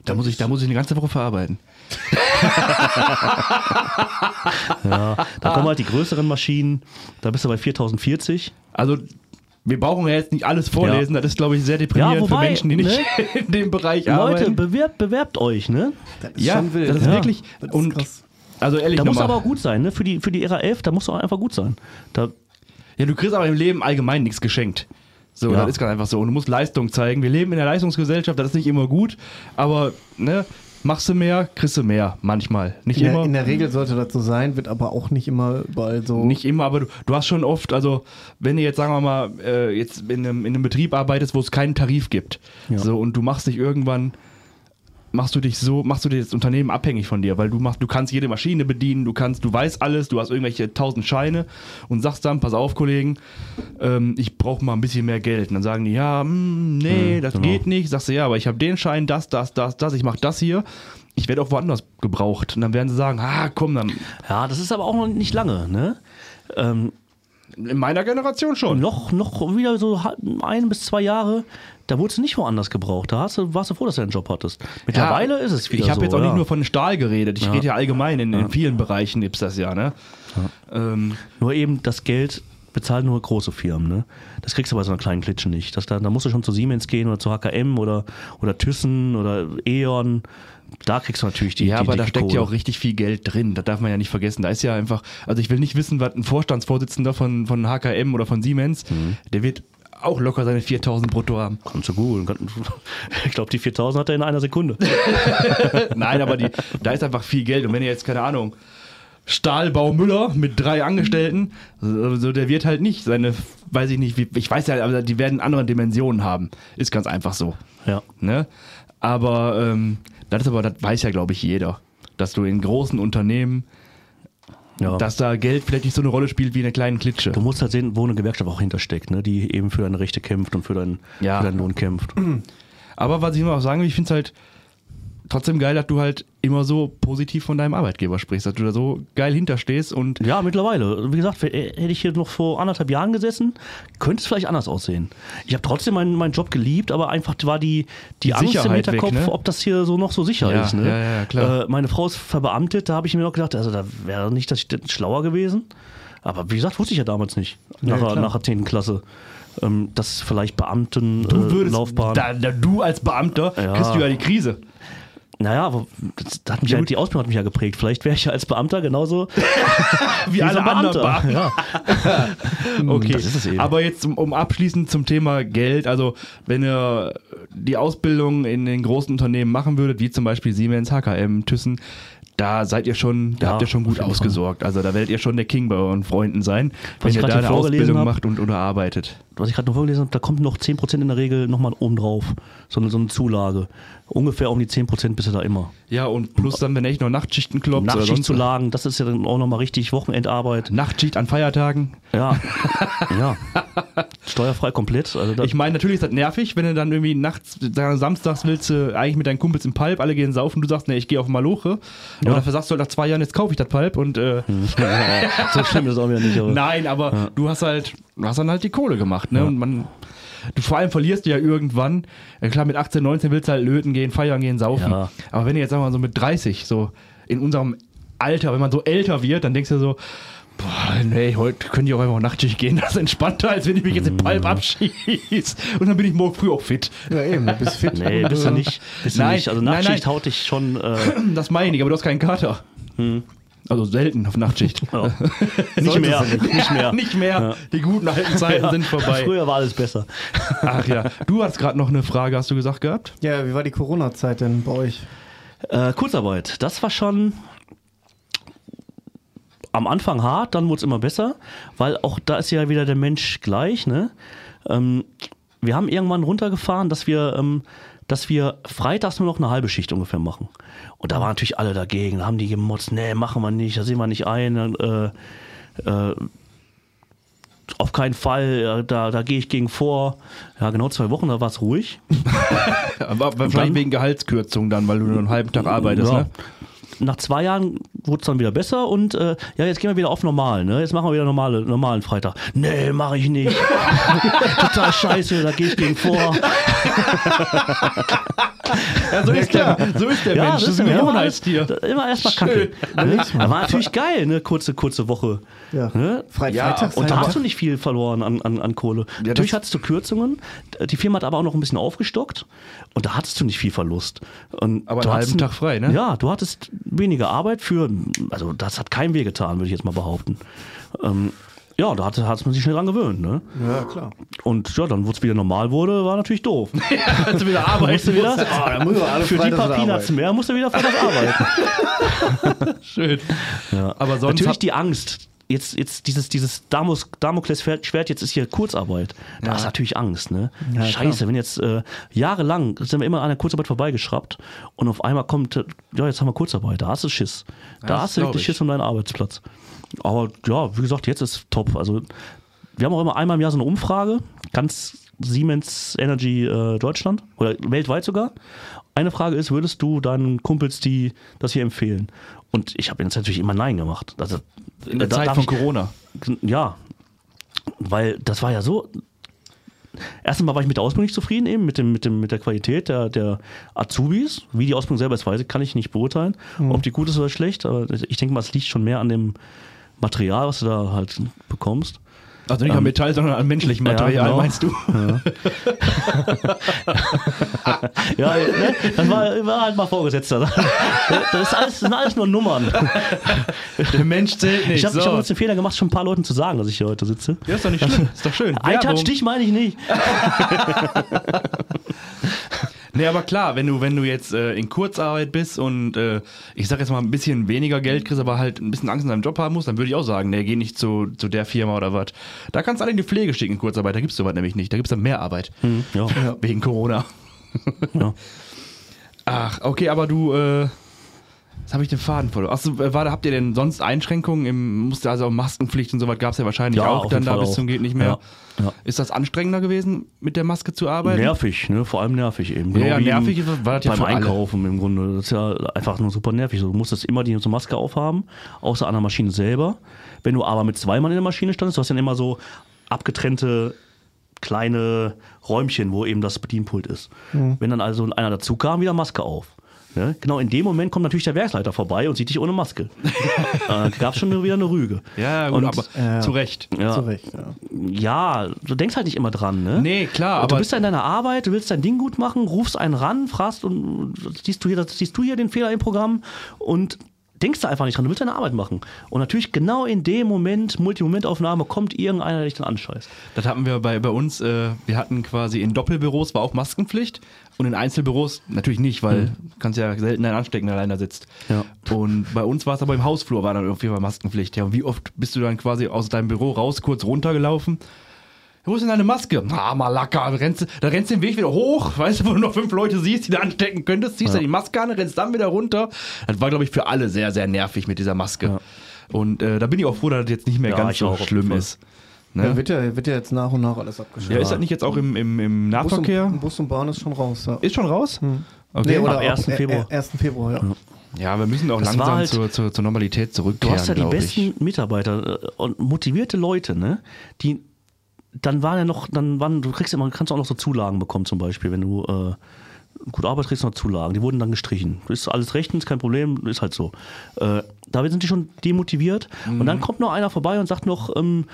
A: Da muss, ich, da muss ich eine ganze Woche verarbeiten. [LAUGHS]
C: Ja, da kommen halt die größeren Maschinen, da bist du bei 4040.
A: Also, wir brauchen ja jetzt nicht alles vorlesen. Das ist, glaube ich, sehr deprimierend
C: Ja, wobei,
A: für Menschen, die nicht
C: ne? [LAUGHS]
A: in dem Bereich
C: Leute,
A: arbeiten.
C: bewerbt, bewerbt euch, ne?
B: Das ist
A: Ja,
B: schon wild.
A: das ist
C: Ja.
A: wirklich.
B: Das ist
A: und
B: krass.
A: also ehrlich
C: Da muss aber auch gut sein, ne? Für die, für die Ära 11, da muss auch einfach gut sein. Da,
A: Ja, du kriegst aber im Leben allgemein nichts geschenkt. So,
C: Ja.
A: das ist ganz einfach so. Und du musst Leistung zeigen. Wir leben in der Leistungsgesellschaft, das ist nicht immer gut, aber ne, machst du mehr, kriegst du mehr. Manchmal. Nicht
B: In
A: immer.
B: der, in der Regel sollte das so sein, wird aber auch nicht immer überall so.
A: nicht immer, aber du, du hast schon oft, also wenn du jetzt, sagen wir mal, äh, jetzt in einem, in einem Betrieb arbeitest, wo es keinen Tarif gibt,
C: Ja.
A: so und du machst dich irgendwann, machst du dich so, machst du dir das Unternehmen abhängig von dir, weil du machst, du kannst jede Maschine bedienen, du kannst, du weißt alles, du hast irgendwelche tausend Scheine und sagst dann, pass auf, Kollegen, ähm, ich brauche mal ein bisschen mehr Geld. Und dann sagen die, ja, mm, nee,
C: Hm,
A: das
C: genau.
A: geht nicht. Sagst du, ja, aber ich habe den Schein, das, das, das, das, ich mache das hier. Ich werde auch woanders gebraucht. Und dann werden sie sagen, ah, komm, dann
C: ja, das ist aber auch noch nicht lange, ne? Ähm,
A: In meiner Generation schon.
C: Noch, noch wieder so ein bis zwei Jahre, da wurdest du nicht woanders gebraucht. Da hast du, warst du froh, dass du einen Job hattest. Mittlerweile ist es wieder
A: Ich habe
C: so.
A: jetzt auch
C: ja.
A: nicht nur von Stahl geredet. Ich
C: Ja.
A: rede ja allgemein. In, in vielen Bereichen gibt es das ja. Ne? Ähm,
C: Nur eben das Geld bezahlen nur große Firmen. Ne? Das kriegst du bei so einer kleinen Klitsche nicht. Das, da, da musst du schon zu Siemens gehen oder zu HKM oder, oder Thyssen oder E.ON. Da kriegst du natürlich die
A: ja,
C: die
A: aber da
C: dicke
A: steckt ja auch richtig viel Geld drin. Das darf man ja nicht vergessen. Da ist ja einfach, also ich will nicht wissen, was ein Vorstandsvorsitzender von, von HKM oder von Siemens,
C: Mhm.
A: der wird auch locker seine 4000 brutto haben.
C: Kannst du googeln. Ich glaube, die 4000 hat er in einer Sekunde. [LAUGHS]
A: Nein, aber die, da ist einfach viel Geld. Und wenn ihr jetzt, keine Ahnung, Stahlbau Müller mit drei Angestellten, so, so, der wird halt nicht seine, weiß ich nicht, wie, ich weiß ja, aber die werden andere Dimensionen haben. Ist ganz einfach so.
C: Ja.
A: Ne? Aber ähm, das ist aber, das weiß ja, glaube ich, jeder. Dass du in großen Unternehmen,
C: ja.
A: dass da Geld vielleicht nicht so eine Rolle spielt wie in einer kleinen Klitsche.
C: Du musst halt sehen, wo eine Gewerkschaft auch hintersteckt, ne? die eben für deine Rechte kämpft und für, dein,
A: Ja.
C: für deinen Lohn kämpft.
A: Aber was ich immer auch sagen will, ich finde es halt trotzdem geil, dass du halt immer so positiv von deinem Arbeitgeber sprichst, dass du da so geil hinterstehst und
C: Ja, mittlerweile. Wie gesagt, hätte ich hier noch vor anderthalb Jahren gesessen, könnte es vielleicht anders aussehen. Ich habe trotzdem meinen, meinen Job geliebt, aber einfach war die, die,
A: Die
C: Angst im Hinterkopf,
A: weg, ne?
C: ob das hier so noch so sicher
A: Ja,
C: ist. Ne?
A: ja, ja, klar.
C: Äh, meine Frau ist verbeamtet, da habe ich mir noch gedacht, also da wäre nicht das schlauer gewesen. Aber wie gesagt, wusste ich ja damals nicht. Nach, der-
B: klar.
C: nach der 10. Klasse. Ähm, dass vielleicht Beamten
A: du
C: äh, Laufbahn.
A: da, da, du als Beamter
C: Ja.
A: kriegst du ja die Krise.
C: Naja, aber das, hat mich ja, die Ausbildung hat mich ja geprägt. Vielleicht wäre ich ja als Beamter genauso [LAUGHS]
A: Wie
C: so
A: alle
C: ein
A: anderen Beamten.
C: Ja. [LAUGHS]
A: Okay,
C: es eben.
A: aber jetzt um, um abschließend zum Thema Geld, also wenn ihr die Ausbildung in den großen Unternehmen machen würdet, wie zum Beispiel Siemens, HKM, Thyssen, da seid ihr schon, da
C: Ja,
A: habt ihr schon gut ausgesorgt. Also da werdet ihr schon der King bei euren Freunden sein, wenn
C: ich
A: ihr da eine Ausbildung
C: hab.
A: macht und oder arbeitet.
C: was ich gerade noch vorgelesen habe, da kommt noch 10% in der Regel nochmal oben drauf. So eine, so eine Zulage. Ungefähr um die 10% bist du da immer.
A: Ja, und plus dann, wenn echt noch Nachtschichten sonst
C: Nachtschichtzulagen, das ist ja dann auch nochmal richtig Wochenendarbeit.
A: Nachtschicht an Feiertagen.
C: Ja. [LAUGHS] ja. Steuerfrei komplett. Also
A: Ich meine, natürlich ist das nervig, wenn du dann irgendwie nachts, samstags willst du eigentlich mit deinen Kumpels im Palp, alle gehen saufen, du sagst, ne, ich gehe auf Maloche. Aber
C: Ja.
A: dafür sagst du halt nach zwei Jahren, jetzt kaufe ich das Palp und äh, [LAUGHS]
C: so schlimm ist es auch wieder nicht. Aber [LAUGHS]
A: nein, aber du hast halt, du hast dann halt die Kohle gemacht, ne?
C: Ja.
A: Und man, du vor allem verlierst du ja irgendwann. Klar, mit 18, 19 willst du halt löten gehen, feiern gehen, saufen.
C: Ja.
A: Aber wenn du jetzt sagen wir mal so mit 30, so in unserem Alter, wenn man so älter wird, dann denkst du so, boah, nee, heute könnte ich auch einfach Nachtschicht gehen. [LAUGHS] Das ist entspannter, als wenn ich mich jetzt im Palp abschieße. Und dann bin ich morgen früh auch fit.
B: Ja, eben, du bist fit.
C: Nee, bist du nicht. Bist du
A: Nein,
C: nicht. Also
A: nein,
C: Nachtschicht
A: nein.
C: haut dich schon. Äh,
A: Das meine ich aber du hast keinen Kater. Also selten auf Nachtschicht. [LAUGHS] [LAUGHS]
C: ja. nicht mehr. Nicht [LAUGHS] mehr.
A: nicht mehr.
C: Ja.
A: Die guten alten Zeiten sind vorbei.
C: Früher war alles besser.
A: Ach ja. Du hast gerade noch eine Frage, hast du gesagt gehabt?
B: Ja, wie war die Corona-Zeit denn bei euch?
C: Äh, Kurzarbeit, das war schon am Anfang hart, dann wurde es immer besser, weil auch da ist ja wieder der Mensch gleich. Ne? Ähm, wir haben irgendwann runtergefahren, dass wir, ähm, dass wir freitags nur noch eine halbe Schicht ungefähr machen. Und da waren natürlich alle dagegen, da haben die gemotzt, nee, machen wir nicht, da sehen wir nicht ein. Äh, äh, auf keinen Fall, ja, da, da gehe ich gegen vor. Ja, genau zwei Wochen, da war es ruhig. [LAUGHS]
A: Aber wahrscheinlich
C: dann-
A: wegen Gehaltskürzung dann, weil du nur einen halben Tag arbeitest,
C: Ja.
A: ne?
C: Nach zwei Jahren wurde es dann wieder besser und äh, ja, jetzt gehen wir wieder auf normal, ne? Jetzt machen wir wieder normale, normalen Freitag. Nee, mache ich nicht. [LAUGHS] Total scheiße, da gehe ich gegen vor.
A: Ja, so ist der, so ist der Mensch. Das ist ein
C: ja, immer,
A: Gewohnheitstier.
C: alles- immer erstmal kacke. Ne? Aber war natürlich geil, ne? Kurze, kurze Woche.
B: Ja.
C: Ne?
B: Fre
A: Ja,
B: Freitags
C: Und da hast du nicht viel verloren an, an, an Kohle. Natürlich
A: das-
C: hattest du Kürzungen. Die Firma hat aber auch noch ein bisschen aufgestockt. Und da hattest du nicht viel Verlust. Und
A: Aber
C: du
A: einen halben Tag frei, ne?
C: Ja, du hattest weniger Arbeit für, also das hat keinem weh getan, würde ich jetzt mal behaupten. Ähm, ja, da hat, hat man sich schnell dran gewöhnt. Ne?
B: Ja, klar.
C: Und ja, dann, wo es wieder normal wurde, war natürlich doof. [LAUGHS]
A: Kannst du wieder arbeiten.
C: Musste wieder, [LAUGHS]
B: Ah, da müssen wir alle
C: für die paar Peanuts mehr musste wieder freitags [LAUGHS] arbeiten.
A: Schön.
C: Ja.
A: Aber sonst
C: Natürlich die Angst. Jetzt, jetzt dieses, dieses Damus, Damoklesschwert, jetzt ist hier Kurzarbeit. Da ist natürlich Angst, ne?
B: Ja,
C: Scheiße, wenn jetzt äh, jahrelang sind wir immer an der Kurzarbeit vorbeigeschraubt und auf einmal kommt, äh, ja, jetzt haben wir Kurzarbeit, da hast du Schiss. Da
A: das
C: hast du wirklich
A: ich.
C: Schiss um deinen Arbeitsplatz. Aber ja, wie gesagt, jetzt ist top. Also wir haben auch immer einmal im Jahr so eine Umfrage, ganz Siemens Energy äh, Deutschland oder weltweit sogar. Eine Frage ist, würdest du deinen Kumpels die das hier empfehlen? Und ich habe jetzt natürlich immer Nein gemacht. Also,
A: in der
C: da
A: Zeit von
C: ich-
A: Corona.
C: ja. weil das war ja so. Erstmal war ich mit der Ausbildung nicht zufrieden, eben mit, dem, mit, dem, mit der Qualität der, der Azubis. Wie die Ausbildung selber ist, weiß ich, kann ich nicht beurteilen, ob die gut ist oder schlecht. Aber ich denke mal, es liegt schon mehr an dem Material, was du da halt bekommst.
A: Also nicht am Metall, sondern an menschlichem Material,
C: genau.
A: meinst du?
C: Ja, [LAUGHS] ne? das war, war halt mal Vorgesetzter. Das, ist alles, das sind alles nur Nummern.
A: Der Mensch zählt nicht.
C: Ich habe
A: so.
C: hab jetzt den Fehler gemacht, schon ein paar Leuten zu sagen, dass ich hier heute sitze.
A: ja, ist doch nicht schlimm. Ist doch schön.
C: Ein
A: Werbung.
C: Touch-Dich meine ich nicht. [LAUGHS]
A: Nee, aber klar, wenn du, wenn du jetzt äh, in Kurzarbeit bist und äh, ich sag jetzt mal ein bisschen weniger Geld kriegst, aber halt ein bisschen Angst in deinem Job haben musst, dann würde ich auch sagen, nee, geh nicht zu, zu der Firma oder was. Da kannst du alle in die Pflege schicken in Kurzarbeit, da gibt's sowas nämlich nicht. Da gibt's dann mehr Arbeit.
C: Ja. [LAUGHS]
A: Wegen Corona.
C: Ja. [LAUGHS]
A: Ach, okay, aber du, äh, was habe ich den Faden verloren? Achso, äh, warte, habt ihr denn sonst Einschränkungen im, musste also auch Maskenpflicht und sowas gab's ja wahrscheinlich
C: Ja,
A: auch dann da bis zum geht nicht mehr.
C: Ja, ja.
A: Ist das anstrengender gewesen, mit der Maske zu arbeiten?
C: Nervig, ne? vor allem nervig eben.
A: Ja, ja, nervig
C: im-
A: war das ja
C: beim
A: für alle.
C: Einkaufen im Grunde. Das ist ja einfach nur super nervig. Du musstest immer die so Maske aufhaben, außer an der Maschine selber. Wenn du aber mit zwei Mann in der Maschine standest, du hast dann immer so abgetrennte kleine Räumchen, wo eben das Bedienpult ist. Wenn dann also einer dazu kam, wieder Maske auf. Ne? Genau in dem Moment kommt natürlich der Werksleiter vorbei und sieht dich ohne Maske. [LAUGHS] äh, Gab schon wieder eine Rüge.
A: Ja, gut,
C: Und,
A: aber
B: äh,
A: zu Recht.
C: ja,
B: Zu Recht, ja.
C: ja, du denkst halt nicht immer dran, ne?
A: Nee, klar,
C: du
A: aber
C: bist da in deiner Arbeit, du willst dein Ding gut machen, rufst einen ran, fragst und siehst du hier, siehst du hier den Fehler im Programm und denkst da einfach nicht dran, du willst deine Arbeit machen. Und natürlich genau in dem Moment, Multimomentaufnahme, kommt irgendeiner, der dich dann anscheißt.
A: Das hatten wir bei, bei uns, äh, wir hatten quasi in Doppelbüros war auch Maskenpflicht und in Einzelbüros natürlich nicht, weil du kannst ja selten einen anstecken, der allein da sitzt.
C: Ja.
A: Und bei uns war es aber im Hausflur, war dann irgendwie mal Maskenpflicht. Ja, und wie oft bist du dann quasi aus deinem Büro raus, kurz runtergelaufen? Wo ist denn deine Maske? Ah, Malaka, da rennst, du- da rennst den Weg wieder hoch, [LAUGHS] weißt du, wo du noch fünf Leute siehst, die du anstecken könntest, ziehst
C: Ja.
A: dann die Maske an, rennst dann wieder runter. Das war, glaube ich, für alle sehr, sehr nervig mit dieser Maske.
C: Ja.
A: Und äh, da bin ich auch froh, dass das jetzt nicht mehr
C: Ja,
A: ganz so
C: auf jeden
A: schlimm
C: Fall.
A: ist. Ne?
B: Ja, wird, ja, wird ja jetzt nach und nach alles abgeschafft.
A: Ja, ist das nicht jetzt auch im, im, im
B: Bus
A: Nahverkehr?
B: und, Bus und Bahn ist schon raus. Ja.
A: Ist schon raus? Okay.
B: Nee, oder
C: ab 1.
B: ab,
C: Februar.
B: Äh, 1. Februar, ja.
A: ja, wir müssen auch
C: Das
A: langsam
C: halt-
A: zur, zur, zur Normalität
C: Du
A: zurückkehren,
C: hast ja die besten
A: ich.
C: Mitarbeiter äh, und motivierte Leute, ne? Die dann waren ja noch, dann waren, du kriegst immer, kannst auch noch so Zulagen bekommen, zum Beispiel, wenn du äh, gut arbeitest, kriegst du noch Zulagen. Die wurden dann gestrichen. Ist alles rechtens, kein Problem, ist halt so. Äh, da sind die schon demotiviert. Und
A: Mhm.
C: dann kommt noch einer vorbei und sagt noch, ähm,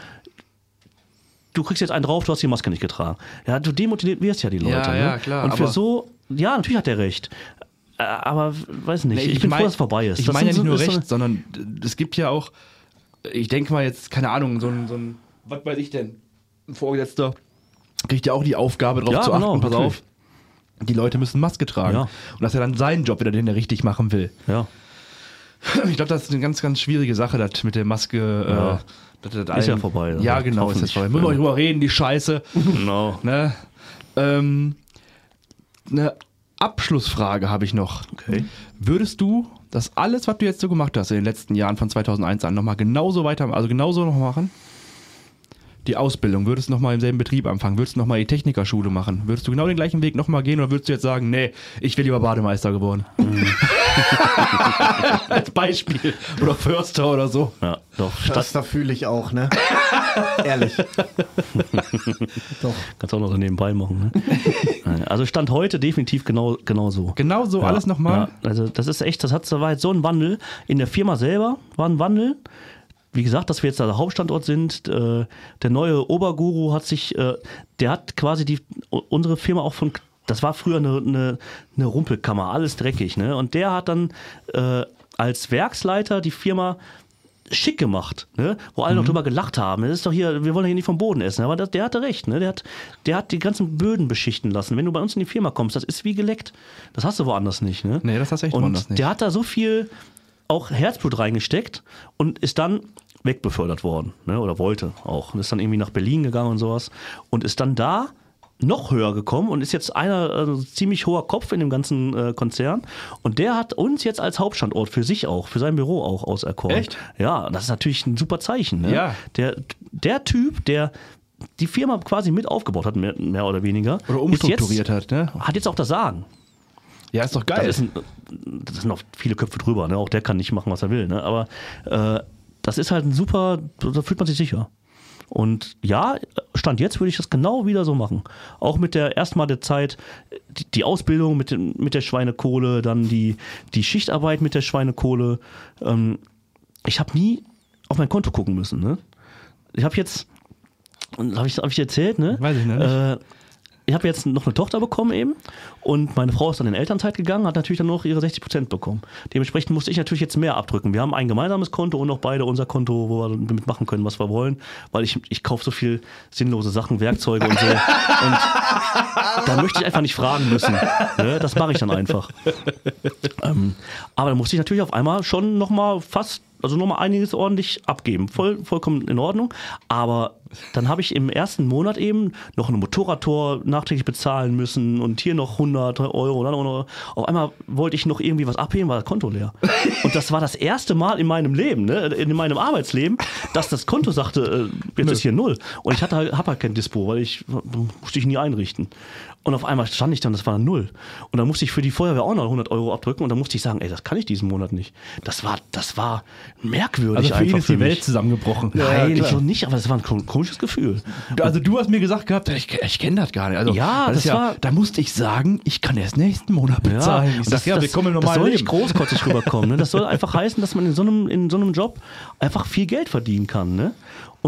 C: du kriegst jetzt einen drauf, du hast die Maske nicht getragen. Ja, du demotivierst ja die Leute.
A: Ja,
C: ne?
A: ja, klar,
C: Und für so, ja, natürlich hat er recht. Äh, Aber weiß nicht,
A: Nee,
C: ich, bin
A: mein-
C: froh, dass es vorbei ist.
A: Ich
C: Das
A: meine ja nicht nur
C: ist so
A: recht, sondern es gibt ja auch, ich denke mal jetzt, keine Ahnung, so ein, so ein was weiß ich denn, ein Vorgesetzter kriegt ja auch die Aufgabe, darauf
C: Ja,
A: zu achten,
C: genau,
A: pass
C: natürlich.
A: auf, die Leute müssen Maske tragen.
C: Ja.
A: Und das ist ja dann sein Job wieder, den er richtig machen will.
C: Ja.
A: Ich glaube, das ist eine ganz, ganz schwierige Sache, das mit der Maske.
C: Ja.
A: Äh, das, das
C: Ist ja
A: allen-
C: vorbei, also
A: Ja, genau, ist
C: hoffentlich.
A: vorbei. Müssen wir nicht drüber reden, die Scheiße.
C: Genau. [LAUGHS]
A: ne? ähm, eine Abschlussfrage habe ich noch.
C: Okay.
A: Würdest du das alles, was du jetzt so gemacht hast in den letzten Jahren von 2001 an, nochmal genauso weiter, also genauso noch machen? Die Ausbildung, würdest du nochmal im selben Betrieb anfangen? Würdest du nochmal die Technikerschule machen? Würdest du genau den gleichen Weg nochmal gehen oder würdest du jetzt sagen, nee, ich will lieber Bademeister geworden? [LAUGHS] Als Beispiel. Oder Förster oder so.
C: Ja, doch.
B: Da fühle ich auch, ne? Ehrlich. [LAUGHS] Doch.
C: kannst auch noch so nebenbei machen. Ne? Also Stand heute definitiv genau, genau so.
A: Genau so
C: Ja,
A: alles nochmal?
C: Ja, also das ist echt, das hat jetzt so ein Wandel. In der Firma selber war ein Wandel. Wie gesagt, dass wir jetzt da der Hauptstandort sind. Äh, der neue Oberguru hat sich, äh, der hat quasi die unsere Firma auch von das war früher eine, eine, eine Rumpelkammer, alles dreckig, ne? Und der hat dann äh, als Werksleiter die Firma schick gemacht, ne? wo alle noch drüber gelacht haben. Das ist doch hier, wir wollen hier nicht vom Boden essen. Aber das, der hatte recht, ne? der, hat, der hat die ganzen Böden beschichten lassen. Wenn du bei uns in die Firma kommst, das ist wie geleckt. Das hast du woanders nicht. Ne?
A: Nee, das hast du echt
C: Und
A: woanders nicht.
C: der hat da so viel auch Herzblut reingesteckt und ist dann wegbefördert worden. Ne? Oder wollte auch. Und ist dann irgendwie nach Berlin gegangen und sowas. Und ist dann da noch höher gekommen und ist jetzt einer also ziemlich hoher Kopf in dem ganzen äh, Konzern. Und der hat uns jetzt als Hauptstandort für sich auch, für sein Büro auch auserkoren.
A: Echt?
C: Ja, das ist natürlich ein super Zeichen. Ne?
A: Ja.
C: Der, der Typ, der die Firma quasi mit aufgebaut hat, mehr, mehr oder weniger.
A: Oder umstrukturiert hat, ne?
C: Jetzt, hat jetzt auch das Sagen.
A: Ja, ist doch geil.
C: ist ein, das sind noch viele Köpfe drüber. Ne? Auch der kann nicht machen, was er will. Ne? Aber äh, das ist halt ein super, da fühlt man sich sicher. Und ja, Stand jetzt würde ich das genau wieder so machen. Auch mit der erstmal der Zeit, die, die Ausbildung mit, dem, mit der Schweinekohle, dann die, die Schichtarbeit mit der Schweinekohle. Ähm, ich habe nie auf mein Konto gucken müssen. Ne? Ich habe jetzt, habe ich, hab ich erzählt, ne?
A: Weiß ich nicht.
C: Äh, ich habe jetzt noch eine Tochter bekommen eben und meine Frau ist dann in Elternzeit gegangen, hat natürlich dann noch ihre 60 Prozent bekommen. Dementsprechend musste ich natürlich jetzt mehr abdrücken. Wir haben ein gemeinsames Konto und auch beide unser Konto, wo wir damit machen können, was wir wollen, weil ich, ich kaufe so viel sinnlose Sachen, Werkzeuge und so. Und da möchte ich einfach nicht fragen müssen. Ne? Das mache ich dann einfach. Ähm, aber da musste ich natürlich auf einmal schon nochmal fast also nochmal einiges ordentlich abgeben. Voll, vollkommen in Ordnung. Aber dann habe ich im ersten Monat eben noch ein Motorradtor nachträglich bezahlen müssen und hier noch 100 Euro. Dann auch noch, auf einmal wollte ich noch irgendwie was abheben, war das Konto leer. Und das war das erste Mal in meinem Leben, ne, in meinem Arbeitsleben, dass das Konto sagte, äh, jetzt ist hier null. Und ich hatte halt, habe halt kein Dispo, weil ich musste ich nie einrichten. Und auf einmal stand ich dann, das war dann null. Und dann musste ich für die Feuerwehr auch noch 100 Euro abdrücken und dann musste ich sagen, ey, das kann ich diesen Monat nicht. Das war, das war merkwürdig
A: Also für ihn
C: einfach
A: ist die
C: für
A: Welt
C: mich.
A: zusammengebrochen.
C: Nein, ich noch nicht, aber das war ein ko- komisches Gefühl.
A: Also du hast mir gesagt gehabt, ich, ich kenne das gar nicht. Also,
C: Ja,
A: ist
C: das war-
A: Da musste ich sagen, ich kann erst nächsten Monat bezahlen. ich
C: und
A: sag, ja, wir kommen
C: das soll nicht großkotzig rüberkommen. Ne? Das soll [LAUGHS] einfach heißen, dass man in so einem, in so einem Job einfach viel Geld verdienen kann. Ne?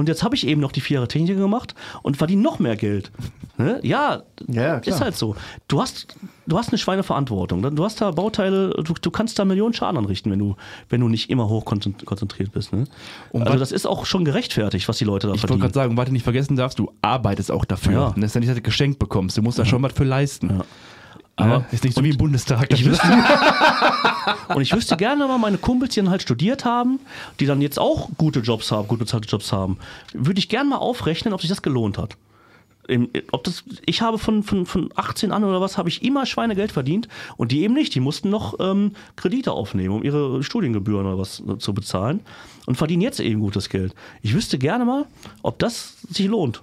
C: Und jetzt habe ich eben noch die vier Jahre Techniker gemacht und verdiene noch mehr Geld. Ne? Ja,
B: Ja,
C: ist halt so. Du hast, du hast eine Schweineverantwortung. Du hast da Bauteile, du, du kannst da Millionen Schaden anrichten, wenn du, wenn du nicht immer hoch konzent- konzentriert bist. Ne?
A: Und
C: also das ist auch schon gerechtfertigt, was die Leute da
A: Ich wollte
C: verdienen.
A: gerade sagen, du nicht vergessen darfst, du arbeitest auch dafür.
C: Ja.
A: Und das ist ja nicht, dass du geschenkt bekommst. Du musst da schon was für leisten.
C: Ja.
A: Aber
C: Aber-
A: ist nicht so wie im Bundestag.
C: Ich wüsste, [LAUGHS] und ich wüsste gerne mal meine Kumpels, die dann halt studiert haben, die dann jetzt auch gute Jobs haben, gut bezahlte Jobs haben, würde ich gerne mal aufrechnen, ob sich das gelohnt hat. Ob das, ich habe von, von, von 18 an oder was, habe ich immer Schweinegeld verdient und die eben nicht. Die mussten noch ähm, Kredite aufnehmen, um ihre Studiengebühren oder was äh, zu bezahlen und verdienen jetzt eben gutes Geld. Ich wüsste gerne mal, ob das sich lohnt.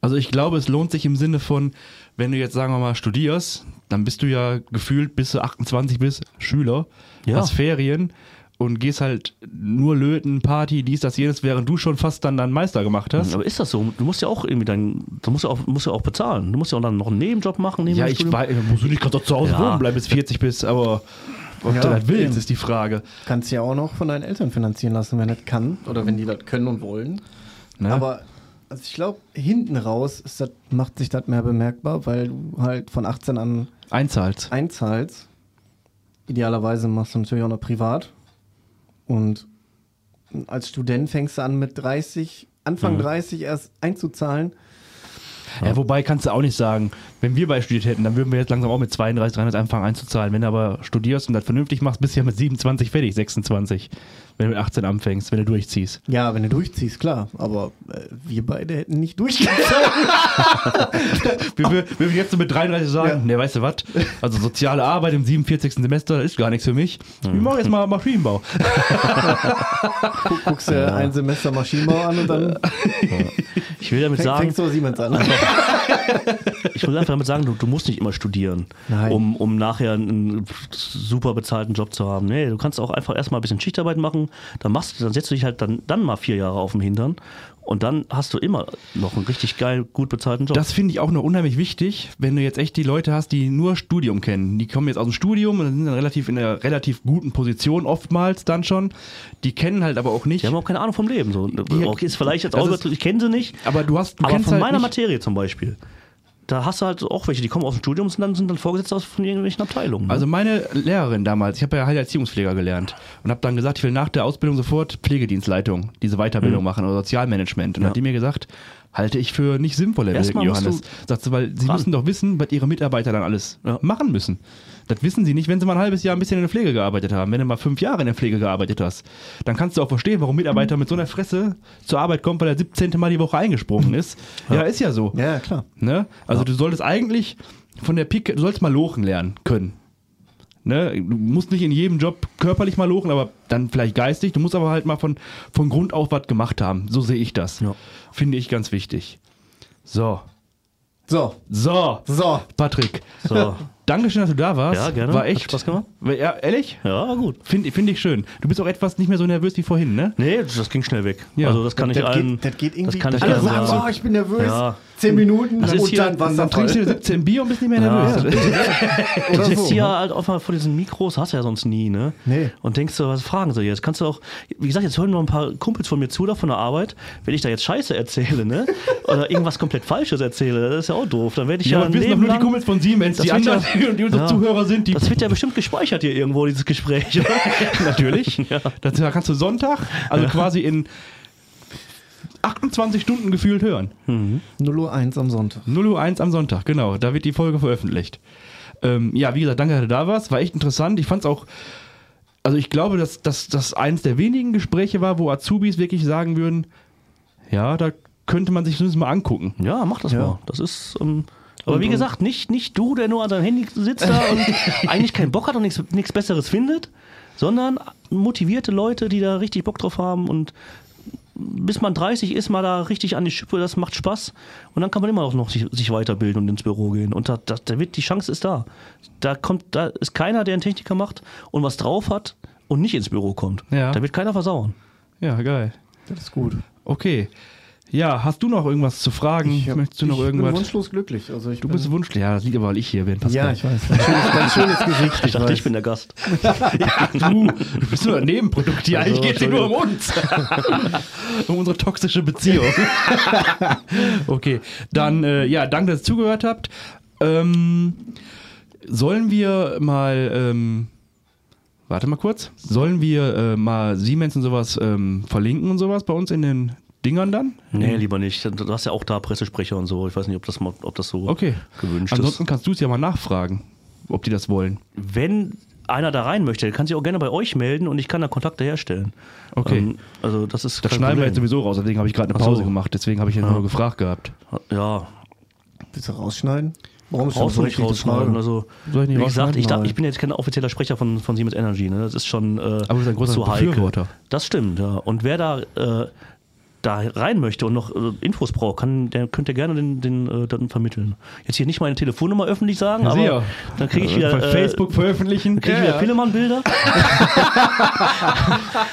A: Also ich glaube, es lohnt sich im Sinne von, wenn du jetzt sagen wir mal studierst, dann bist du ja gefühlt bis du 28 bist Schüler,
C: Ja.
A: hast Ferien und gehst halt nur löten, Party, dies, das, jenes, während du schon fast dann deinen Meister gemacht hast.
C: Aber ist das so? Du musst ja auch irgendwie dein, du musst ja auch, musst ja auch bezahlen. Du musst ja auch dann noch einen Nebenjob machen. Neben
A: Ja, ich weiß, musst du nicht gerade zu Hause
C: Ja.
A: wohnen bleiben, bis 40 bist, aber ob
B: Ja,
A: du das willst, ist die Frage.
B: Kannst ja auch noch von deinen Eltern finanzieren lassen, wenn das kann oder wenn die das können und wollen.
A: Ne?
B: Aber also ich glaube, hinten raus ist das, macht sich das mehr bemerkbar, weil du halt von 18 an
A: Einzahlt.
B: einzahlst. Idealerweise machst du natürlich auch noch privat. Und als Student fängst du an mit 30, Anfang 30 erst einzuzahlen.
A: Ja, wobei kannst du auch nicht sagen, wenn wir bei studiert hätten, dann würden wir jetzt langsam auch mit 32, 33 anfangen einzuzahlen. Wenn du aber studierst und das vernünftig machst, bist du ja mit 27 fertig, 26, wenn du mit 18 anfängst, wenn du durchziehst.
B: Ja, wenn du durchziehst, klar. Aber äh, wir beide hätten nicht durchgezogen. [LAUGHS]
A: Wir, wir, wir würden jetzt so mit 33 sagen,
B: Ja.
A: ne, weißt du was? Also soziale Arbeit im 47. Semester ist gar nichts für mich. Ich mache jetzt mal Maschinenbau.
B: Guck, guckst dir ein Semester Maschinenbau an und dann [LAUGHS]
C: Ich will damit
B: fäng,
C: sagen,
B: fängst du Siemens an. [LAUGHS]
C: ich will einfach damit sagen, du, du musst nicht immer studieren,
B: Nein.
C: um, um nachher einen super bezahlten Job zu haben. Nee, du kannst auch einfach erstmal ein bisschen Schichtarbeit machen, dann machst du, dann setzt du dich halt dann, dann mal vier Jahre auf dem Hintern und dann hast du immer noch einen richtig geil, gut bezahlten Job.
A: Das finde ich auch noch unheimlich wichtig, wenn du jetzt echt die Leute hast, die nur Studium kennen. Die kommen jetzt aus dem Studium und sind dann relativ in einer relativ guten Position oftmals dann schon. Die kennen halt aber auch nicht.
C: die haben auch keine Ahnung vom Leben. So. okay, ist vielleicht jetzt auch
A: ist-
C: ich kenne sie nicht,
A: aber du hast, du
C: aber von
A: halt
C: meiner
A: nicht,
C: Materie zum Beispiel. Da hast du halt auch welche, die kommen aus dem Studium und sind dann, sind dann Vorgesetzte aus von irgendwelchen Abteilungen. ne?
A: Also meine Lehrerin damals, ich habe ja Heilerziehungspfleger gelernt und habe dann gesagt, ich will nach der Ausbildung sofort Pflegedienstleitung, diese Weiterbildung machen oder Sozialmanagement. Und
C: Mhm. Ja.
A: hat die mir gesagt, halte ich für nicht sinnvoll, Herr Johannes.
C: du
A: Sagt sie, weil sie
C: ran.
A: müssen doch wissen, was ihre Mitarbeiter dann alles
C: Ja.
A: machen müssen. Das wissen sie nicht, wenn sie mal ein halbes Jahr ein bisschen in der Pflege gearbeitet haben. Wenn du mal fünf Jahre in der Pflege gearbeitet hast, dann kannst du auch verstehen, warum Mitarbeiter mit so einer Fresse zur Arbeit kommt, weil er 17. Mal die Woche eingesprungen ist. Ja, ist ja so.
B: ja, klar.
A: Ne? Also du solltest eigentlich von der Pike, du solltest mal lochen lernen können. Ne? Du musst nicht in jedem Job körperlich mal lochen, aber dann vielleicht geistig. Du musst aber halt mal von, von Grund auf was gemacht haben. So sehe ich das.
C: Ja.
A: Finde ich ganz wichtig. So.
B: So,
A: So.
B: so.
A: Patrick,
C: so. [LAUGHS]
A: Dankeschön, dass du da warst.
C: Ja, gerne.
A: War
C: Hat
A: echt.
C: Spaß gemacht.
A: Ja, ehrlich?
C: Ja, war gut.
A: Finde find ich schön. Du bist auch etwas nicht mehr so nervös wie vorhin, ne?
C: Nee, das ging schnell weg.
A: Ja.
C: Also das kann ich
B: das,
C: allen.
B: geht, das geht irgendwie.
C: das kann ich
B: alle
C: allen
B: sagen,
C: sagen.
B: oh, ich bin nervös.
C: Ja.
B: Zehn Minuten
C: Das ist
B: und dann war es
A: Dann trinkst du dir 17 Bier und bist nicht mehr nervös.
C: Ja. [LAUGHS] Du sitzt
B: so,
C: hier
B: ne?
C: halt auch mal vor diesen Mikros, hast du ja sonst nie, ne?
B: Nee.
C: Und denkst du, was fragen sie jetzt? Kannst du auch, wie gesagt, jetzt hören noch ein paar Kumpels von mir zu, da von der Arbeit, wenn ich da jetzt Scheiße erzähle, ne? Oder irgendwas komplett Falsches erzähle, das ist ja auch doof. Dann werde ich ja,
A: Ja,
C: ein
A: wir wissen doch
C: Leben
A: nur die Kumpels von Siemens. Die
C: wird ja-
A: anderen, die unsere
C: Ja.
A: Zuhörer sind, die.
C: Das wird ja bestimmt gespeichert hier irgendwo, dieses Gespräch. oder? [LAUGHS]
A: natürlich. [LAUGHS]
C: Ja.
A: Das da kannst du Sonntag, also quasi in 28 Stunden gefühlt hören.
B: 0 Uhr 1 am Sonntag.
A: 0 Uhr 1 am Sonntag, genau. Da wird die Folge veröffentlicht. Ähm, ja, wie gesagt, danke, dass du da warst. War echt interessant. Ich fand es auch. Also, ich glaube, dass das eines der wenigen Gespräche war, wo Azubis wirklich sagen würden: Ja, da könnte man sich zumindest mal angucken.
C: Ja, mach das
B: Ja.
C: mal. Das ist. Ähm, aber wie gesagt, nicht, nicht du, der nur an seinem Handy sitzt da und [LAUGHS] eigentlich keinen Bock hat und nichts, nichts Besseres findet, sondern motivierte Leute, die da richtig Bock drauf haben und bis man 30 ist, mal da richtig an die Schippe, das macht Spaß. Und dann kann man immer auch noch sich, sich weiterbilden und ins Büro gehen. Und da, da, da wird, die Chance ist da. Da kommt, da ist keiner, der einen Techniker macht und was drauf hat und nicht ins Büro kommt.
A: Ja.
C: Da wird keiner versauern.
A: Ja, geil.
B: Das ist gut.
A: Okay. Ja, hast du noch irgendwas zu fragen?
B: hab-
A: Möchtest du noch
B: ich bin
A: irgendwas?
B: wunschlos glücklich. Also ich
A: Du bist Wunsch. Ja, das liegt aber, weil ich hier bin. Pascal.
B: Ja, ich weiß. Ein schönes, [LAUGHS] schönes Gesicht.
C: Ich dachte,
B: weiß.
C: ich bin der Gast. [LAUGHS]
A: Du, du bist nur ein Nebenprodukt hier.
B: Also,
A: Eigentlich geht es nur um uns. [LAUGHS] um unsere toxische Beziehung. okay, dann, äh, ja, danke, dass ihr zugehört habt. Ähm, sollen wir mal, ähm, warte mal kurz, sollen wir äh, mal Siemens und sowas ähm, verlinken und sowas bei uns in den Dingern dann?
C: Nee, lieber nicht. Du hast ja auch da Pressesprecher und so. Ich weiß nicht, ob das, mal, ob das so
A: Okay.
C: gewünscht
A: Ansonsten
C: ist.
A: kannst du es ja mal nachfragen, ob die das wollen.
C: Wenn einer da rein möchte, kann sich auch gerne bei euch melden und ich kann da Kontakte herstellen.
A: Okay.
C: Ähm, also das ist
A: Das schneiden wir jetzt
C: Problem.
A: sowieso raus, deswegen habe ich gerade eine
C: Ach so.
A: Pause gemacht, deswegen habe ich ja nur gefragt gehabt.
C: Ja,
B: Willst du rausschneiden? Warum
C: brauchst du nicht rausschneiden. Also,
A: Soll ich nicht
C: wie gesagt, ich, darf,
B: Nein.
C: ich bin jetzt kein offizieller Sprecher von, von Siemens Energy. Ne? Das ist schon äh,
A: Aber du bist ein großer
C: zu heikel.
A: Befürworter.
C: Das stimmt, ja. Und wer da, äh, da rein möchte und noch äh, Infos braucht, kann, der könnte gerne den, den äh, dann vermitteln. Jetzt hier nicht meine Telefonnummer öffentlich sagen,
A: Ja,
C: aber
A: sicher.
C: dann kriege ich wieder
A: bei
C: äh,
A: Facebook veröffentlichen.
C: Kriege ich wieder Pillemann-Bilder? [LAUGHS]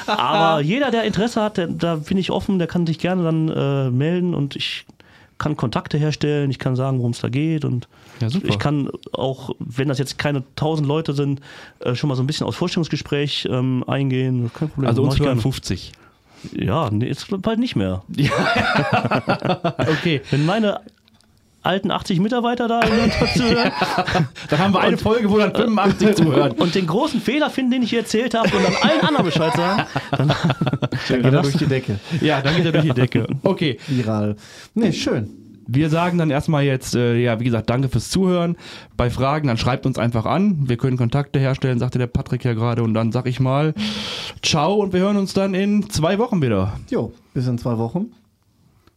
C: Aber jeder, der Interesse hat, der, da bin ich offen, der kann sich gerne dann äh, melden und ich kann Kontakte herstellen, ich kann sagen, worum es da geht und
A: Ja,
C: ich kann auch, wenn das jetzt keine tausend Leute sind, äh, schon mal so ein bisschen aus Vorstellungsgespräch ähm, eingehen. Kein Problem.
A: Also uns hören
C: gerne.
A: 50.
C: Ja, nee, jetzt bald nicht mehr. [LAUGHS]
A: Okay.
C: Wenn meine alten 80 Mitarbeiter da zuhören [LAUGHS]
A: Dann haben wir eine Folge, wo dann 85 zuhören.
C: und den großen Fehler finden, den ich hier erzählt habe und dann allen anderen Bescheid sagen, dann,
B: Dann geht er durch die Decke.
A: Ja, dann geht er durch die Decke. Okay.
B: Viral. Nee, schön.
A: Wir sagen dann erstmal jetzt, äh, ja, wie gesagt, danke fürs Zuhören. Bei Fragen, dann schreibt uns einfach an. Wir können Kontakte herstellen, sagte der Patrick ja gerade. Und dann sag ich mal, ciao und wir hören uns dann in zwei Wochen wieder.
B: Jo, bis in zwei Wochen.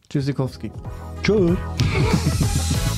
B: Tschüssikowski.
C: Tschüss. [LAUGHS]